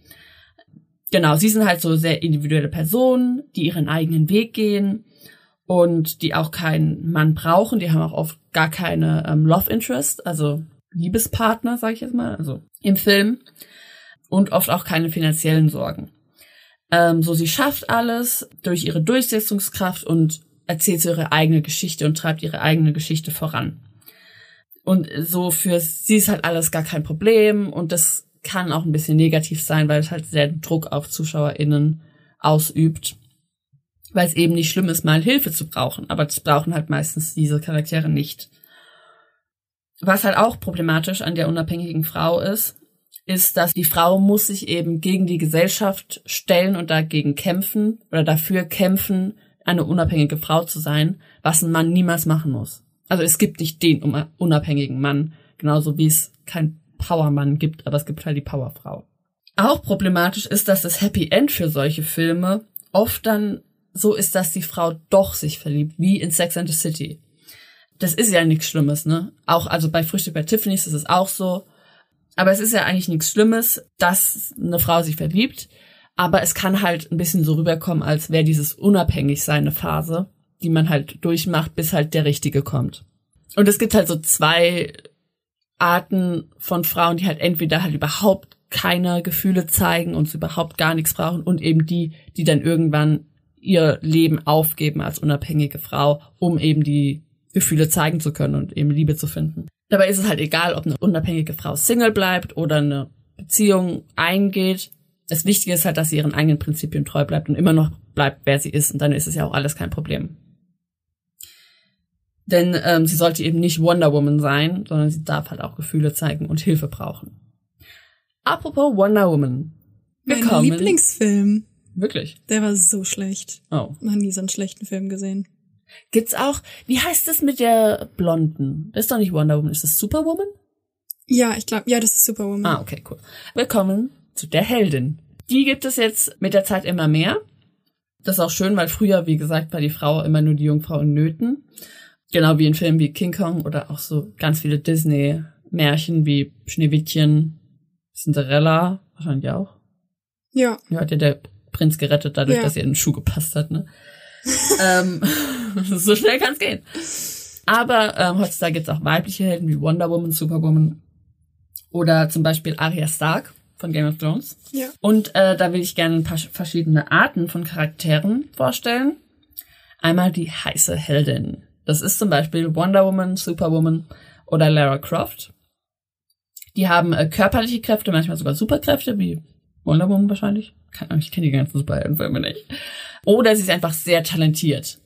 [SPEAKER 2] Genau, sie sind halt so sehr individuelle Personen, die ihren eigenen Weg gehen und die auch keinen Mann brauchen. Die haben auch oft gar keine ähm, Love Interest, also Liebespartner, sage ich jetzt mal, also im Film. Und oft auch keine finanziellen Sorgen. Ähm, so, sie schafft alles durch ihre Durchsetzungskraft und erzählt so ihre eigene Geschichte und treibt ihre eigene Geschichte voran. Und so für sie ist halt alles gar kein Problem und das kann auch ein bisschen negativ sein, weil es halt sehr Druck auf ZuschauerInnen ausübt. Weil es eben nicht schlimm ist, mal Hilfe zu brauchen, aber das brauchen halt meistens diese Charaktere nicht. Was halt auch problematisch an der unabhängigen Frau ist, ist, dass die Frau muss sich eben gegen die Gesellschaft stellen und dagegen kämpfen oder dafür kämpfen, eine unabhängige Frau zu sein, was ein Mann niemals machen muss. Also es gibt nicht den unabhängigen Mann, genauso wie es kein Powermann gibt, aber es gibt halt die Powerfrau. Auch problematisch ist, dass das Happy End für solche Filme oft dann so ist, dass die Frau doch sich verliebt, wie in Sex and the City. Das ist ja nichts Schlimmes, ne? Auch, also bei Frühstück bei Tiffany's ist es auch so. Aber es ist ja eigentlich nichts Schlimmes, dass eine Frau sich verliebt. Aber es kann halt ein bisschen so rüberkommen, als wäre dieses unabhängig seine Phase, die man halt durchmacht, bis halt der Richtige kommt. Und es gibt halt so zwei Arten von Frauen, die halt entweder halt überhaupt keine Gefühle zeigen und überhaupt gar nichts brauchen und eben die, die dann irgendwann ihr Leben aufgeben als unabhängige Frau, um eben die Gefühle zeigen zu können und eben Liebe zu finden. Dabei ist es halt egal, ob eine unabhängige Frau Single bleibt oder eine Beziehung eingeht. Das Wichtige ist halt, dass sie ihren eigenen Prinzipien treu bleibt und immer noch bleibt, wer sie ist. Und dann ist es ja auch alles kein Problem. Denn ähm, sie sollte eben nicht Wonder Woman sein, sondern sie darf halt auch Gefühle zeigen und Hilfe brauchen. Apropos Wonder Woman. Wir
[SPEAKER 1] Mein Lieblingsfilm.
[SPEAKER 2] Wirklich?
[SPEAKER 1] Der war so schlecht.
[SPEAKER 2] Oh.
[SPEAKER 1] Noch nie so einen schlechten Film gesehen.
[SPEAKER 2] Gibt's auch, wie heißt das mit der Blonden? Das ist doch nicht Wonder Woman, ist das Superwoman?
[SPEAKER 1] Ja, ich glaube, ja, das ist Superwoman.
[SPEAKER 2] Ah, okay, cool. Willkommen zu der Heldin. Die gibt es jetzt mit der Zeit immer mehr. Das ist auch schön, weil früher, wie gesagt, war die Frau immer nur die Jungfrau in Nöten. Genau wie in Filmen wie King Kong oder auch so ganz viele Disney-Märchen wie Schneewittchen, Cinderella, wahrscheinlich auch.
[SPEAKER 1] Ja.
[SPEAKER 2] Ja, hat ja der Prinz gerettet, dadurch,
[SPEAKER 1] Ja.
[SPEAKER 2] dass ihr in den Schuh gepasst hat, ne? ähm, so schnell kann's gehen. Aber ähm, heutzutage gibt's auch weibliche Helden wie Wonder Woman, Superwoman oder zum Beispiel Arya Stark von Game of Thrones.
[SPEAKER 1] Ja.
[SPEAKER 2] Und äh, da will ich gerne ein paar verschiedene Arten von Charakteren vorstellen. Einmal die heiße Heldin. Das ist zum Beispiel Wonder Woman, Superwoman oder Lara Croft. Die haben äh, körperliche Kräfte, manchmal sogar Superkräfte, wie Wonder Woman wahrscheinlich. Keine Ahnung, ich kenne die ganzen Superheldenfilme nicht. Oder sie ist einfach sehr talentiert,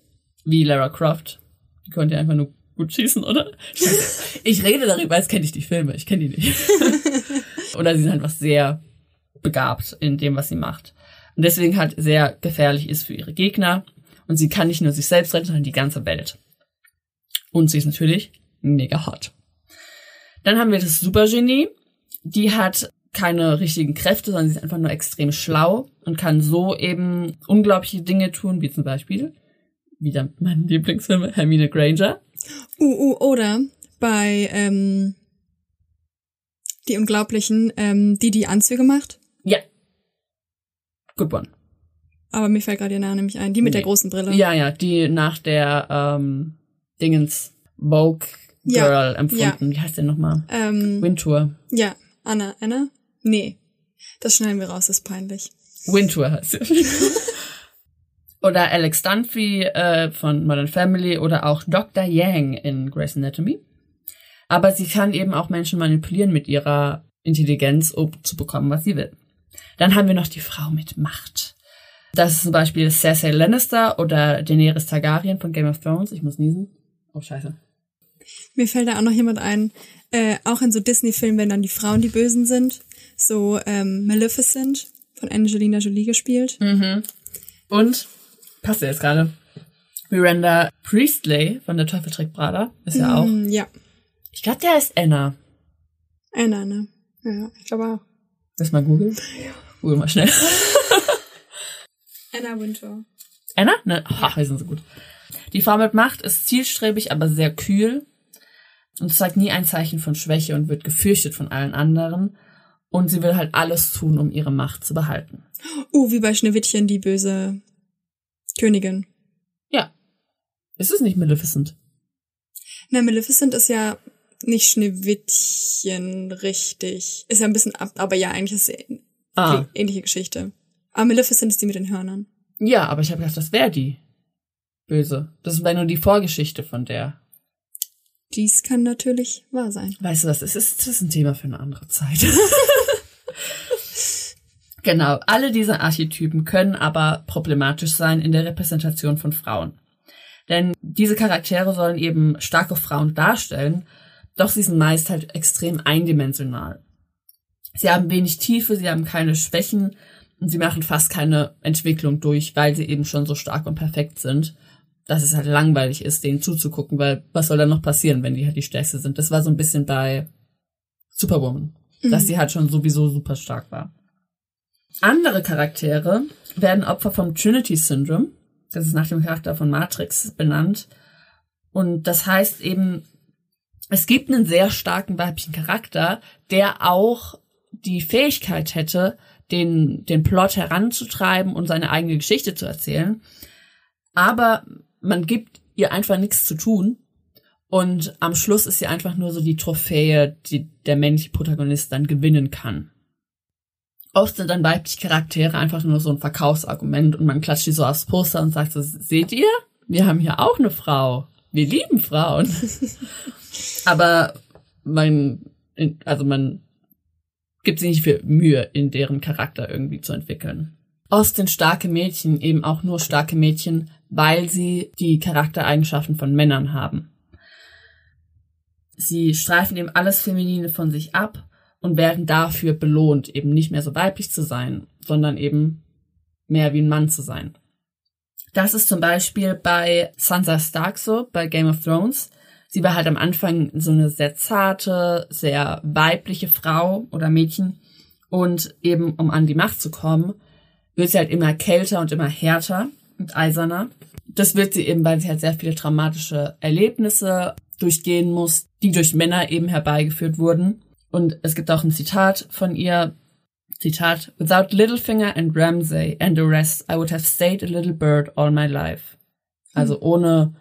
[SPEAKER 2] wie Lara Croft. Die konnte ja einfach nur gut schießen, oder? Ich rede darüber, als kenne ich die Filme. Ich kenne die nicht. oder sie ist einfach sehr begabt in dem, was sie macht. Und deswegen halt sehr gefährlich ist für ihre Gegner. Und sie kann nicht nur sich selbst retten, sondern die ganze Welt. Und sie ist natürlich mega hot. Dann haben wir das Supergenie. Die hat keine richtigen Kräfte, sondern sie ist einfach nur extrem schlau und kann so eben unglaubliche Dinge tun, wie zum Beispiel, wieder mein Lieblingsfilm, Hermine Granger.
[SPEAKER 1] Uh, uh, oder bei ähm, Die Unglaublichen, ähm, die die Anzüge macht.
[SPEAKER 2] Ja. Good one.
[SPEAKER 1] Aber mir fällt gerade ihr Name nämlich ein. Die mit der
[SPEAKER 2] Nee.
[SPEAKER 1] großen Brille.
[SPEAKER 2] Ja, ja, die nach der ähm, Dingens Vogue
[SPEAKER 1] Ja,
[SPEAKER 2] Girl empfunden. Wie heißt der nochmal?
[SPEAKER 1] Ähm,
[SPEAKER 2] Wintour.
[SPEAKER 1] ja, Anna, Anna? Nee. Das schneiden wir raus, ist peinlich.
[SPEAKER 2] Wintour heißt sie. oder Alex Dunphy äh, von Modern Family oder auch Dr. Yang in Grey's Anatomy. Aber sie kann eben auch Menschen manipulieren mit ihrer Intelligenz, um zu bekommen, was sie will. Dann haben wir noch die Frau mit Macht. Das ist zum Beispiel Cersei Lannister oder Daenerys Targaryen von Game of Thrones. Ich muss niesen. Oh, scheiße.
[SPEAKER 1] Mir fällt da auch noch jemand ein, äh, auch in so Disney-Filmen, wenn dann die Frauen die Bösen sind. So ähm, Maleficent von Angelina Jolie gespielt.
[SPEAKER 2] Und, passt ja jetzt gerade, Miranda Priestley von Der Teufel trägt Prada. Ist ja auch.
[SPEAKER 1] Mm, ja,
[SPEAKER 2] Ich glaube, der ist Anna.
[SPEAKER 1] Anna, ne? Ja, ich glaube auch.
[SPEAKER 2] Lass mal googeln. Google mal schnell.
[SPEAKER 1] Anna Wintour.
[SPEAKER 2] Anna? Ne? Ach, wir sind so gut. Die Frau mit Macht ist zielstrebig, aber sehr kühl und zeigt nie ein Zeichen von Schwäche und wird gefürchtet von allen anderen. Und sie will halt alles tun, um ihre Macht zu behalten.
[SPEAKER 1] Uh, wie bei Schneewittchen, die böse Königin.
[SPEAKER 2] Ja. Ist es nicht Maleficent?
[SPEAKER 1] Na, Maleficent ist ja nicht Schneewittchen richtig. Ist ja ein bisschen ab, aber ja, eigentlich ist es
[SPEAKER 2] Ah.
[SPEAKER 1] ähnliche Geschichte. Aber Maleficent ist die mit den Hörnern.
[SPEAKER 2] Ja, aber ich habe gedacht, das wäre die Böse. Das wäre nur die Vorgeschichte von der.
[SPEAKER 1] Dies kann natürlich wahr sein.
[SPEAKER 2] Weißt du was, es ist, das ist ein Thema für eine andere Zeit. genau, alle diese Archetypen können aber problematisch sein in der Repräsentation von Frauen. Denn diese Charaktere sollen eben starke Frauen darstellen, doch sie sind meist halt extrem eindimensional. Sie haben wenig Tiefe, sie haben keine Schwächen und sie machen fast keine Entwicklung durch, weil sie eben schon so stark und perfekt sind, dass es halt langweilig ist, denen zuzugucken, weil was soll dann noch passieren, wenn die halt die Stärkste sind? Das war so ein bisschen bei Superwoman, dass sie halt schon sowieso super stark war. Andere Charaktere werden Opfer vom Trinity Syndrome. Das ist nach dem Charakter von Matrix benannt. Und das heißt eben, es gibt einen sehr starken weiblichen Charakter, der auch die Fähigkeit hätte, den, den Plot heranzutreiben und seine eigene Geschichte zu erzählen. Aber man gibt ihr einfach nichts zu tun. Und am Schluss ist sie einfach nur so die Trophäe, die der männliche Protagonist dann gewinnen kann. Oft sind dann weibliche Charaktere einfach nur so ein Verkaufsargument und man klatscht die so aufs Poster und sagt so, seht ihr? Wir haben hier auch eine Frau. Wir lieben Frauen. Aber man, also man gibt sich nicht viel Mühe, in deren Charakter irgendwie zu entwickeln. Oft sind starke Mädchen eben auch nur starke Mädchen, weil sie die Charaktereigenschaften von Männern haben. Sie streifen eben alles Feminine von sich ab und werden dafür belohnt, eben nicht mehr so weiblich zu sein, sondern eben mehr wie ein Mann zu sein. Das ist zum Beispiel bei Sansa Stark so, bei Game of Thrones. Sie war halt am Anfang so eine sehr zarte, sehr weibliche Frau oder Mädchen. Und eben, um an die Macht zu kommen, wird sie halt immer kälter und immer härter und eiserner. Das wird sie eben, weil sie halt sehr viele traumatische Erlebnisse durchgehen muss, die durch Männer eben herbeigeführt wurden. Und es gibt auch ein Zitat von ihr, Zitat, Without Littlefinger and Ramsay and the rest, I would have stayed a little bird all my life. Also ohne,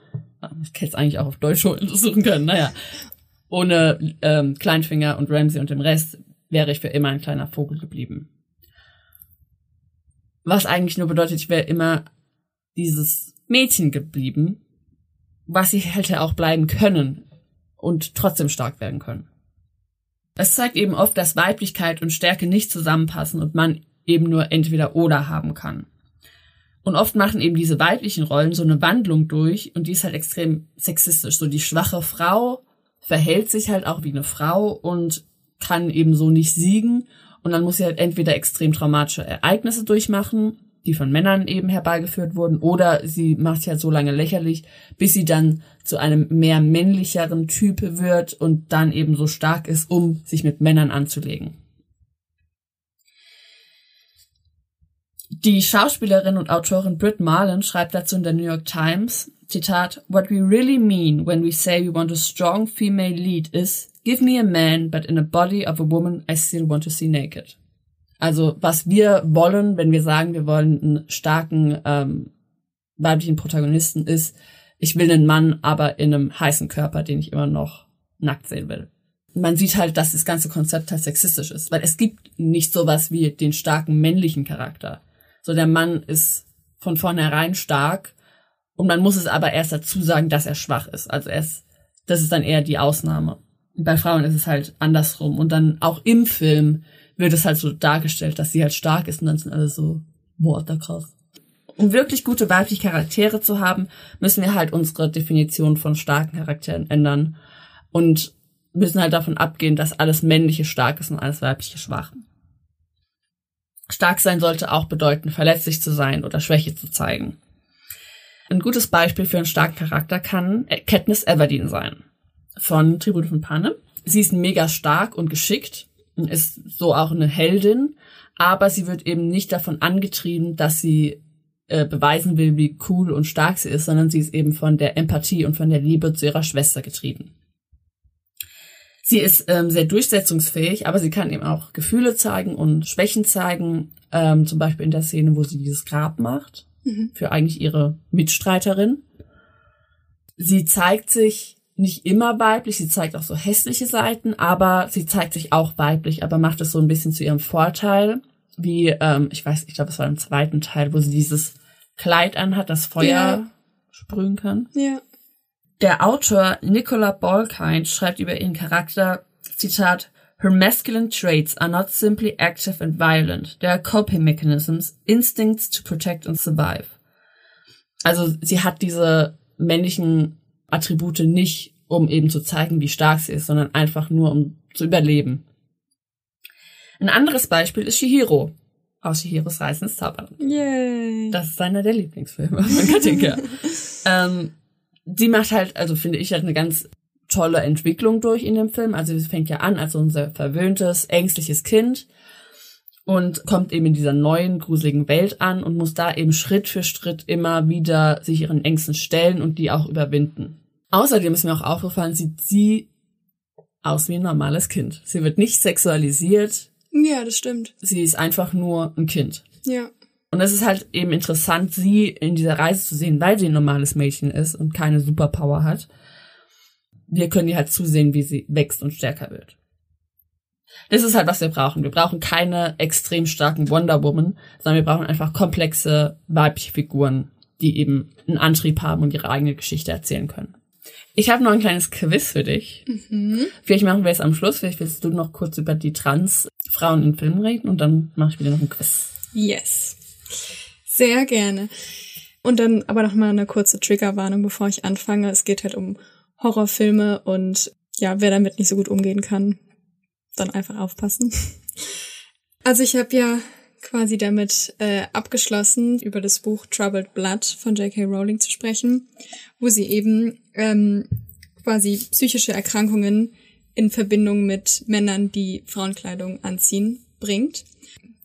[SPEAKER 2] ich hätte es eigentlich auch auf Deutsch suchen können, naja, ohne ähm, Kleinfinger und Ramsay und dem Rest wäre ich für immer ein kleiner Vogel geblieben. Was eigentlich nur bedeutet, ich wäre immer dieses Mädchen geblieben, was sie hätte auch bleiben können und trotzdem stark werden können. Es zeigt eben oft, dass Weiblichkeit und Stärke nicht zusammenpassen und man eben nur entweder oder haben kann. Und oft machen eben diese weiblichen Rollen so eine Wandlung durch und die ist halt extrem sexistisch. So die schwache Frau verhält sich halt auch wie eine Frau und kann eben so nicht siegen und dann muss sie halt entweder extrem traumatische Ereignisse durchmachen, die von Männern eben herbeigeführt wurden, oder sie macht ja so lange lächerlich, bis sie dann zu einem mehr männlicheren Typ wird und dann eben so stark ist, um sich mit Männern anzulegen. Die Schauspielerin und Autorin Britt Marlin schreibt dazu in der New York Times, Zitat, What we really mean when we say we want a strong female lead is, give me a man, but in a body of a woman I still want to see naked. Also was wir wollen, wenn wir sagen, wir wollen einen starken ähm, weiblichen Protagonisten, ist, ich will einen Mann, aber in einem heißen Körper, den ich immer noch nackt sehen will. Man sieht halt, dass das ganze Konzept halt sexistisch ist, weil es gibt nicht sowas wie den starken männlichen Charakter. So der Mann ist von vornherein stark und man muss es aber erst dazu sagen, dass er schwach ist. Also er ist, das ist dann eher die Ausnahme. Bei Frauen ist es halt andersrum und dann auch im Film wird es halt so dargestellt, dass sie halt stark ist und dann sind alle so, boah, da krass. Um wirklich gute weibliche Charaktere zu haben, müssen wir halt unsere Definition von starken Charakteren ändern und müssen halt davon abgehen, dass alles männliche stark ist und alles weibliche schwach. Stark sein sollte auch bedeuten, verletzlich zu sein oder Schwäche zu zeigen. Ein gutes Beispiel für einen starken Charakter kann Katniss Everdeen sein. Von Tribute von Panem. Sie ist mega stark und geschickt ist so auch eine Heldin, aber sie wird eben nicht davon angetrieben, dass sie äh, beweisen will, wie cool und stark sie ist, sondern sie ist eben von der Empathie und von der Liebe zu ihrer Schwester getrieben. Sie ist ähm, sehr durchsetzungsfähig, aber sie kann eben auch Gefühle zeigen und Schwächen zeigen, ähm, zum Beispiel in der Szene, wo sie dieses Grab macht, mhm. für eigentlich ihre Mitstreiterin. Sie zeigt sich nicht immer weiblich, sie zeigt auch so hässliche Seiten, aber sie zeigt sich auch weiblich, aber macht es so ein bisschen zu ihrem Vorteil, wie, ähm, ich weiß, ich glaube, es war im zweiten Teil, wo sie dieses Kleid anhat, das Feuer ja. sprühen kann.
[SPEAKER 1] Ja.
[SPEAKER 2] Der Autor Nicola Balkind schreibt über ihren Charakter, Zitat, Her masculine traits are not simply active and violent. They are coping mechanisms, instincts to protect and survive. Also sie hat diese männlichen Attribute nicht, um eben zu zeigen, wie stark sie ist, sondern einfach nur, um zu überleben. Ein anderes Beispiel ist Shihiro aus Shihiros Reise ins Zauberland.
[SPEAKER 1] Yay.
[SPEAKER 2] Das ist einer der Lieblingsfilme von Katinka. ähm, sie macht halt, also finde ich halt eine ganz tolle Entwicklung durch in dem Film. Also sie fängt ja an als unser verwöhntes, ängstliches Kind und kommt eben in dieser neuen, gruseligen Welt an und muss da eben Schritt für Schritt immer wieder sich ihren Ängsten stellen und die auch überwinden. Außerdem ist mir auch aufgefallen, sieht sie aus wie ein normales Kind. Sie wird nicht sexualisiert.
[SPEAKER 1] Ja, das stimmt.
[SPEAKER 2] Sie ist einfach nur ein Kind.
[SPEAKER 1] Ja.
[SPEAKER 2] Und es ist halt eben interessant, sie in dieser Reise zu sehen, weil sie ein normales Mädchen ist und keine Superpower hat. Wir können ihr halt zusehen, wie sie wächst und stärker wird. Das ist halt, was wir brauchen. Wir brauchen keine extrem starken Wonder Woman, sondern wir brauchen einfach komplexe weibliche Figuren, die eben einen Antrieb haben und ihre eigene Geschichte erzählen können. Ich habe noch ein kleines Quiz für dich.
[SPEAKER 1] Mhm.
[SPEAKER 2] Vielleicht machen wir es am Schluss. Vielleicht willst du noch kurz über die Trans-Frauen in Filmen reden und dann mache ich wieder noch ein Quiz.
[SPEAKER 1] Yes. Sehr gerne. Und dann aber noch mal eine kurze Triggerwarnung, bevor ich anfange. Es geht halt um Horrorfilme und ja, wer damit nicht so gut umgehen kann, dann einfach aufpassen. Also ich habe ja quasi damit äh, abgeschlossen, über das Buch Troubled Blood von J.K. Rowling zu sprechen, wo sie eben ähm, quasi psychische Erkrankungen in Verbindung mit Männern, die Frauenkleidung anziehen, bringt.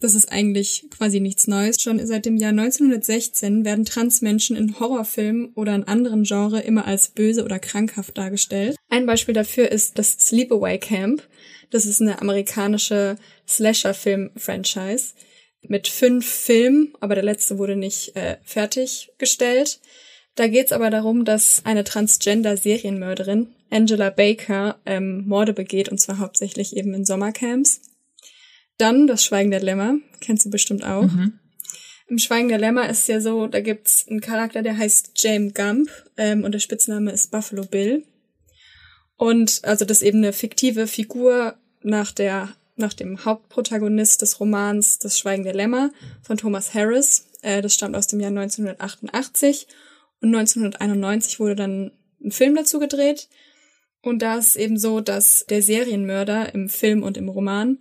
[SPEAKER 1] Das ist eigentlich quasi nichts Neues. Schon seit dem Jahr 1916 werden Transmenschen in Horrorfilmen oder in anderen Genres immer als böse oder krankhaft dargestellt. Ein Beispiel dafür ist das Sleepaway Camp. Das ist eine amerikanische Slasher-Film-Franchise mit fünf Filmen, aber der letzte wurde nicht äh, fertiggestellt. Da geht's aber darum, dass eine Transgender-Serienmörderin, Angela Baker, ähm, Morde begeht, und zwar hauptsächlich eben in Sommercamps. Dann das Schweigen der Lämmer, kennst du bestimmt auch. Mhm. Im Schweigen der Lämmer ist ja so, da gibt's einen Charakter, der heißt James Gump ähm, und der Spitzname ist Buffalo Bill. Und also das ist eben eine fiktive Figur nach der nach dem Hauptprotagonist des Romans Das Schweigen der Lämmer von Thomas Harris. Äh, das stammt aus dem Jahr 1988 und 1991 wurde dann ein Film dazu gedreht. Und da ist eben so, dass der Serienmörder im Film und im Roman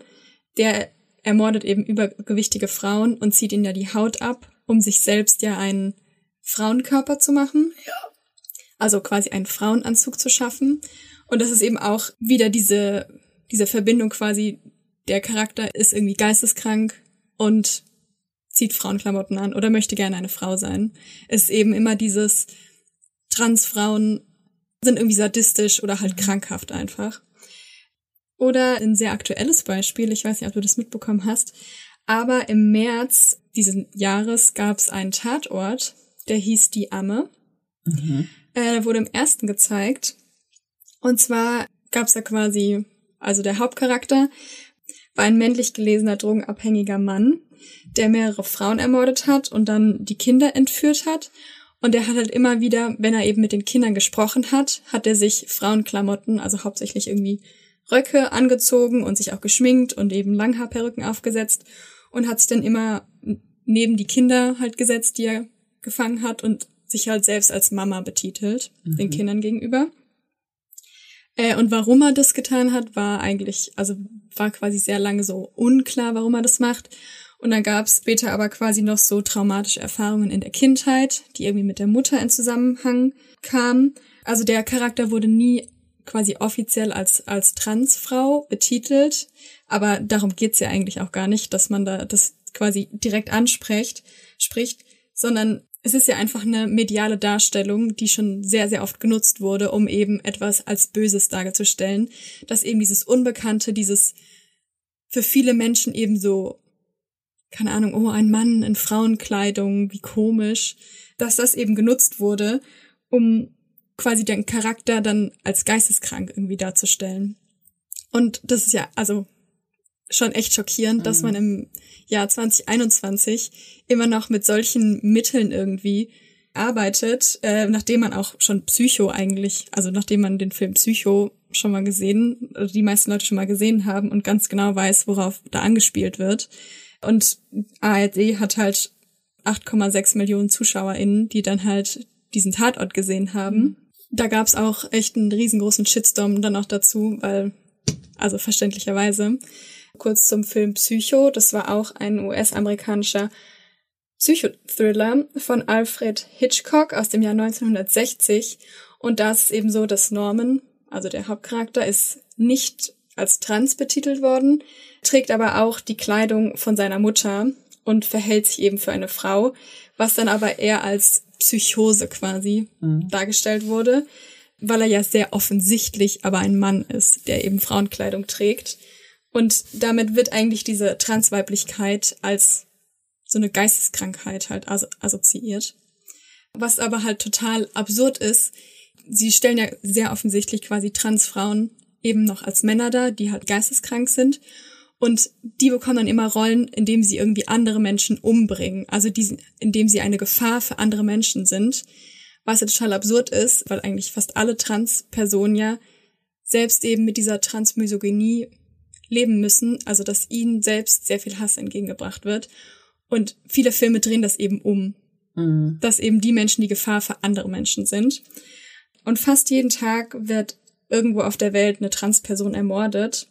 [SPEAKER 1] der ermordet eben übergewichtige Frauen und zieht ihnen ja die Haut ab, um sich selbst ja einen Frauenkörper zu machen. Ja. Also quasi einen Frauenanzug zu schaffen. Und das ist eben auch wieder diese, diese Verbindung quasi, der Charakter ist irgendwie geisteskrank und zieht Frauenklamotten an oder möchte gerne eine Frau sein. Ist eben immer dieses Transfrauen sind irgendwie sadistisch oder halt krankhaft einfach. Oder ein sehr aktuelles Beispiel, ich weiß nicht, ob du das mitbekommen hast, aber im März dieses Jahres gab es einen Tatort, der hieß Die Amme. Mhm. Äh, wurde im ersten gezeigt. Und zwar gab es da quasi, also der Hauptcharakter war ein männlich gelesener drogenabhängiger Mann, der mehrere Frauen ermordet hat und dann die Kinder entführt hat. Und er hat halt immer wieder, wenn er eben mit den Kindern gesprochen hat, hat er sich Frauenklamotten, also hauptsächlich irgendwie Röcke angezogen und sich auch geschminkt und eben Langhaarperücken aufgesetzt und hat sich dann immer neben die Kinder halt gesetzt, die er gefangen hat und sich halt selbst als Mama betitelt, mhm. den Kindern gegenüber. Äh, und warum er das getan hat, war eigentlich, also war quasi sehr lange so unklar, warum er das macht. Und dann gab es später aber quasi noch so traumatische Erfahrungen in der Kindheit, die irgendwie mit der Mutter in Zusammenhang kamen. Also der Charakter wurde nie quasi offiziell als, als Transfrau betitelt, aber darum geht's ja eigentlich auch gar nicht, dass man da das quasi direkt anspricht, spricht, sondern es ist ja einfach eine mediale Darstellung, die schon sehr, sehr oft genutzt wurde, um eben etwas als Böses darzustellen, dass eben dieses Unbekannte, dieses für viele Menschen eben so, keine Ahnung, oh, ein Mann in Frauenkleidung, wie komisch, dass das eben genutzt wurde, um quasi den Charakter dann als geisteskrank irgendwie darzustellen. Und das ist ja, also schon echt schockierend, mhm. dass man im Jahr 2021 immer noch mit solchen Mitteln irgendwie arbeitet, äh, nachdem man auch schon Psycho eigentlich, also nachdem man den Film Psycho schon mal gesehen, die meisten Leute schon mal gesehen haben und ganz genau weiß, worauf da angespielt wird. Und ARD hat halt 8,6 Millionen ZuschauerInnen, die dann halt diesen Tatort gesehen haben. Mhm da gab's auch echt einen riesengroßen Shitstorm dann auch dazu, weil, also verständlicherweise. Kurz zum Film Psycho, das war auch ein US-amerikanischer Psychothriller von Alfred Hitchcock aus dem Jahr 1960. Und da ist es eben so, dass Norman, also der Hauptcharakter, ist nicht als trans betitelt worden, trägt aber auch die Kleidung von seiner Mutter und verhält sich eben für eine Frau, was dann aber eher als Psychose quasi mhm. dargestellt wurde, weil er ja sehr offensichtlich aber ein Mann ist, der eben Frauenkleidung trägt. Und damit wird eigentlich diese Transweiblichkeit als so eine Geisteskrankheit halt assoziiert. Was aber halt total absurd ist, sie stellen ja sehr offensichtlich quasi Transfrauen eben noch als Männer da, die halt geisteskrank sind. Und die bekommen dann immer Rollen, indem sie irgendwie andere Menschen umbringen. Also die, indem sie eine Gefahr für andere Menschen sind. Was ja total absurd ist, weil eigentlich fast alle Trans-Personen ja selbst eben mit dieser Transmisogynie leben müssen. Also dass ihnen selbst sehr viel Hass entgegengebracht wird. Und viele Filme drehen das eben um. Mhm. Dass eben die Menschen die Gefahr für andere Menschen sind. Und fast jeden Tag wird irgendwo auf der Welt eine Transperson ermordet.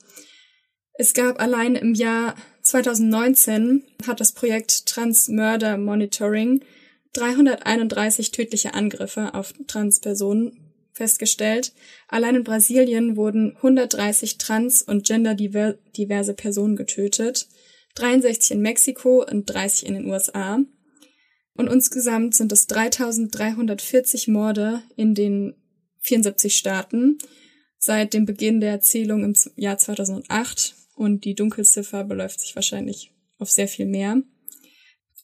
[SPEAKER 1] Es gab allein im Jahr 2019 hat das Projekt Trans Murder Monitoring 331 tödliche Angriffe auf Transpersonen festgestellt. Allein in Brasilien wurden 130 trans- und genderdiverse Personen getötet, 63 in Mexiko und 30 in den USA. Und insgesamt sind es 3340 Morde in den 74 Staaten seit dem Beginn der Erzählung im Jahr 2008 und die Dunkelziffer beläuft sich wahrscheinlich auf sehr viel mehr.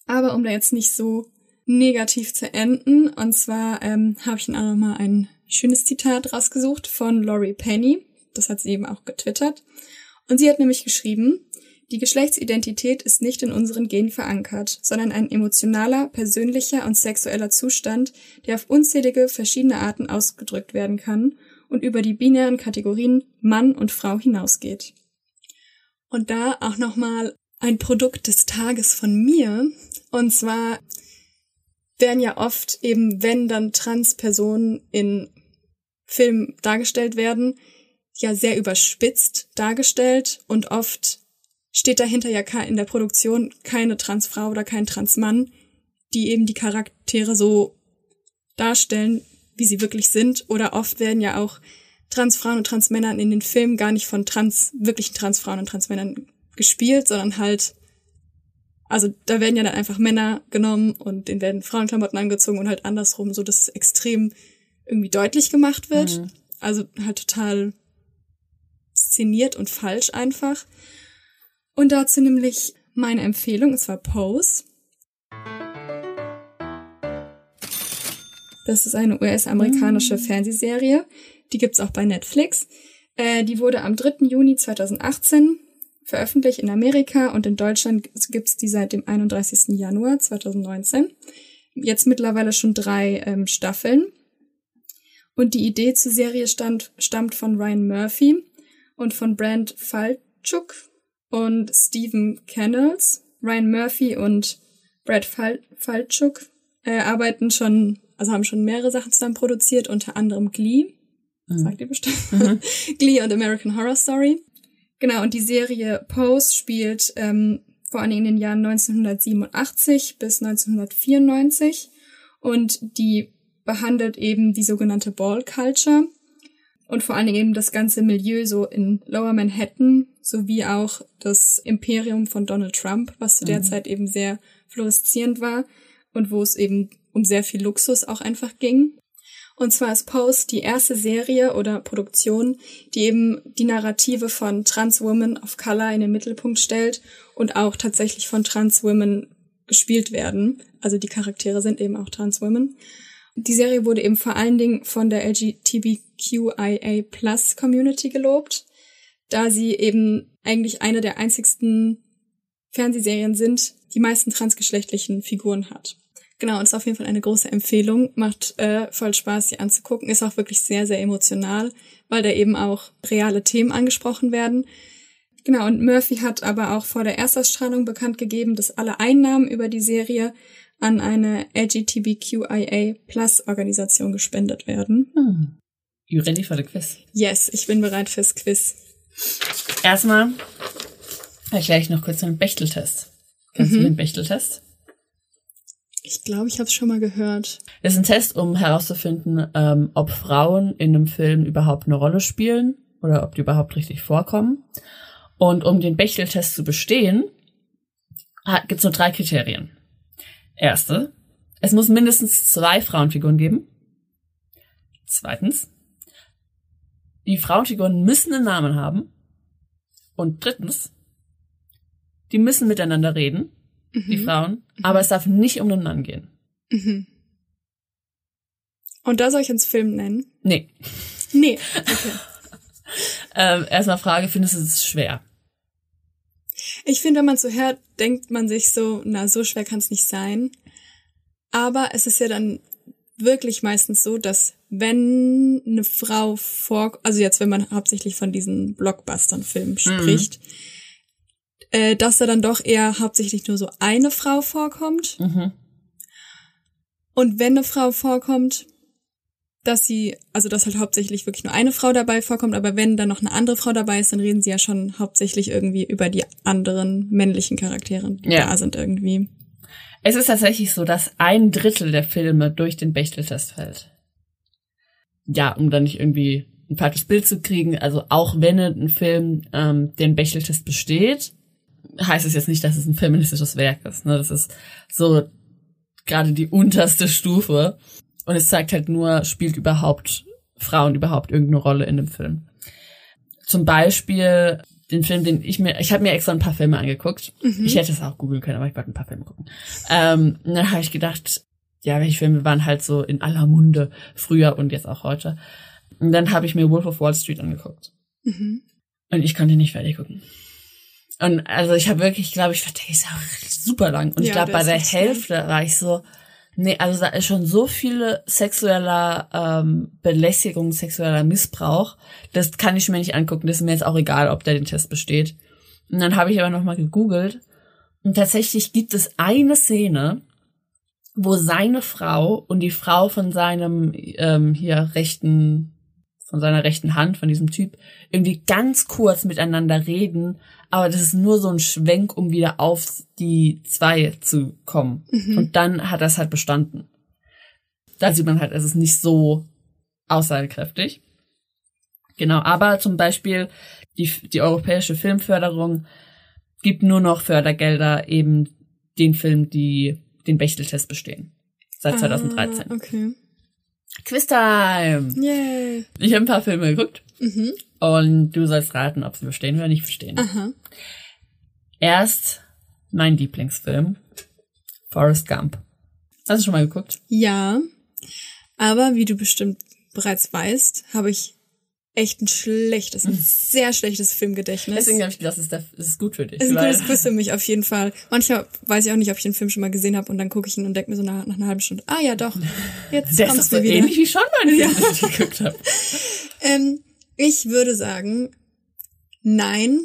[SPEAKER 1] Aber um da jetzt nicht so negativ zu enden, und zwar ähm, habe ich Ihnen auch nochmal ein schönes Zitat rausgesucht von Laurie Penny. Das hat sie eben auch getwittert. Und sie hat nämlich geschrieben, die Geschlechtsidentität ist nicht in unseren Genen verankert, sondern ein emotionaler, persönlicher und sexueller Zustand, der auf unzählige verschiedene Arten ausgedrückt werden kann und über die binären Kategorien Mann und Frau hinausgeht. Und da auch nochmal ein Produkt des Tages von mir. Und zwar werden ja oft eben, wenn dann Transpersonen in Filmen dargestellt werden, ja sehr überspitzt dargestellt und oft steht dahinter ja in der Produktion keine Transfrau oder kein Transmann, die eben die Charaktere so darstellen, wie sie wirklich sind. Oder oft werden ja auch Transfrauen und Transmännern in den Filmen gar nicht von trans, wirklichen Transfrauen und Transmännern gespielt, sondern halt also da werden ja dann einfach Männer genommen und denen werden Frauenklamotten angezogen und halt andersrum, so dass es extrem irgendwie deutlich gemacht wird.
[SPEAKER 2] Mhm.
[SPEAKER 1] Also halt total szeniert und falsch einfach. Und dazu nämlich meine Empfehlung, es war Pose. Das ist eine US-amerikanische Fernsehserie. Die gibt's auch bei Netflix. Äh, die wurde am 3. Juni 2018 veröffentlicht in Amerika und in Deutschland gibt's die seit dem 31. Januar 2019. Jetzt mittlerweile schon drei ähm, Staffeln. Und die Idee zur Serie stand, stammt von Ryan Murphy und von Brand Falchuk und Stephen Kennels. Ryan Murphy und Brad Fal Falchuk äh, arbeiten schon, also haben schon mehrere Sachen zusammen produziert, unter anderem Glee. Sagt ihr bestimmt. Glee und American Horror Story. Genau, und die Serie Pose spielt ähm, vor allen Dingen in den Jahren 1987 bis 1994 und die behandelt eben die sogenannte Ball Culture und vor allen Dingen eben das ganze Milieu so in Lower Manhattan sowie auch das Imperium von Donald Trump, was zu der
[SPEAKER 2] Mhm.
[SPEAKER 1] Zeit eben sehr floreszierend war und wo es eben um sehr viel Luxus auch einfach ging. Und zwar ist Pose die erste Serie oder Produktion, die eben die Narrative von Trans Women of Color in den Mittelpunkt stellt und auch tatsächlich von Trans Women gespielt werden. Also die Charaktere sind eben auch Trans Women. Die Serie wurde eben vor allen Dingen von der LGBTQIA Plus Community gelobt, da sie eben eigentlich eine der einzigsten Fernsehserien sind, die meisten transgeschlechtlichen Figuren hat. Genau, und ist auf jeden Fall eine große Empfehlung. Macht äh, voll Spaß, sie anzugucken. Ist auch wirklich sehr, sehr emotional, weil da eben auch reale Themen angesprochen werden. Genau, und Murphy hat aber auch vor der Erstausstrahlung bekannt gegeben, dass alle Einnahmen über die Serie an eine LGBTQIA Plus Organisation gespendet werden.
[SPEAKER 2] Hm. You ready for the quiz?
[SPEAKER 1] Yes, ich bin bereit fürs Quiz.
[SPEAKER 2] Erstmal erkläre ich noch kurz den Bechteltest. Kennst
[SPEAKER 1] Mhm.
[SPEAKER 2] du den Bechteltest?
[SPEAKER 1] Ich glaube, ich habe es schon mal gehört.
[SPEAKER 2] Das ist ein Test, um herauszufinden, ähm, ob Frauen in einem Film überhaupt eine Rolle spielen oder ob die überhaupt richtig vorkommen. Und um den Bechteltest zu bestehen, gibt es nur drei Kriterien. Erste, es muss mindestens zwei Frauenfiguren geben. Zweitens, die Frauenfiguren müssen einen Namen haben. Und drittens, die müssen miteinander reden, die Frauen, aber es darf nicht um den Mann gehen.
[SPEAKER 1] Mhm. Und da soll ich uns Film nennen?
[SPEAKER 2] Nee.
[SPEAKER 1] Nee. Okay.
[SPEAKER 2] Ähm, erstmal Frage, findest du es schwer?
[SPEAKER 1] Ich finde, wenn man so hört, denkt man sich so, na, so schwer kann es nicht sein. Aber es ist ja dann wirklich meistens so, dass wenn eine Frau vor, also jetzt, wenn man hauptsächlich von diesen Blockbustern-Filmen spricht, äh, dass da dann doch eher hauptsächlich nur so eine Frau vorkommt.
[SPEAKER 2] Mhm.
[SPEAKER 1] Und wenn eine Frau vorkommt, dass sie, also dass halt hauptsächlich wirklich nur eine Frau dabei vorkommt, aber wenn dann noch eine andere Frau dabei ist, dann reden sie ja schon hauptsächlich irgendwie über die anderen männlichen Charaktere, die
[SPEAKER 2] Ja.
[SPEAKER 1] da sind irgendwie.
[SPEAKER 2] Es ist tatsächlich so, dass ein Drittel der Filme durch den Bechteltest fällt. Ja, um dann nicht irgendwie ein falsches Bild zu kriegen. Also auch wenn ein Film ähm, den Bechteltest besteht, heißt es jetzt nicht, dass es ein feministisches Werk ist. Ne? Das ist so gerade die unterste Stufe. Und es zeigt halt nur, spielt überhaupt Frauen überhaupt irgendeine Rolle in dem Film. Zum Beispiel den Film, den ich mir, ich habe mir extra ein paar Filme angeguckt. Ich hätte es auch googeln können, aber ich wollte ein paar Filme gucken. Ähm, und dann habe ich gedacht, ja, welche Filme waren halt so in aller Munde früher und jetzt auch heute. Und dann habe ich mir Wolf of Wall Street angeguckt.
[SPEAKER 1] Mhm.
[SPEAKER 2] Und ich konnte nicht fertig gucken. Und also ich habe wirklich, glaube ich, der ist auch super lang. Und ich
[SPEAKER 1] Ja,
[SPEAKER 2] glaube,
[SPEAKER 1] der
[SPEAKER 2] bei der. Hälfte war ich so, nee, also da ist schon so viele sexueller ähm, Belästigung, sexueller Missbrauch. Das kann ich mir nicht angucken. Das ist mir jetzt auch egal, ob der den Test besteht. Und dann habe ich aber nochmal gegoogelt. Und tatsächlich gibt es eine Szene, wo seine Frau und die Frau von seinem ähm, hier rechten, von seiner rechten Hand, von diesem Typ, irgendwie ganz kurz miteinander reden, aber das ist nur so ein Schwenk, um wieder auf die zwei zu kommen. Und dann hat das halt bestanden. Da sieht man halt, es ist nicht so aussagekräftig. Genau, aber zum Beispiel die, die europäische Filmförderung gibt nur noch Fördergelder eben den Film, die den Bechteltest bestehen. Seit 2013.
[SPEAKER 1] Ah, okay.
[SPEAKER 2] Quiztime!
[SPEAKER 1] Yay.
[SPEAKER 2] Ich habe ein paar Filme geguckt. Und du sollst raten, ob sie bestehen oder nicht bestehen.
[SPEAKER 1] Aha.
[SPEAKER 2] Erst mein Lieblingsfilm. Forrest Gump. Hast du schon mal geguckt?
[SPEAKER 1] Ja. Aber wie du bestimmt bereits weißt, habe ich echt ein schlechtes, ein sehr schlechtes Filmgedächtnis.
[SPEAKER 2] Deswegen habe ich gedacht, das ist, das ist gut für dich.
[SPEAKER 1] ist ein gutes Quiz für mich auf jeden Fall. Manchmal weiß ich auch nicht, ob ich den Film schon mal gesehen habe und dann gucke ich ihn und denke mir so nach, nach einer halben Stunde, ah ja doch, jetzt
[SPEAKER 2] ist
[SPEAKER 1] kommt's
[SPEAKER 2] doch so
[SPEAKER 1] mir wieder.
[SPEAKER 2] ähnlich wie schon mein Film, den ich geguckt habe.
[SPEAKER 1] Ähm, ich würde sagen, nein,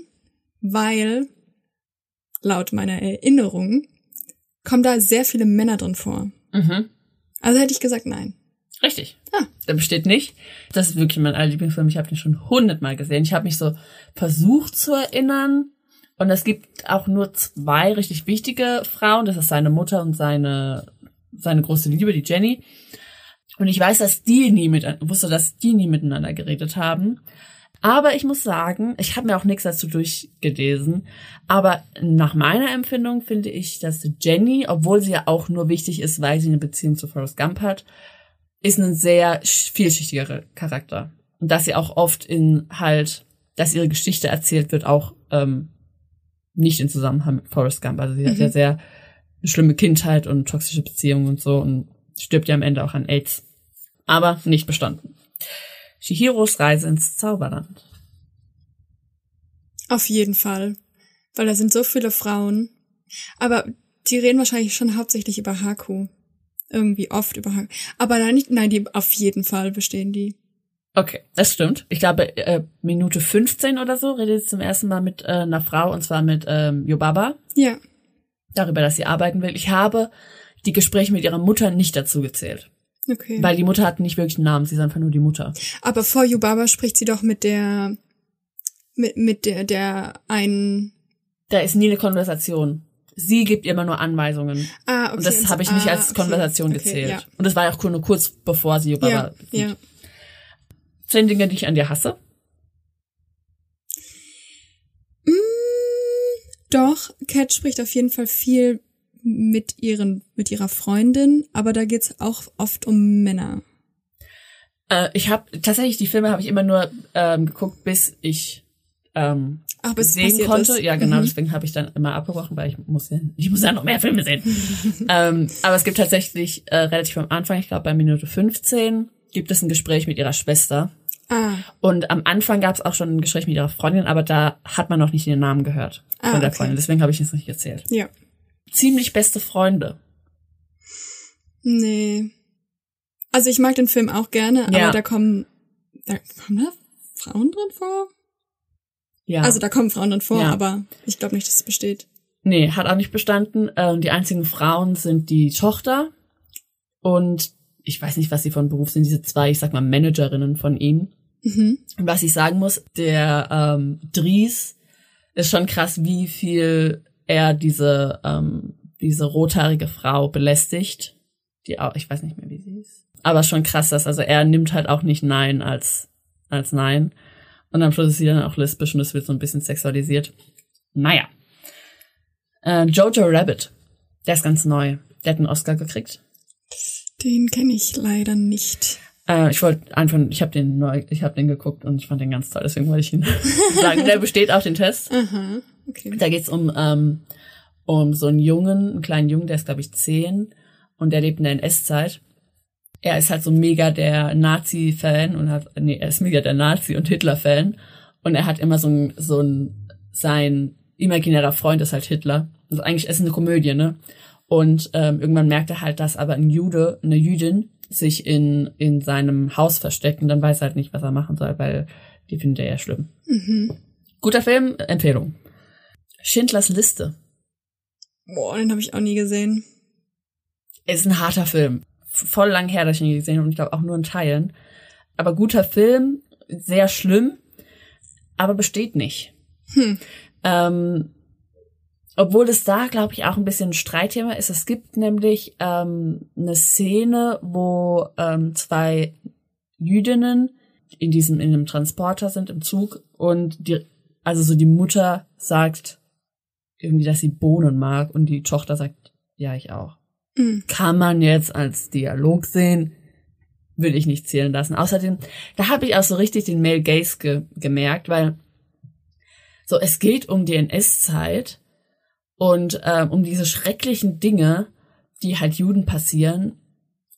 [SPEAKER 1] weil laut meiner Erinnerung kommen da sehr viele Männer drin vor.
[SPEAKER 2] Mhm.
[SPEAKER 1] Also hätte ich gesagt nein.
[SPEAKER 2] Richtig.
[SPEAKER 1] Ah.
[SPEAKER 2] Der besteht nicht. Das ist wirklich mein aller Lieblingsfilm. Ich habe den schon hundertmal gesehen. Ich habe mich so versucht zu erinnern. Und es gibt auch nur zwei richtig wichtige Frauen. Das ist seine Mutter und seine, seine große Liebe, die Jenny. Und ich weiß, dass die nie mit, wusste, dass die nie miteinander geredet haben. Aber ich muss sagen, ich habe mir auch nichts dazu durchgelesen. Aber nach meiner Empfindung finde ich, dass Jenny, obwohl sie ja auch nur wichtig ist, weil sie eine Beziehung zu Forrest Gump hat, ist ein sehr sch- vielschichtiger Charakter. Und dass sie auch oft in halt, dass ihre Geschichte erzählt wird, auch ähm, nicht in Zusammenhang mit Forrest Gump. Also sie hat ja sehr eine schlimme Kindheit und toxische Beziehungen und so und stirbt ja am Ende auch an AIDS. Aber nicht bestanden. Shihiros Reise ins Zauberland.
[SPEAKER 1] Auf jeden Fall. Weil da sind so viele Frauen. Aber die reden wahrscheinlich schon hauptsächlich über Haku. Irgendwie oft über Haku. Aber nein, nicht, nein, die auf jeden Fall bestehen die.
[SPEAKER 2] Okay, das stimmt. Ich glaube, äh, Minute 15 oder so redet sie zum ersten Mal mit äh, einer Frau, und zwar mit ähm, Yobaba,
[SPEAKER 1] Ja.
[SPEAKER 2] darüber, dass sie arbeiten will. Ich habe die Gespräche mit ihrer Mutter nicht dazu gezählt.
[SPEAKER 1] Okay.
[SPEAKER 2] Weil die Mutter hat nicht wirklich einen Namen, sie ist einfach nur die Mutter.
[SPEAKER 1] Aber vor Yubaba spricht sie doch mit der, mit, mit der, der einen,
[SPEAKER 2] Da ist nie eine Konversation. Sie gibt immer nur Anweisungen.
[SPEAKER 1] ah, okay.
[SPEAKER 2] und das habe ich nicht
[SPEAKER 1] ah,
[SPEAKER 2] als Konversation
[SPEAKER 1] okay,
[SPEAKER 2] gezählt.
[SPEAKER 1] Ja.
[SPEAKER 2] Und das war ja auch nur kurz bevor sie Yobaba
[SPEAKER 1] Ja,
[SPEAKER 2] sieht.
[SPEAKER 1] ja.
[SPEAKER 2] Zehn Dinge, die ich an dir hasse.
[SPEAKER 1] Mm, doch, Cat spricht auf jeden Fall viel mit ihren, mit ihrer Freundin, aber da geht's auch oft um Männer.
[SPEAKER 2] Äh, ich habe tatsächlich die Filme habe ich immer nur ähm, geguckt, bis ich ähm,
[SPEAKER 1] Ach, bis
[SPEAKER 2] sehen konnte.
[SPEAKER 1] ist.
[SPEAKER 2] Ja, genau.
[SPEAKER 1] Mhm.
[SPEAKER 2] Deswegen habe ich dann immer abgebrochen, weil ich muss ja, ich muss ja noch mehr Filme sehen. ähm, aber es gibt tatsächlich äh, relativ am Anfang, ich glaube bei Minute 15, gibt es ein Gespräch mit ihrer Schwester.
[SPEAKER 1] Ah,
[SPEAKER 2] Und am Anfang gab es auch schon ein Gespräch mit ihrer Freundin, aber da hat man noch nicht ihren Namen gehört
[SPEAKER 1] Ah,
[SPEAKER 2] von der
[SPEAKER 1] okay.
[SPEAKER 2] Freundin. Deswegen habe ich es nicht erzählt.
[SPEAKER 1] ja.
[SPEAKER 2] Ziemlich beste Freunde.
[SPEAKER 1] Nee. Also ich mag den Film auch gerne,
[SPEAKER 2] Ja.
[SPEAKER 1] aber da kommen, da kommen da Frauen drin vor?
[SPEAKER 2] Ja.
[SPEAKER 1] Also da kommen Frauen drin vor,
[SPEAKER 2] Ja.
[SPEAKER 1] aber ich glaube nicht, dass es besteht.
[SPEAKER 2] Nee, hat auch nicht bestanden. Ähm, die einzigen Frauen sind die Tochter und ich weiß nicht, was sie von Beruf sind, diese zwei, ich sag mal, Managerinnen von ihm.
[SPEAKER 1] Mhm.
[SPEAKER 2] Und was ich sagen muss, der ähm, Dries ist schon krass, wie viel er diese, ähm, diese rothaarige Frau belästigt. Die auch, ich weiß nicht mehr, wie sie ist. Aber schon krass, dass, also er nimmt halt auch nicht Nein als, als Nein. Und am Schluss ist sie dann auch lesbisch und es wird so ein bisschen sexualisiert. Naja. Äh, Jojo Rabbit. Der ist ganz neu. Der hat einen Oscar gekriegt.
[SPEAKER 1] Den kenne ich leider nicht.
[SPEAKER 2] Äh, ich wollte einfach, ich habe den neu, ich habe den geguckt und ich fand den ganz toll, deswegen wollte ich ihn sagen. Der besteht auch den Test.
[SPEAKER 1] Aha, okay.
[SPEAKER 2] Da geht's um ähm, um so einen Jungen, einen kleinen Jungen, der ist glaube ich zehn und der lebt in der NS-Zeit. Er ist halt so mega der Nazi-Fan und hat, nee, er ist mega der Nazi- und Hitler-Fan und er hat immer so ein, so ein, sein imaginärer Freund ist halt Hitler. Also eigentlich ist es eine Komödie, ne? Und ähm, irgendwann merkt er halt, dass aber ein Jude, eine Jüdin, sich in, in seinem Haus versteckt und dann weiß er halt nicht, was er machen soll, weil die findet er ja schlimm. Guter Film, Empfehlung. Schindlers Liste.
[SPEAKER 1] Boah, den habe ich auch nie gesehen.
[SPEAKER 2] ist ein harter Film. Voll lang her, dass ich ihn gesehen habe und ich glaube auch nur in Teilen. Aber guter Film, sehr schlimm, aber besteht nicht. Ähm, obwohl es da, glaube ich, auch ein bisschen ein Streitthema ist. Es gibt nämlich ähm, eine Szene, wo ähm, zwei Jüdinnen in diesem in einem Transporter sind im Zug und die also so die Mutter sagt irgendwie, dass sie Bohnen mag und die Tochter sagt, ja, ich auch. Kann man jetzt als Dialog sehen, will ich nicht zählen lassen. Außerdem, da habe ich auch so richtig den Male Gaze ge gemerkt, weil so, es geht um die NS-Zeit und ähm, um diese schrecklichen Dinge, die halt Juden passieren.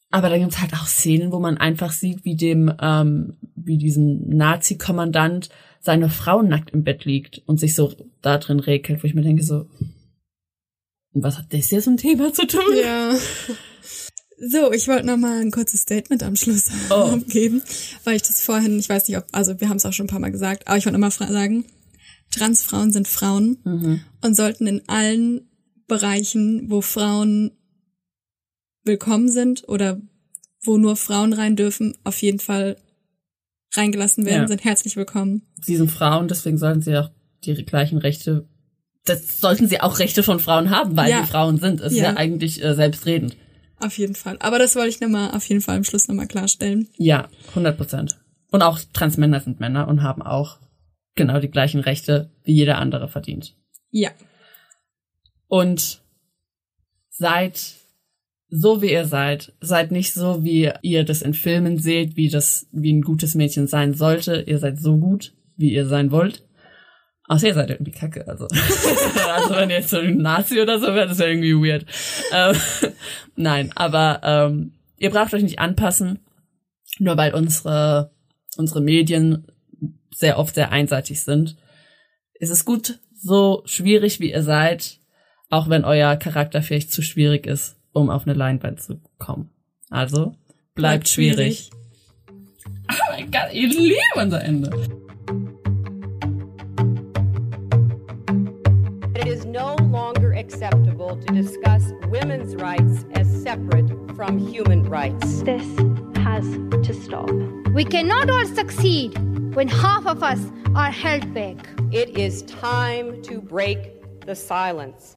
[SPEAKER 2] Aber dann gibt's halt auch Szenen, wo man einfach sieht, wie dem, ähm, wie diesem Nazi-Kommandant seine Frau nackt im Bett liegt und sich so da drin regelt, wo ich mir denke so, was hat das jetzt ein Thema zu tun?
[SPEAKER 1] Ja. So, ich wollte noch mal ein kurzes Statement am Schluss
[SPEAKER 2] Oh.
[SPEAKER 1] geben, weil ich das vorhin, ich weiß nicht, ob, also wir haben es auch schon ein paar Mal gesagt, aber ich wollte fra- sagen, Transfrauen sind Frauen
[SPEAKER 2] Mhm.
[SPEAKER 1] und sollten in allen Bereichen, wo Frauen willkommen sind oder wo nur Frauen rein dürfen, auf jeden Fall reingelassen werden,
[SPEAKER 2] Ja.
[SPEAKER 1] sind herzlich willkommen.
[SPEAKER 2] Sie sind Frauen, deswegen sollten sie auch die gleichen Rechte, das sollten sie auch Rechte von Frauen haben, weil
[SPEAKER 1] Ja.
[SPEAKER 2] sie Frauen sind. Ist
[SPEAKER 1] Ja.
[SPEAKER 2] ja eigentlich äh, selbstredend.
[SPEAKER 1] Auf jeden Fall. Aber das wollte ich noch mal auf jeden Fall am Schluss noch mal klarstellen.
[SPEAKER 2] Ja, 100 Prozent. Und auch Transmänner sind Männer und haben auch genau die gleichen Rechte, wie jeder andere verdient.
[SPEAKER 1] Ja.
[SPEAKER 2] Und seid so wie ihr seid. Seid nicht so, wie ihr das in Filmen seht, wie das, wie ein gutes Mädchen sein sollte. Ihr seid so gut, wie ihr sein wollt. Außer ihr seid irgendwie kacke, also. also wenn ihr jetzt so ein Nazi oder so wärt, das wäre irgendwie weird. Ähm, nein, aber ähm, ihr braucht euch nicht anpassen, nur weil unsere, unsere Medien sehr oft sehr einseitig sind. Es ist gut, so schwierig wie ihr seid, auch wenn euer Charakter vielleicht zu schwierig ist, um auf eine Leinwand zu kommen. Also, bleibt,
[SPEAKER 1] Bleibt
[SPEAKER 2] schwierig. Oh mein Gott, ich liebe unser Ende.
[SPEAKER 5] Acceptable to discuss women's rights as separate from human rights.
[SPEAKER 6] This has to stop.
[SPEAKER 7] We cannot all succeed when half of us are held back.
[SPEAKER 5] It is time to break the silence.